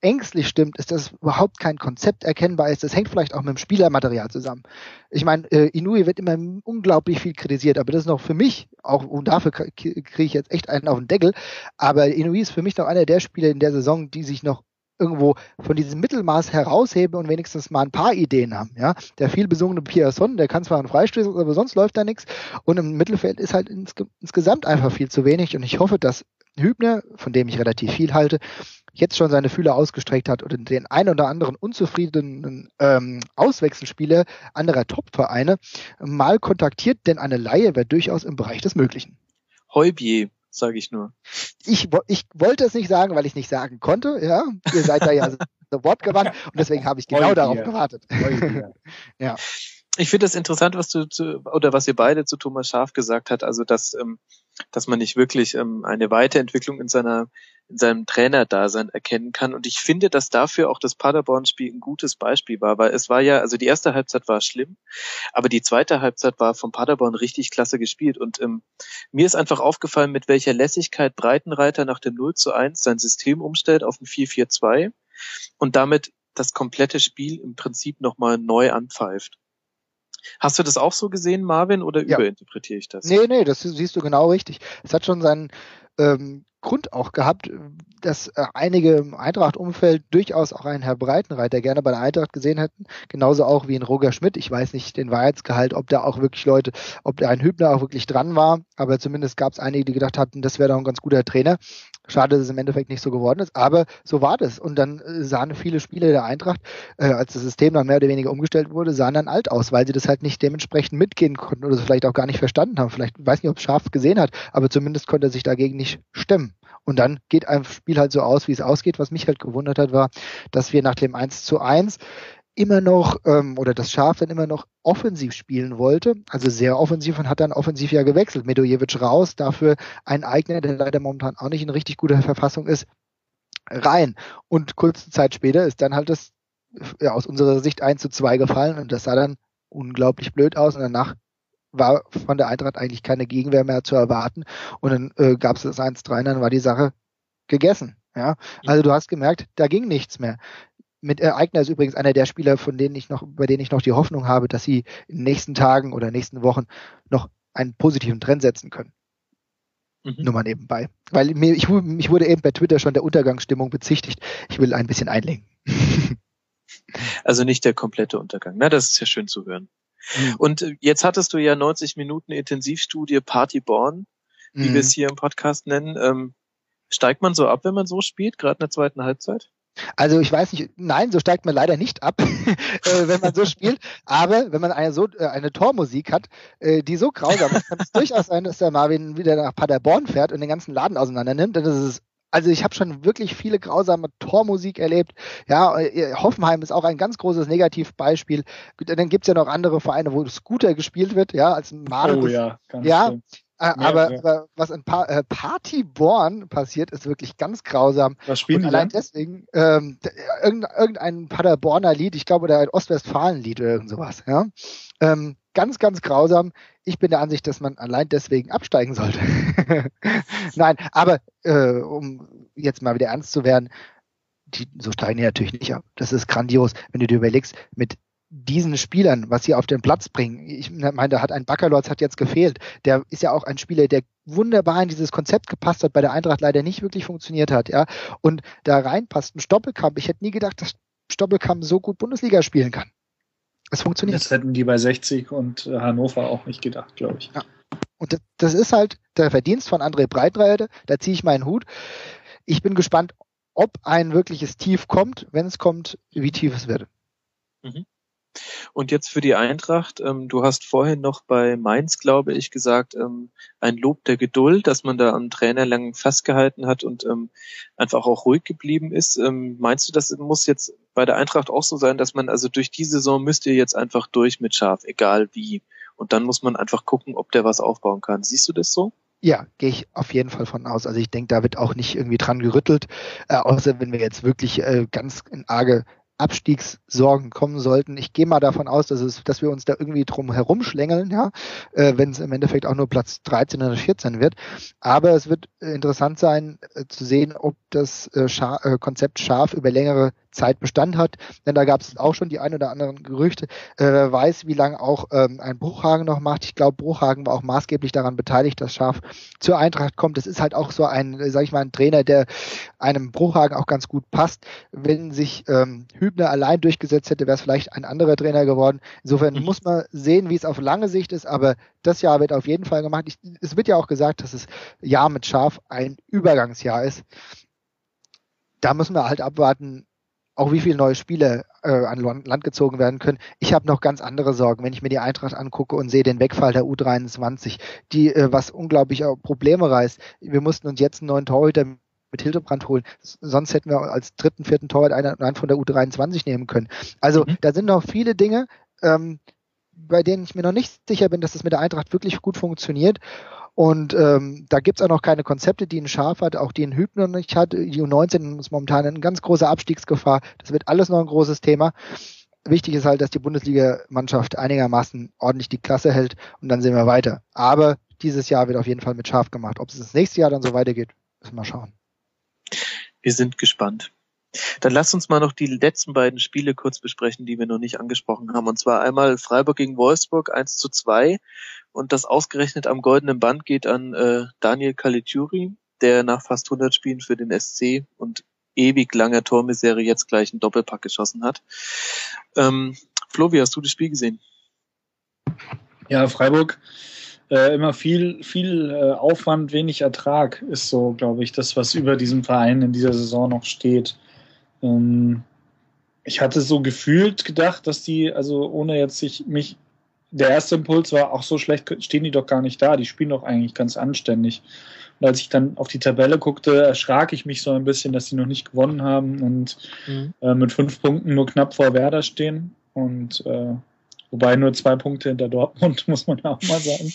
ängstlich stimmt, ist, dass überhaupt kein Konzept erkennbar ist. Das hängt vielleicht auch mit dem Spielermaterial zusammen. Ich meine, äh, Inui wird immer unglaublich viel kritisiert, aber das ist noch für mich, auch und dafür kriege ich jetzt echt einen auf den Deckel, aber Inui ist für mich noch einer der Spieler in der Saison, die sich noch irgendwo von diesem Mittelmaß herausheben und wenigstens mal ein paar Ideen haben. Ja, der viel besungene Pierson, der kann zwar einen Freistoß, aber sonst läuft da nichts. Und im Mittelfeld ist halt ins, insgesamt einfach viel zu wenig. Und ich hoffe, dass Hübner, von dem ich relativ viel halte, jetzt schon seine Fühler ausgestreckt hat und den ein oder anderen unzufriedenen ähm, Auswechselspieler anderer Top-Vereine mal kontaktiert, denn eine Laie wäre durchaus im Bereich des Möglichen. Heubier, sage ich nur. Ich, ich wollte es nicht sagen, weil ich nicht sagen konnte. Ja, ihr seid da ja <laughs> so wortgewandt und deswegen habe ich genau Heubier. darauf gewartet. <laughs> ja. Ich finde das interessant, was du zu, oder was ihr beide zu Thomas Schaf gesagt hat, also dass ähm, dass man nicht wirklich ähm, eine Weiterentwicklung in seiner in seinem Trainerdasein erkennen kann. Und ich finde, dass dafür auch das Paderborn-Spiel ein gutes Beispiel war, weil es war ja, also die erste Halbzeit war schlimm, aber die zweite Halbzeit war vom Paderborn richtig klasse gespielt. Und ähm, mir ist einfach aufgefallen, mit welcher Lässigkeit Breitenreiter nach dem 0 zu 1 sein System umstellt auf ein 4-4-2 und damit das komplette Spiel im Prinzip nochmal neu anpfeift. Hast du das auch so gesehen, Marvin, oder ja. überinterpretiere ich das? Nee, nee, das siehst du genau richtig. Es hat schon seinen ähm, Grund auch gehabt, dass äh, einige im Eintracht-Umfeld durchaus auch einen Herr Breitenreiter gerne bei der Eintracht gesehen hätten. Genauso auch wie ein Roger Schmidt. Ich weiß nicht den Wahrheitsgehalt, ob da auch wirklich Leute, ob da ein Hübner auch wirklich dran war. Aber zumindest gab es einige, die gedacht hatten, das wäre doch ein ganz guter Trainer. Schade, dass es im Endeffekt nicht so geworden ist. Aber so war das. Und dann äh, sahen viele Spieler der Eintracht, äh, als das System dann mehr oder weniger umgestellt wurde, sahen dann alt aus, weil sie das halt nicht dementsprechend mitgehen konnten oder es vielleicht auch gar nicht verstanden haben. Vielleicht, weiß nicht, ob scharf gesehen hat, aber zumindest konnte er sich dagegen nicht stemmen. Und dann geht ein Spiel halt so aus, wie es ausgeht. Was mich halt gewundert hat, war, dass wir nach dem 1 zu 1 immer noch, ähm, oder das Schaf dann immer noch offensiv spielen wollte, also sehr offensiv und hat dann offensiv ja gewechselt. Medojevic raus, dafür ein Eigner, der leider momentan auch nicht in richtig guter Verfassung ist, rein. Und kurze Zeit später ist dann halt das ja, aus unserer Sicht 1 zu 2 gefallen und das sah dann unglaublich blöd aus und danach war von der Eintracht eigentlich keine Gegenwehr mehr zu erwarten. Und dann äh, gab es das 1-3, dann war die Sache gegessen. Ja, also du hast gemerkt, da ging nichts mehr. Mit äh, Eigner ist übrigens einer der Spieler, von denen ich noch, bei denen ich noch die Hoffnung habe, dass sie in den nächsten Tagen oder nächsten Wochen noch einen positiven Trend setzen können. Mhm. Nur mal nebenbei. Weil mir, ich, ich wurde eben bei Twitter schon der Untergangsstimmung bezichtigt. Ich will ein bisschen einlenken. <laughs> also nicht der komplette Untergang. Na, das ist ja schön zu hören. Mhm. Und äh, jetzt hattest du ja 90 Minuten Intensivstudie Party Born, wie mhm. wir es hier im Podcast nennen. Ähm, steigt man so ab, wenn man so spielt, gerade in der zweiten Halbzeit? Also ich weiß nicht, nein, so steigt man leider nicht ab, <laughs> äh, wenn man so spielt. Aber wenn man eine, so, äh, eine Tormusik hat, äh, die so grausam ist, kann es <laughs> durchaus sein, dass der Marvin wieder nach Paderborn fährt und den ganzen Laden auseinander nimmt. Dann ist es also ich habe schon wirklich viele grausame Tormusik erlebt. Ja, äh, Hoffenheim ist auch ein ganz großes Negativbeispiel. Dann gibt's ja noch andere Vereine, wo Scooter gespielt wird, ja, als Mario. Oh ja, ganz ja. Schön. Äh, aber, ja. aber, was in pa äh, Partyborn passiert, ist wirklich ganz grausam. Was spielen Und die allein deswegen ähm, irgendein, irgendein Paderborner Lied, ich glaube, oder ein Ostwestfalen-Lied oder irgend sowas. Ja? Ähm, ganz, ganz grausam. Ich bin der Ansicht, dass man allein deswegen absteigen sollte. <laughs> Nein, aber äh, um jetzt mal wieder ernst zu werden, die, so steigen die natürlich nicht ab. Das ist grandios, wenn du dir überlegst, mit diesen Spielern, was sie auf den Platz bringen. Ich meine, da hat ein Baccalords hat jetzt gefehlt. Der ist ja auch ein Spieler, der wunderbar in dieses Konzept gepasst hat, bei der Eintracht leider nicht wirklich funktioniert hat, ja. Und da reinpasst ein Stoppelkamp. Ich hätte nie gedacht, dass Stoppelkamp so gut Bundesliga spielen kann. Es funktioniert. Das hätten die bei 60 und Hannover auch nicht gedacht, glaube ich. Ja. Und das, das, ist halt der Verdienst von André Breitreiter. Da ziehe ich meinen Hut. Ich bin gespannt, ob ein wirkliches Tief kommt. Wenn es kommt, wie tief es wird. Mhm. Und jetzt für die Eintracht, ähm, du hast vorhin noch bei Mainz, glaube ich, gesagt, ähm, ein Lob der Geduld, dass man da am Trainer lang festgehalten hat und ähm, einfach auch ruhig geblieben ist. Ähm, meinst du, das muss jetzt bei der Eintracht auch so sein, dass man also durch die Saison müsst ihr jetzt einfach durch mit Schaf, egal wie. Und dann muss man einfach gucken, ob der was aufbauen kann. Siehst du das so? Ja, gehe ich auf jeden Fall von aus. Also ich denke, da wird auch nicht irgendwie dran gerüttelt, äh, außer wenn wir jetzt wirklich äh, ganz in arge Abstiegssorgen kommen sollten. Ich gehe mal davon aus, dass, es, dass wir uns da irgendwie drum herumschlängeln, ja, äh, wenn es im Endeffekt auch nur Platz 13 oder 14 wird. Aber es wird interessant sein äh, zu sehen, ob das äh, Scha äh, Konzept scharf über längere Zeit Bestand hat. Denn da gab es auch schon die ein oder anderen Gerüchte. Äh, wer weiß, wie lange auch ähm, ein Bruchhagen noch macht. Ich glaube, Bruchhagen war auch maßgeblich daran beteiligt, dass Schaf zur Eintracht kommt. Das ist halt auch so ein, äh, sag ich mal, ein Trainer, der einem Bruchhagen auch ganz gut passt. Wenn sich ähm, Hübner allein durchgesetzt hätte, wäre es vielleicht ein anderer Trainer geworden. Insofern mhm. muss man sehen, wie es auf lange Sicht ist, aber das Jahr wird auf jeden Fall gemacht. Ich, es wird ja auch gesagt, dass das Jahr mit Schaf ein Übergangsjahr ist. Da müssen wir halt abwarten, auch wie viele neue Spieler äh, an Land gezogen werden können. Ich habe noch ganz andere Sorgen, wenn ich mir die Eintracht angucke und sehe den Wegfall der U23, die äh, was unglaublich auch Probleme reißt. Wir mussten uns jetzt einen neuen Torhüter mit Hildebrand holen. Sonst hätten wir als dritten, vierten Torwart einen, einen von der U23 nehmen können. Also mhm. da sind noch viele Dinge, ähm, bei denen ich mir noch nicht sicher bin, dass das mit der Eintracht wirklich gut funktioniert. Und ähm, da gibt's auch noch keine Konzepte, die ein Schaf hat, auch die ein Hübner nicht hat. Die U19 ist momentan in ganz großer Abstiegsgefahr. Das wird alles noch ein großes Thema. Wichtig ist halt, dass die Bundesliga-Mannschaft einigermaßen ordentlich die Klasse hält und dann sehen wir weiter. Aber dieses Jahr wird auf jeden Fall mit Schaf gemacht. Ob es das nächste Jahr dann so weitergeht, müssen wir schauen. Wir sind gespannt. Dann lasst uns mal noch die letzten beiden Spiele kurz besprechen, die wir noch nicht angesprochen haben. Und zwar einmal Freiburg gegen Wolfsburg 1 zu 2 und das ausgerechnet am goldenen Band geht an äh, Daniel Caligiuri, der nach fast 100 Spielen für den SC und ewig langer Tormisere jetzt gleich einen Doppelpack geschossen hat. Ähm, Flo, wie hast du das Spiel gesehen? Ja, Freiburg äh, immer viel, viel äh, Aufwand, wenig Ertrag ist so, glaube ich, das, was über diesem Verein in dieser Saison noch steht. Ähm, ich hatte so gefühlt gedacht, dass die, also ohne jetzt sich mich der erste Impuls war, auch so schlecht stehen die doch gar nicht da, die spielen doch eigentlich ganz anständig. Und als ich dann auf die Tabelle guckte, erschrak ich mich so ein bisschen, dass sie noch nicht gewonnen haben und mhm. äh, mit fünf Punkten nur knapp vor Werder stehen. Und äh, wobei nur zwei Punkte hinter Dortmund, <laughs> muss man ja auch mal sagen.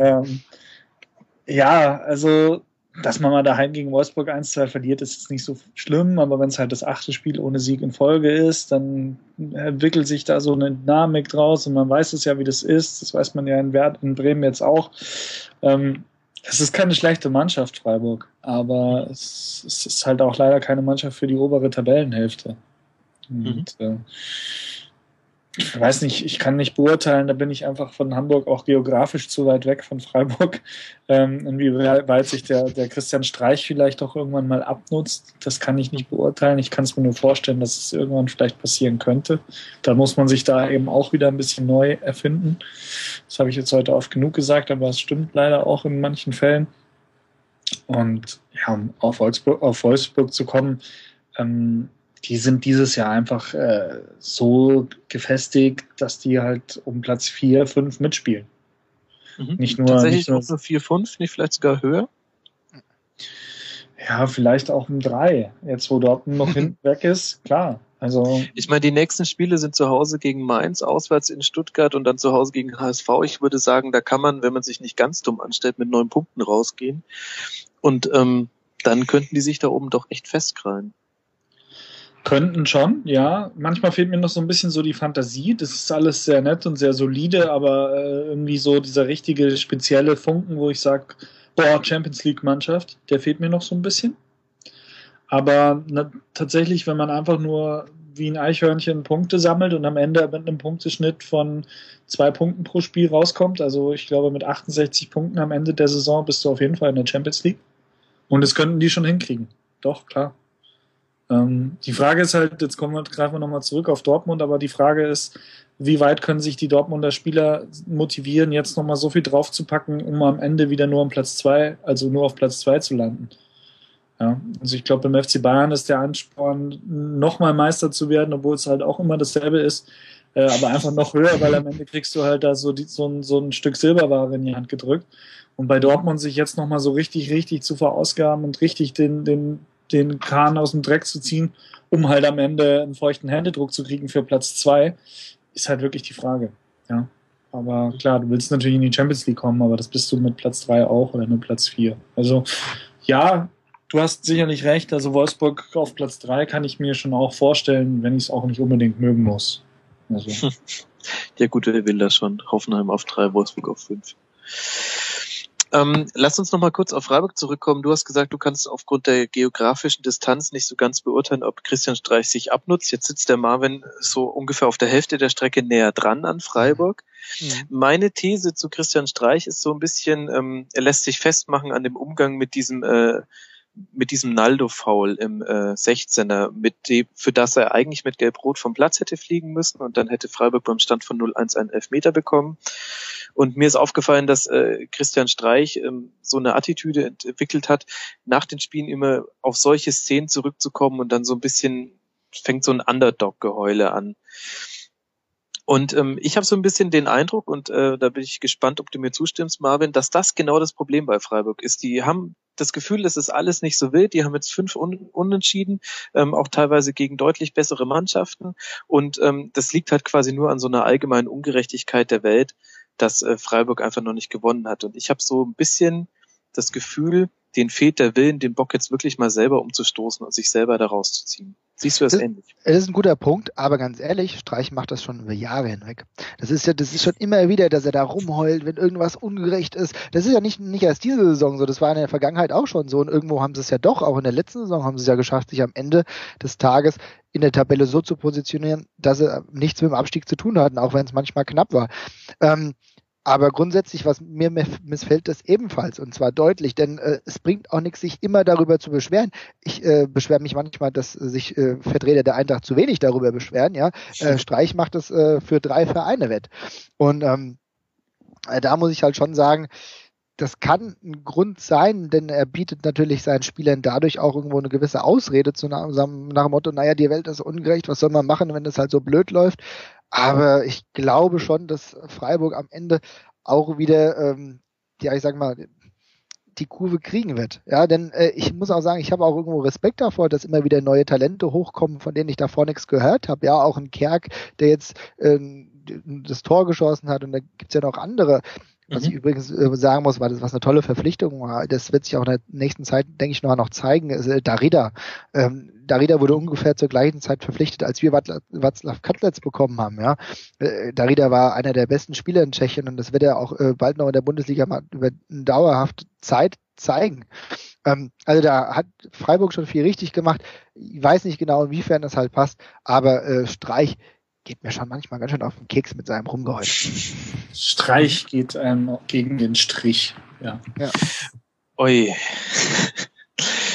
<laughs> ähm, ja, also dass man mal daheim gegen Wolfsburg 1-2 verliert, ist jetzt nicht so schlimm, aber wenn es halt das achte Spiel ohne Sieg in Folge ist, dann entwickelt sich da so eine Dynamik draus und man weiß es ja, wie das ist. Das weiß man ja in, Wert, in Bremen jetzt auch. Ähm, es ist keine schlechte Mannschaft, Freiburg, aber es, es, ist halt auch leider keine Mannschaft für die obere Tabellenhälfte. Und, mhm. äh, ich weiß nicht, ich kann nicht beurteilen, da bin ich einfach von Hamburg auch geografisch zu weit weg von Freiburg. <laughs> Ähm, inwieweit sich der, der Christian Streich vielleicht auch irgendwann mal abnutzt, das kann ich nicht beurteilen. Ich kann es mir nur vorstellen, dass es irgendwann vielleicht passieren könnte. Da muss man sich da eben auch wieder ein bisschen neu erfinden. Das habe ich jetzt heute oft genug gesagt, aber es stimmt leider auch in manchen Fällen. Und ja, um auf Wolfsburg, auf Wolfsburg zu kommen, ähm, die sind dieses Jahr einfach äh, so gefestigt, dass die halt um Platz 4, 5 mitspielen. Mhm. Nicht nur. Tatsächlich nicht nur, nur 4, 5, nicht vielleicht sogar höher? Ja, vielleicht auch um 3. Jetzt, wo Dortmund noch <laughs> hinten weg ist, klar. Also ich meine, die nächsten Spiele sind zu Hause gegen Mainz, auswärts in Stuttgart und dann zu Hause gegen HSV. Ich würde sagen, da kann man, wenn man sich nicht ganz dumm anstellt, mit neun Punkten rausgehen. Und ähm, dann könnten die sich da oben doch echt festkrallen. Könnten schon, ja. Manchmal fehlt mir noch so ein bisschen so die Fantasie. Das ist alles sehr nett und sehr solide, aber äh, irgendwie so dieser richtige spezielle Funken, wo ich sage, boah, Champions League Mannschaft, der fehlt mir noch so ein bisschen. Aber na, tatsächlich, wenn man einfach nur wie ein Eichhörnchen Punkte sammelt und am Ende mit einem Punkteschnitt von zwei Punkten pro Spiel rauskommt. Also ich glaube, mit 68 Punkten am Ende der Saison bist du auf jeden Fall in der Champions League. Und das könnten die schon hinkriegen. Doch, klar. Ähm, die Frage ist halt, jetzt kommen wir, greifen wir nochmal zurück auf Dortmund, aber die Frage ist, wie weit können sich die Dortmunder Spieler motivieren, jetzt nochmal so viel draufzupacken, um am Ende wieder nur am Platz zwei, also nur auf Platz zwei zu landen? Ja, also ich glaube, beim FC Bayern ist der Ansporn, nochmal Meister zu werden, obwohl es halt auch immer dasselbe ist, äh, aber einfach noch höher, weil am Ende kriegst du halt da so, die, so, ein, so ein Stück Silberware in die Hand gedrückt. Und bei Dortmund sich jetzt nochmal so richtig, richtig zu verausgaben und richtig den, den, den Kahn aus dem Dreck zu ziehen, um halt am Ende einen feuchten Händedruck zu kriegen für Platz zwei, ist halt wirklich die Frage. Ja. Aber klar, du willst natürlich in die Champions League kommen, aber das bist du mit Platz drei auch oder mit Platz vier. Also ja, du hast sicherlich recht. Also Wolfsburg auf Platz drei kann ich mir schon auch vorstellen, wenn ich es auch nicht unbedingt mögen muss. Also. ja gut, wer will das schon? Hoffenheim auf drei, Wolfsburg auf fünf. Ähm, lass uns noch mal kurz auf Freiburg zurückkommen. Du hast gesagt, du kannst aufgrund der geografischen Distanz nicht so ganz beurteilen, ob Christian Streich sich abnutzt. Jetzt sitzt der Marvin so ungefähr auf der Hälfte der Strecke näher dran an Freiburg. Mhm. Meine These zu Christian Streich ist so ein bisschen, ähm, er lässt sich festmachen an dem Umgang mit diesem äh, mit diesem Naldo-Foul im äh, 16er, mit dem, für das er eigentlich mit Gelb-Rot vom Platz hätte fliegen müssen und dann hätte Freiburg beim Stand von 0-1 einen Elfmeter bekommen. Und mir ist aufgefallen, dass äh, Christian Streich ähm, so eine Attitüde entwickelt hat, nach den Spielen immer auf solche Szenen zurückzukommen und dann so ein bisschen fängt so ein Underdog-Geheule an. Und ähm, ich habe so ein bisschen den Eindruck, und äh, da bin ich gespannt, ob du mir zustimmst, Marvin, dass das genau das Problem bei Freiburg ist. Die haben das Gefühl, es ist alles nicht so wild. Die haben jetzt fünf Un Unentschieden, ähm, auch teilweise gegen deutlich bessere Mannschaften. Und ähm, das liegt halt quasi nur an so einer allgemeinen Ungerechtigkeit der Welt, dass äh, Freiburg einfach noch nicht gewonnen hat. Und ich habe so ein bisschen das Gefühl, denen fehlt der Willen, den Bock jetzt wirklich mal selber umzustoßen und sich selber da rauszuziehen. Siehst du das, das ähnlich? Das ist ein guter Punkt, aber ganz ehrlich, Streich macht das schon über Jahre hinweg. Das ist ja, das ist schon immer wieder, dass er da rumheult, wenn irgendwas ungerecht ist. Das ist ja nicht, nicht erst diese Saison so, das war in der Vergangenheit auch schon so und irgendwo haben sie es ja doch, auch in der letzten Saison haben sie es ja geschafft, sich am Ende des Tages in der Tabelle so zu positionieren, dass sie nichts mit dem Abstieg zu tun hatten, auch wenn es manchmal knapp war. Ähm, aber grundsätzlich, was mir missfällt, das ebenfalls und zwar deutlich, denn äh, es bringt auch nichts, sich immer darüber zu beschweren. Ich äh, beschwere mich manchmal, dass sich äh, Vertreter der Eintracht zu wenig darüber beschweren. Ja, äh, Streich macht das äh, für drei Vereine wett und ähm, äh, da muss ich halt schon sagen, das kann ein Grund sein, denn er bietet natürlich seinen Spielern dadurch auch irgendwo eine gewisse Ausrede zu nach, nach dem Motto, naja, die Welt ist ungerecht, was soll man machen, wenn es halt so blöd läuft. Aber ich glaube schon, dass Freiburg am Ende auch wieder, ähm, ja, ich sag mal, die Kurve kriegen wird. Ja, denn äh, ich muss auch sagen, ich habe auch irgendwo Respekt davor, dass immer wieder neue Talente hochkommen, von denen ich davor nichts gehört habe. Ja, auch ein Kerk, der jetzt äh, das Tor geschossen hat und da gibt's ja noch andere. Was mhm. ich übrigens äh, sagen muss, war das was eine tolle Verpflichtung war. Das wird sich auch in der nächsten Zeit, denke ich, noch, noch zeigen. Ist, äh, Darida. Ähm, Darida wurde ungefähr zur gleichen Zeit verpflichtet, als wir Václav Katlec bekommen haben. Ja, äh, Darida war einer der besten Spieler in Tschechien und das wird er auch äh, bald noch in der Bundesliga mal über dauerhaft Zeit zeigen. Ähm, also da hat Freiburg schon viel richtig gemacht. Ich weiß nicht genau, inwiefern das halt passt, aber äh, Streich geht mir schon manchmal ganz schön auf den Keks mit seinem Rumgeheul. Streich geht einem gegen den Strich. Ja. ja. Oi.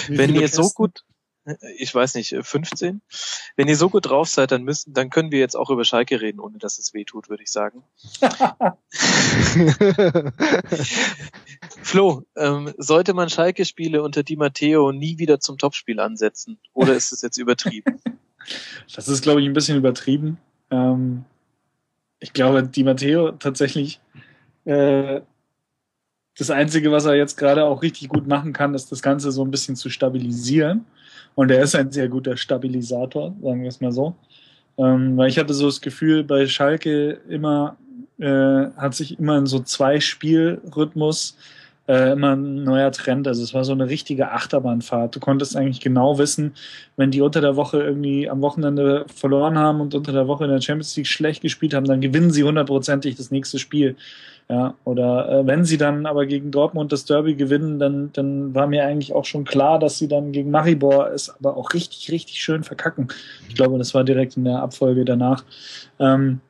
Wenn ihr so gut, ich weiß nicht, 15. Wenn ihr so gut drauf seid, dann müssen, dann können wir jetzt auch über Schalke reden, ohne dass es weh tut, würde ich sagen. <laughs> Flo, ähm, sollte man Schalke-Spiele unter Di Matteo nie wieder zum Topspiel ansetzen? Oder ist es jetzt übertrieben? Das ist, glaube ich, ein bisschen übertrieben. Ähm, ich glaube, Di Matteo tatsächlich äh, das Einzige, was er jetzt gerade auch richtig gut machen kann, ist das Ganze so ein bisschen zu stabilisieren. Und er ist ein sehr guter Stabilisator, sagen wir es mal so. Ähm, weil ich hatte so das Gefühl, bei Schalke immer äh, hat sich immer in so zwei Spielrhythmus äh, immer ein neuer Trend. Also es war so eine richtige Achterbahnfahrt. Du konntest eigentlich genau wissen, wenn die unter der Woche irgendwie am Wochenende verloren haben und unter der Woche in der Champions League schlecht gespielt haben, dann gewinnen sie hundertprozentig das nächste Spiel. Ja, oder äh, wenn sie dann aber gegen Dortmund das Derby gewinnen, dann, dann war mir eigentlich auch schon klar, dass sie dann gegen Maribor es aber auch richtig, richtig schön verkacken. Ich glaube, das war direkt in der Abfolge danach. Ähm,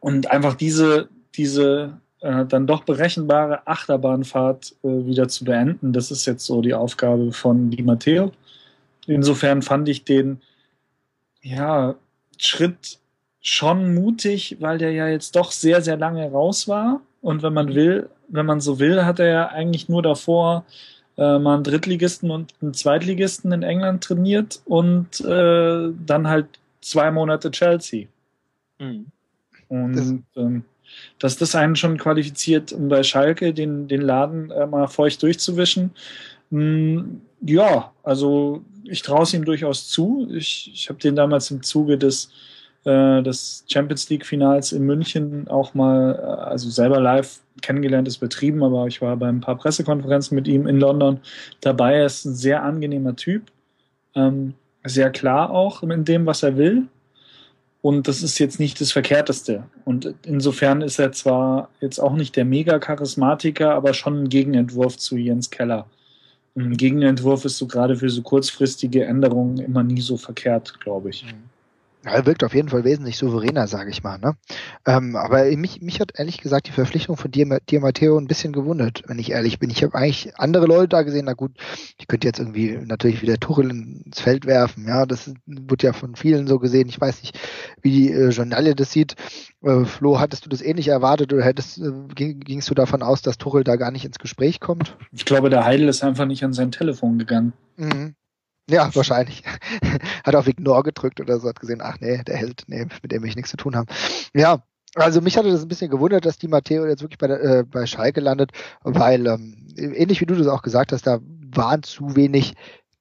und einfach diese, diese äh, dann doch berechenbare Achterbahnfahrt äh, wieder zu beenden, das ist jetzt so die Aufgabe von Di Matteo. Insofern fand ich den ja, Schritt schon mutig, weil der ja jetzt doch sehr, sehr lange raus war. Und wenn man will, wenn man so will, hat er ja eigentlich nur davor äh, mal einen Drittligisten und einen Zweitligisten in England trainiert und äh, dann halt zwei Monate Chelsea. Mhm. Und ähm, dass das einen schon qualifiziert, um bei Schalke den, den Laden äh, mal feucht durchzuwischen. Hm, ja, also ich traue es ihm durchaus zu. Ich, ich habe den damals im Zuge des, äh, des Champions League-Finals in München auch mal, äh, also selber live kennengelernt, ist betrieben, aber ich war bei ein paar Pressekonferenzen mit ihm in London dabei. Er ist ein sehr angenehmer Typ, ähm, sehr klar auch in dem, was er will. Und das ist jetzt nicht das Verkehrteste. Und insofern ist er zwar jetzt auch nicht der Mega-Charismatiker, aber schon ein Gegenentwurf zu Jens Keller. ein Gegenentwurf ist so gerade für so kurzfristige Änderungen immer nie so verkehrt, glaube ich. Mhm. Ja, er wirkt auf jeden Fall wesentlich souveräner, sage ich mal. Ne? Ähm, aber mich, mich hat ehrlich gesagt die Verpflichtung von dir, dir Matteo, ein bisschen gewundert, wenn ich ehrlich bin. Ich habe eigentlich andere Leute da gesehen. Na gut, ich könnte jetzt irgendwie natürlich wieder Tuchel ins Feld werfen. Ja, das wird ja von vielen so gesehen. Ich weiß nicht, wie die äh, Journalie das sieht. Äh, Flo, hattest du das ähnlich erwartet oder hättest, äh, ging, gingst du davon aus, dass Tuchel da gar nicht ins Gespräch kommt? Ich glaube, der Heidel ist einfach nicht an sein Telefon gegangen. Mhm. Ja, wahrscheinlich. <laughs> hat auf Ignore gedrückt oder so, hat gesehen, ach nee, der Held, nee, mit dem will ich nichts zu tun haben. Ja, also mich hatte das ein bisschen gewundert, dass die Matteo jetzt wirklich bei, äh, bei Schalke landet, weil ähm, ähnlich wie du das auch gesagt hast, da waren zu wenig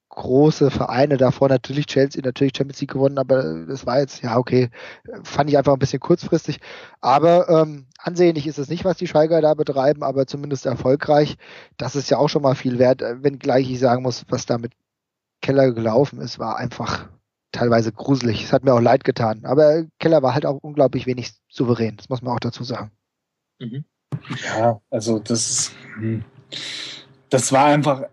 große Vereine davor. Natürlich Chelsea, natürlich Champions League gewonnen, aber das war jetzt, ja okay, fand ich einfach ein bisschen kurzfristig. Aber ähm, ansehnlich ist es nicht, was die Schalker da betreiben, aber zumindest erfolgreich. Das ist ja auch schon mal viel wert, wenngleich ich sagen muss, was da mit Keller gelaufen ist, war einfach teilweise gruselig. Es hat mir auch leid getan. Aber Keller war halt auch unglaublich wenig souverän. Das muss man auch dazu sagen. Mhm. Ja, also das ist, hm. das war einfach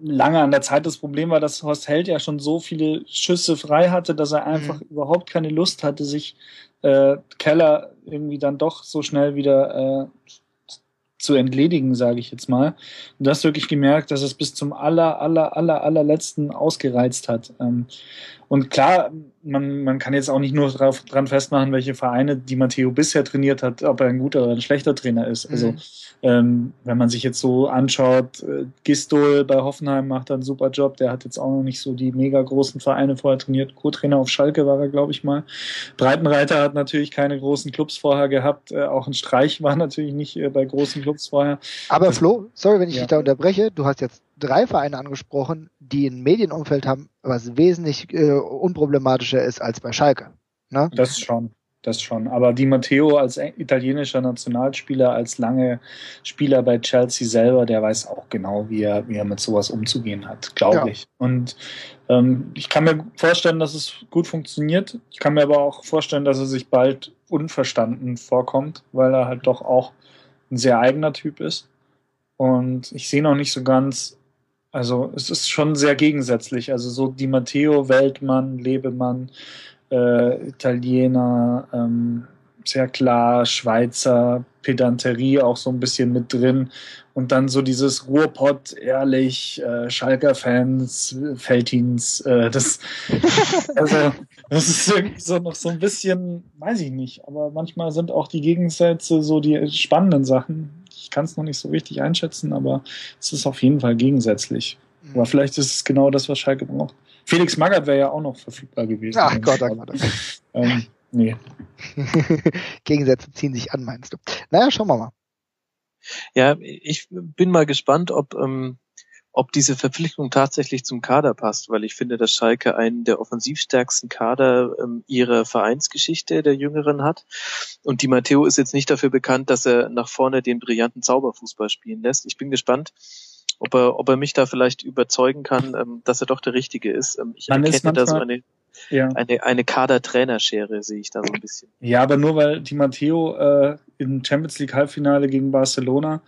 lange an der Zeit. Das Problem war, dass Horst Held ja schon so viele Schüsse frei hatte, dass er einfach mhm. überhaupt keine Lust hatte, sich äh, Keller irgendwie dann doch so schnell wieder äh, zu entledigen, sage ich jetzt mal. Und das wirklich gemerkt, dass es bis zum aller, aller, aller, allerletzten ausgereizt hat. Ähm, und klar, man, man kann jetzt auch nicht nur drauf, dran festmachen, welche Vereine die Matteo bisher trainiert hat, ob er ein guter oder ein schlechter Trainer ist. Also mhm. ähm, wenn man sich jetzt so anschaut, äh, Gistol bei Hoffenheim macht einen super Job, der hat jetzt auch noch nicht so die mega großen Vereine vorher trainiert. Co-Trainer auf Schalke war er, glaube ich mal. Breitenreiter hat natürlich keine großen Clubs vorher gehabt. Äh, auch ein Streich war <laughs> natürlich nicht äh, bei großen Clubs vorher. Aber Flo, sorry, wenn ich ja. dich da unterbreche, du hast jetzt drei Vereine angesprochen, die ein Medienumfeld haben, was wesentlich äh, unproblematischer ist als bei Schalke. Ne? Das schon, das schon. Aber Di Matteo als italienischer Nationalspieler, als lange Spieler bei Chelsea selber, der weiß auch genau, wie er, wie er mit sowas umzugehen hat, glaube ja. ich. Und ähm, ich kann mir vorstellen, dass es gut funktioniert. Ich kann mir aber auch vorstellen, dass er sich bald unverstanden vorkommt, weil er halt doch auch ein sehr eigener Typ ist. Und ich sehe noch nicht so ganz, also es ist schon sehr gegensätzlich. Also so Di Matteo, Weltmann, Lebemann, äh, Italiener, ähm, sehr klar, Schweizer, Pedanterie auch so ein bisschen mit drin. Und dann so dieses Ruhrpott, ehrlich, äh, Schalker-Fans, Feldins, äh, das, <laughs> also, das ist irgendwie so noch so ein bisschen, weiß ich nicht, aber manchmal sind auch die Gegensätze so die spannenden Sachen. Ich kann es noch nicht so richtig einschätzen, aber es ist auf jeden Fall gegensätzlich. Mhm. Aber vielleicht ist es genau das, was Schalke braucht. Felix Magath wäre ja auch noch verfügbar gewesen. Ach Gott, ach Gott. <laughs> ähm, nee. <laughs> Gegensätze ziehen sich an, meinst du? Naja, schauen wir mal. Ja, ich bin mal gespannt, ob ähm, ob diese Verpflichtung tatsächlich zum Kader passt, weil ich finde, dass Schalke einen der offensivstärksten Kader ähm, ihrer Vereinsgeschichte der Jüngeren hat. Und die Matteo ist jetzt nicht dafür bekannt, dass er nach vorne den brillanten Zauberfußball spielen lässt. Ich bin gespannt, ob er, ob er mich da vielleicht überzeugen kann, ähm, dass er doch der Richtige ist. Ähm, ich man erkenne da so eine ja. eine, eine Kader-Trainerschere sehe ich da so ein bisschen. Ja, aber nur weil Di Matteo äh, im Champions League Halbfinale gegen Barcelona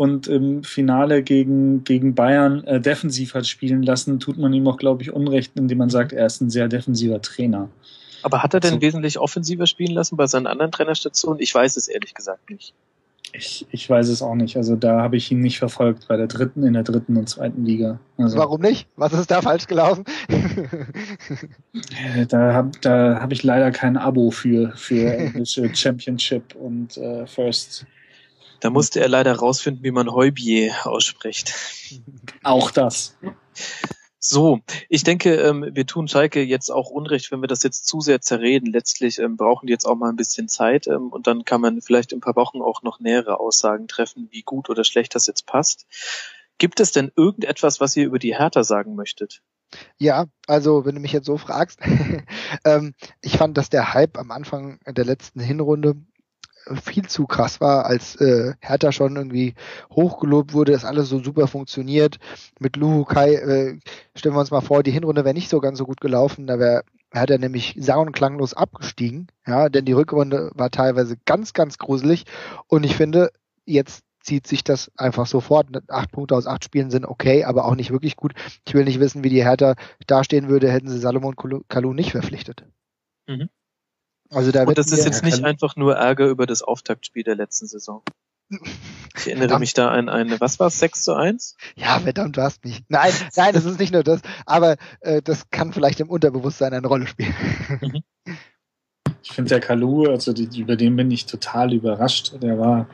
und im Finale gegen, gegen Bayern äh, defensiv hat spielen lassen, tut man ihm auch, glaube ich, Unrecht, indem man sagt, er ist ein sehr defensiver Trainer. Aber hat er denn so. wesentlich offensiver spielen lassen bei seinen anderen Trainerstationen? Ich weiß es ehrlich gesagt nicht. Ich, ich weiß es auch nicht. Also da habe ich ihn nicht verfolgt bei der dritten, in der dritten und zweiten Liga. Also, Warum nicht? Was ist da falsch gelaufen? Äh, da habe da hab ich leider kein Abo für, für <laughs> englische Championship und äh, First da musste er leider rausfinden, wie man Heubier ausspricht. Auch das. So, ich denke, ähm, wir tun Schalke jetzt auch Unrecht, wenn wir das jetzt zu sehr zerreden. Letztlich ähm, brauchen die jetzt auch mal ein bisschen Zeit ähm, und dann kann man vielleicht in ein paar Wochen auch noch nähere Aussagen treffen, wie gut oder schlecht das jetzt passt. Gibt es denn irgendetwas, was ihr über die Hertha sagen möchtet? Ja, also wenn du mich jetzt so fragst, <laughs> ähm, ich fand, dass der Hype am Anfang der letzten Hinrunde viel zu krass war, als äh, Hertha schon irgendwie hochgelobt wurde, dass alles so super funktioniert. Mit Luhu Kai, äh, stellen wir uns mal vor, die Hinrunde wäre nicht so ganz so gut gelaufen, da wäre er nämlich sang- und klanglos abgestiegen, ja, denn die Rückrunde war teilweise ganz, ganz gruselig und ich finde, jetzt zieht sich das einfach sofort. Acht Punkte aus acht Spielen sind okay, aber auch nicht wirklich gut. Ich will nicht wissen, wie die Hertha dastehen würde, hätten sie Salomon Kalou nicht verpflichtet. Mhm. Also da Und das ist jetzt nicht einfach nur Ärger über das Auftaktspiel der letzten Saison. Ich erinnere verdammt. mich da an eine, was war es, 6 zu 1? Ja, verdammt, du hast mich. Nein, nein, das ist nicht nur das, aber äh, das kann vielleicht im Unterbewusstsein eine Rolle spielen. Mhm. <laughs> Ich finde der Kalu, also die, über den bin ich total überrascht. Der war,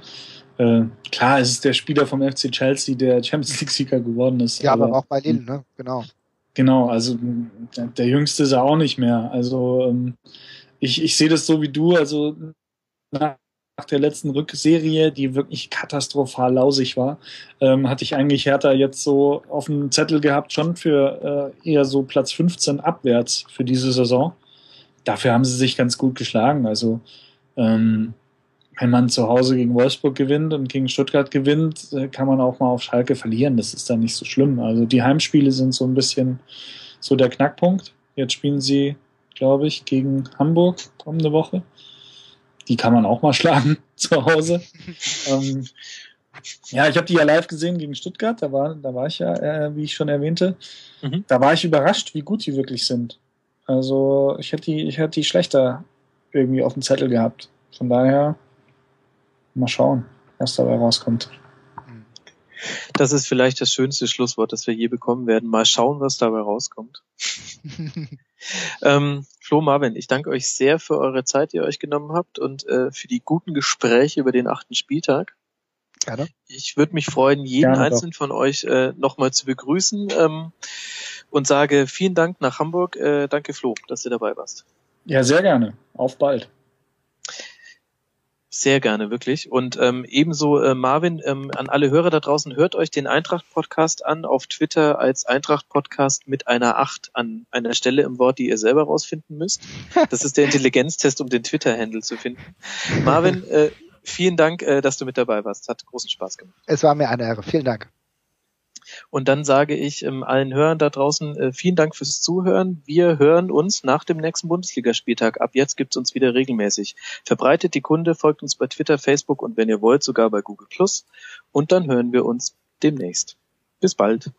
äh, klar, es ist der Spieler vom FC Chelsea, der Champions League-Sieger geworden ist. Ja, aber, aber auch bei Lille, ne? Genau. Genau, also der, der Jüngste ist er auch nicht mehr. Also ähm, ich, ich sehe das so wie du, also nach der letzten Rückserie, die wirklich katastrophal lausig war, ähm, hatte ich eigentlich Hertha jetzt so auf dem Zettel gehabt, schon für äh, eher so Platz 15 abwärts für diese Saison. Dafür haben sie sich ganz gut geschlagen. Also ähm, wenn man zu Hause gegen Wolfsburg gewinnt und gegen Stuttgart gewinnt, äh, kann man auch mal auf Schalke verlieren. Das ist dann nicht so schlimm. Also die Heimspiele sind so ein bisschen so der Knackpunkt. Jetzt spielen sie glaube ich, gegen Hamburg kommende Woche. Die kann man auch mal schlagen <laughs> zu Hause. <laughs> ähm, ja, ich habe die ja live gesehen gegen Stuttgart. Da war, da war ich ja, äh, wie ich schon erwähnte. Mhm. Da war ich überrascht, wie gut die wirklich sind. Also ich hätte die, ich hätte die schlechter irgendwie auf dem Zettel gehabt. Von daher mal schauen, was dabei rauskommt. Das ist vielleicht das schönste Schlusswort, das wir je bekommen werden. Mal schauen, was dabei rauskommt. <laughs> ähm, Flo Marvin, ich danke euch sehr für eure Zeit, die ihr euch genommen habt und äh, für die guten Gespräche über den achten Spieltag. Gerne. Ich würde mich freuen, jeden Gerne einzelnen doch. von euch äh, nochmal zu begrüßen ähm, und sage vielen Dank nach Hamburg. Äh, danke Flo, dass du dabei warst. Ja, sehr gerne. Auf bald. Sehr gerne, wirklich. Und ähm, ebenso, äh, Marvin, ähm, an alle Hörer da draußen, hört euch den Eintracht-Podcast an auf Twitter als Eintracht-Podcast mit einer Acht an einer Stelle im Wort, die ihr selber rausfinden müsst. Das ist der Intelligenztest, um den Twitter-Handle zu finden. Marvin, äh, vielen Dank, äh, dass du mit dabei warst. Hat großen Spaß gemacht. Es war mir eine Ehre. Vielen Dank. Und dann sage ich ähm, allen Hörern da draußen äh, vielen Dank fürs Zuhören. Wir hören uns nach dem nächsten Bundesligaspieltag. Ab jetzt gibt's uns wieder regelmäßig. Verbreitet die Kunde, folgt uns bei Twitter, Facebook und wenn ihr wollt, sogar bei Google Plus. Und dann hören wir uns demnächst. Bis bald.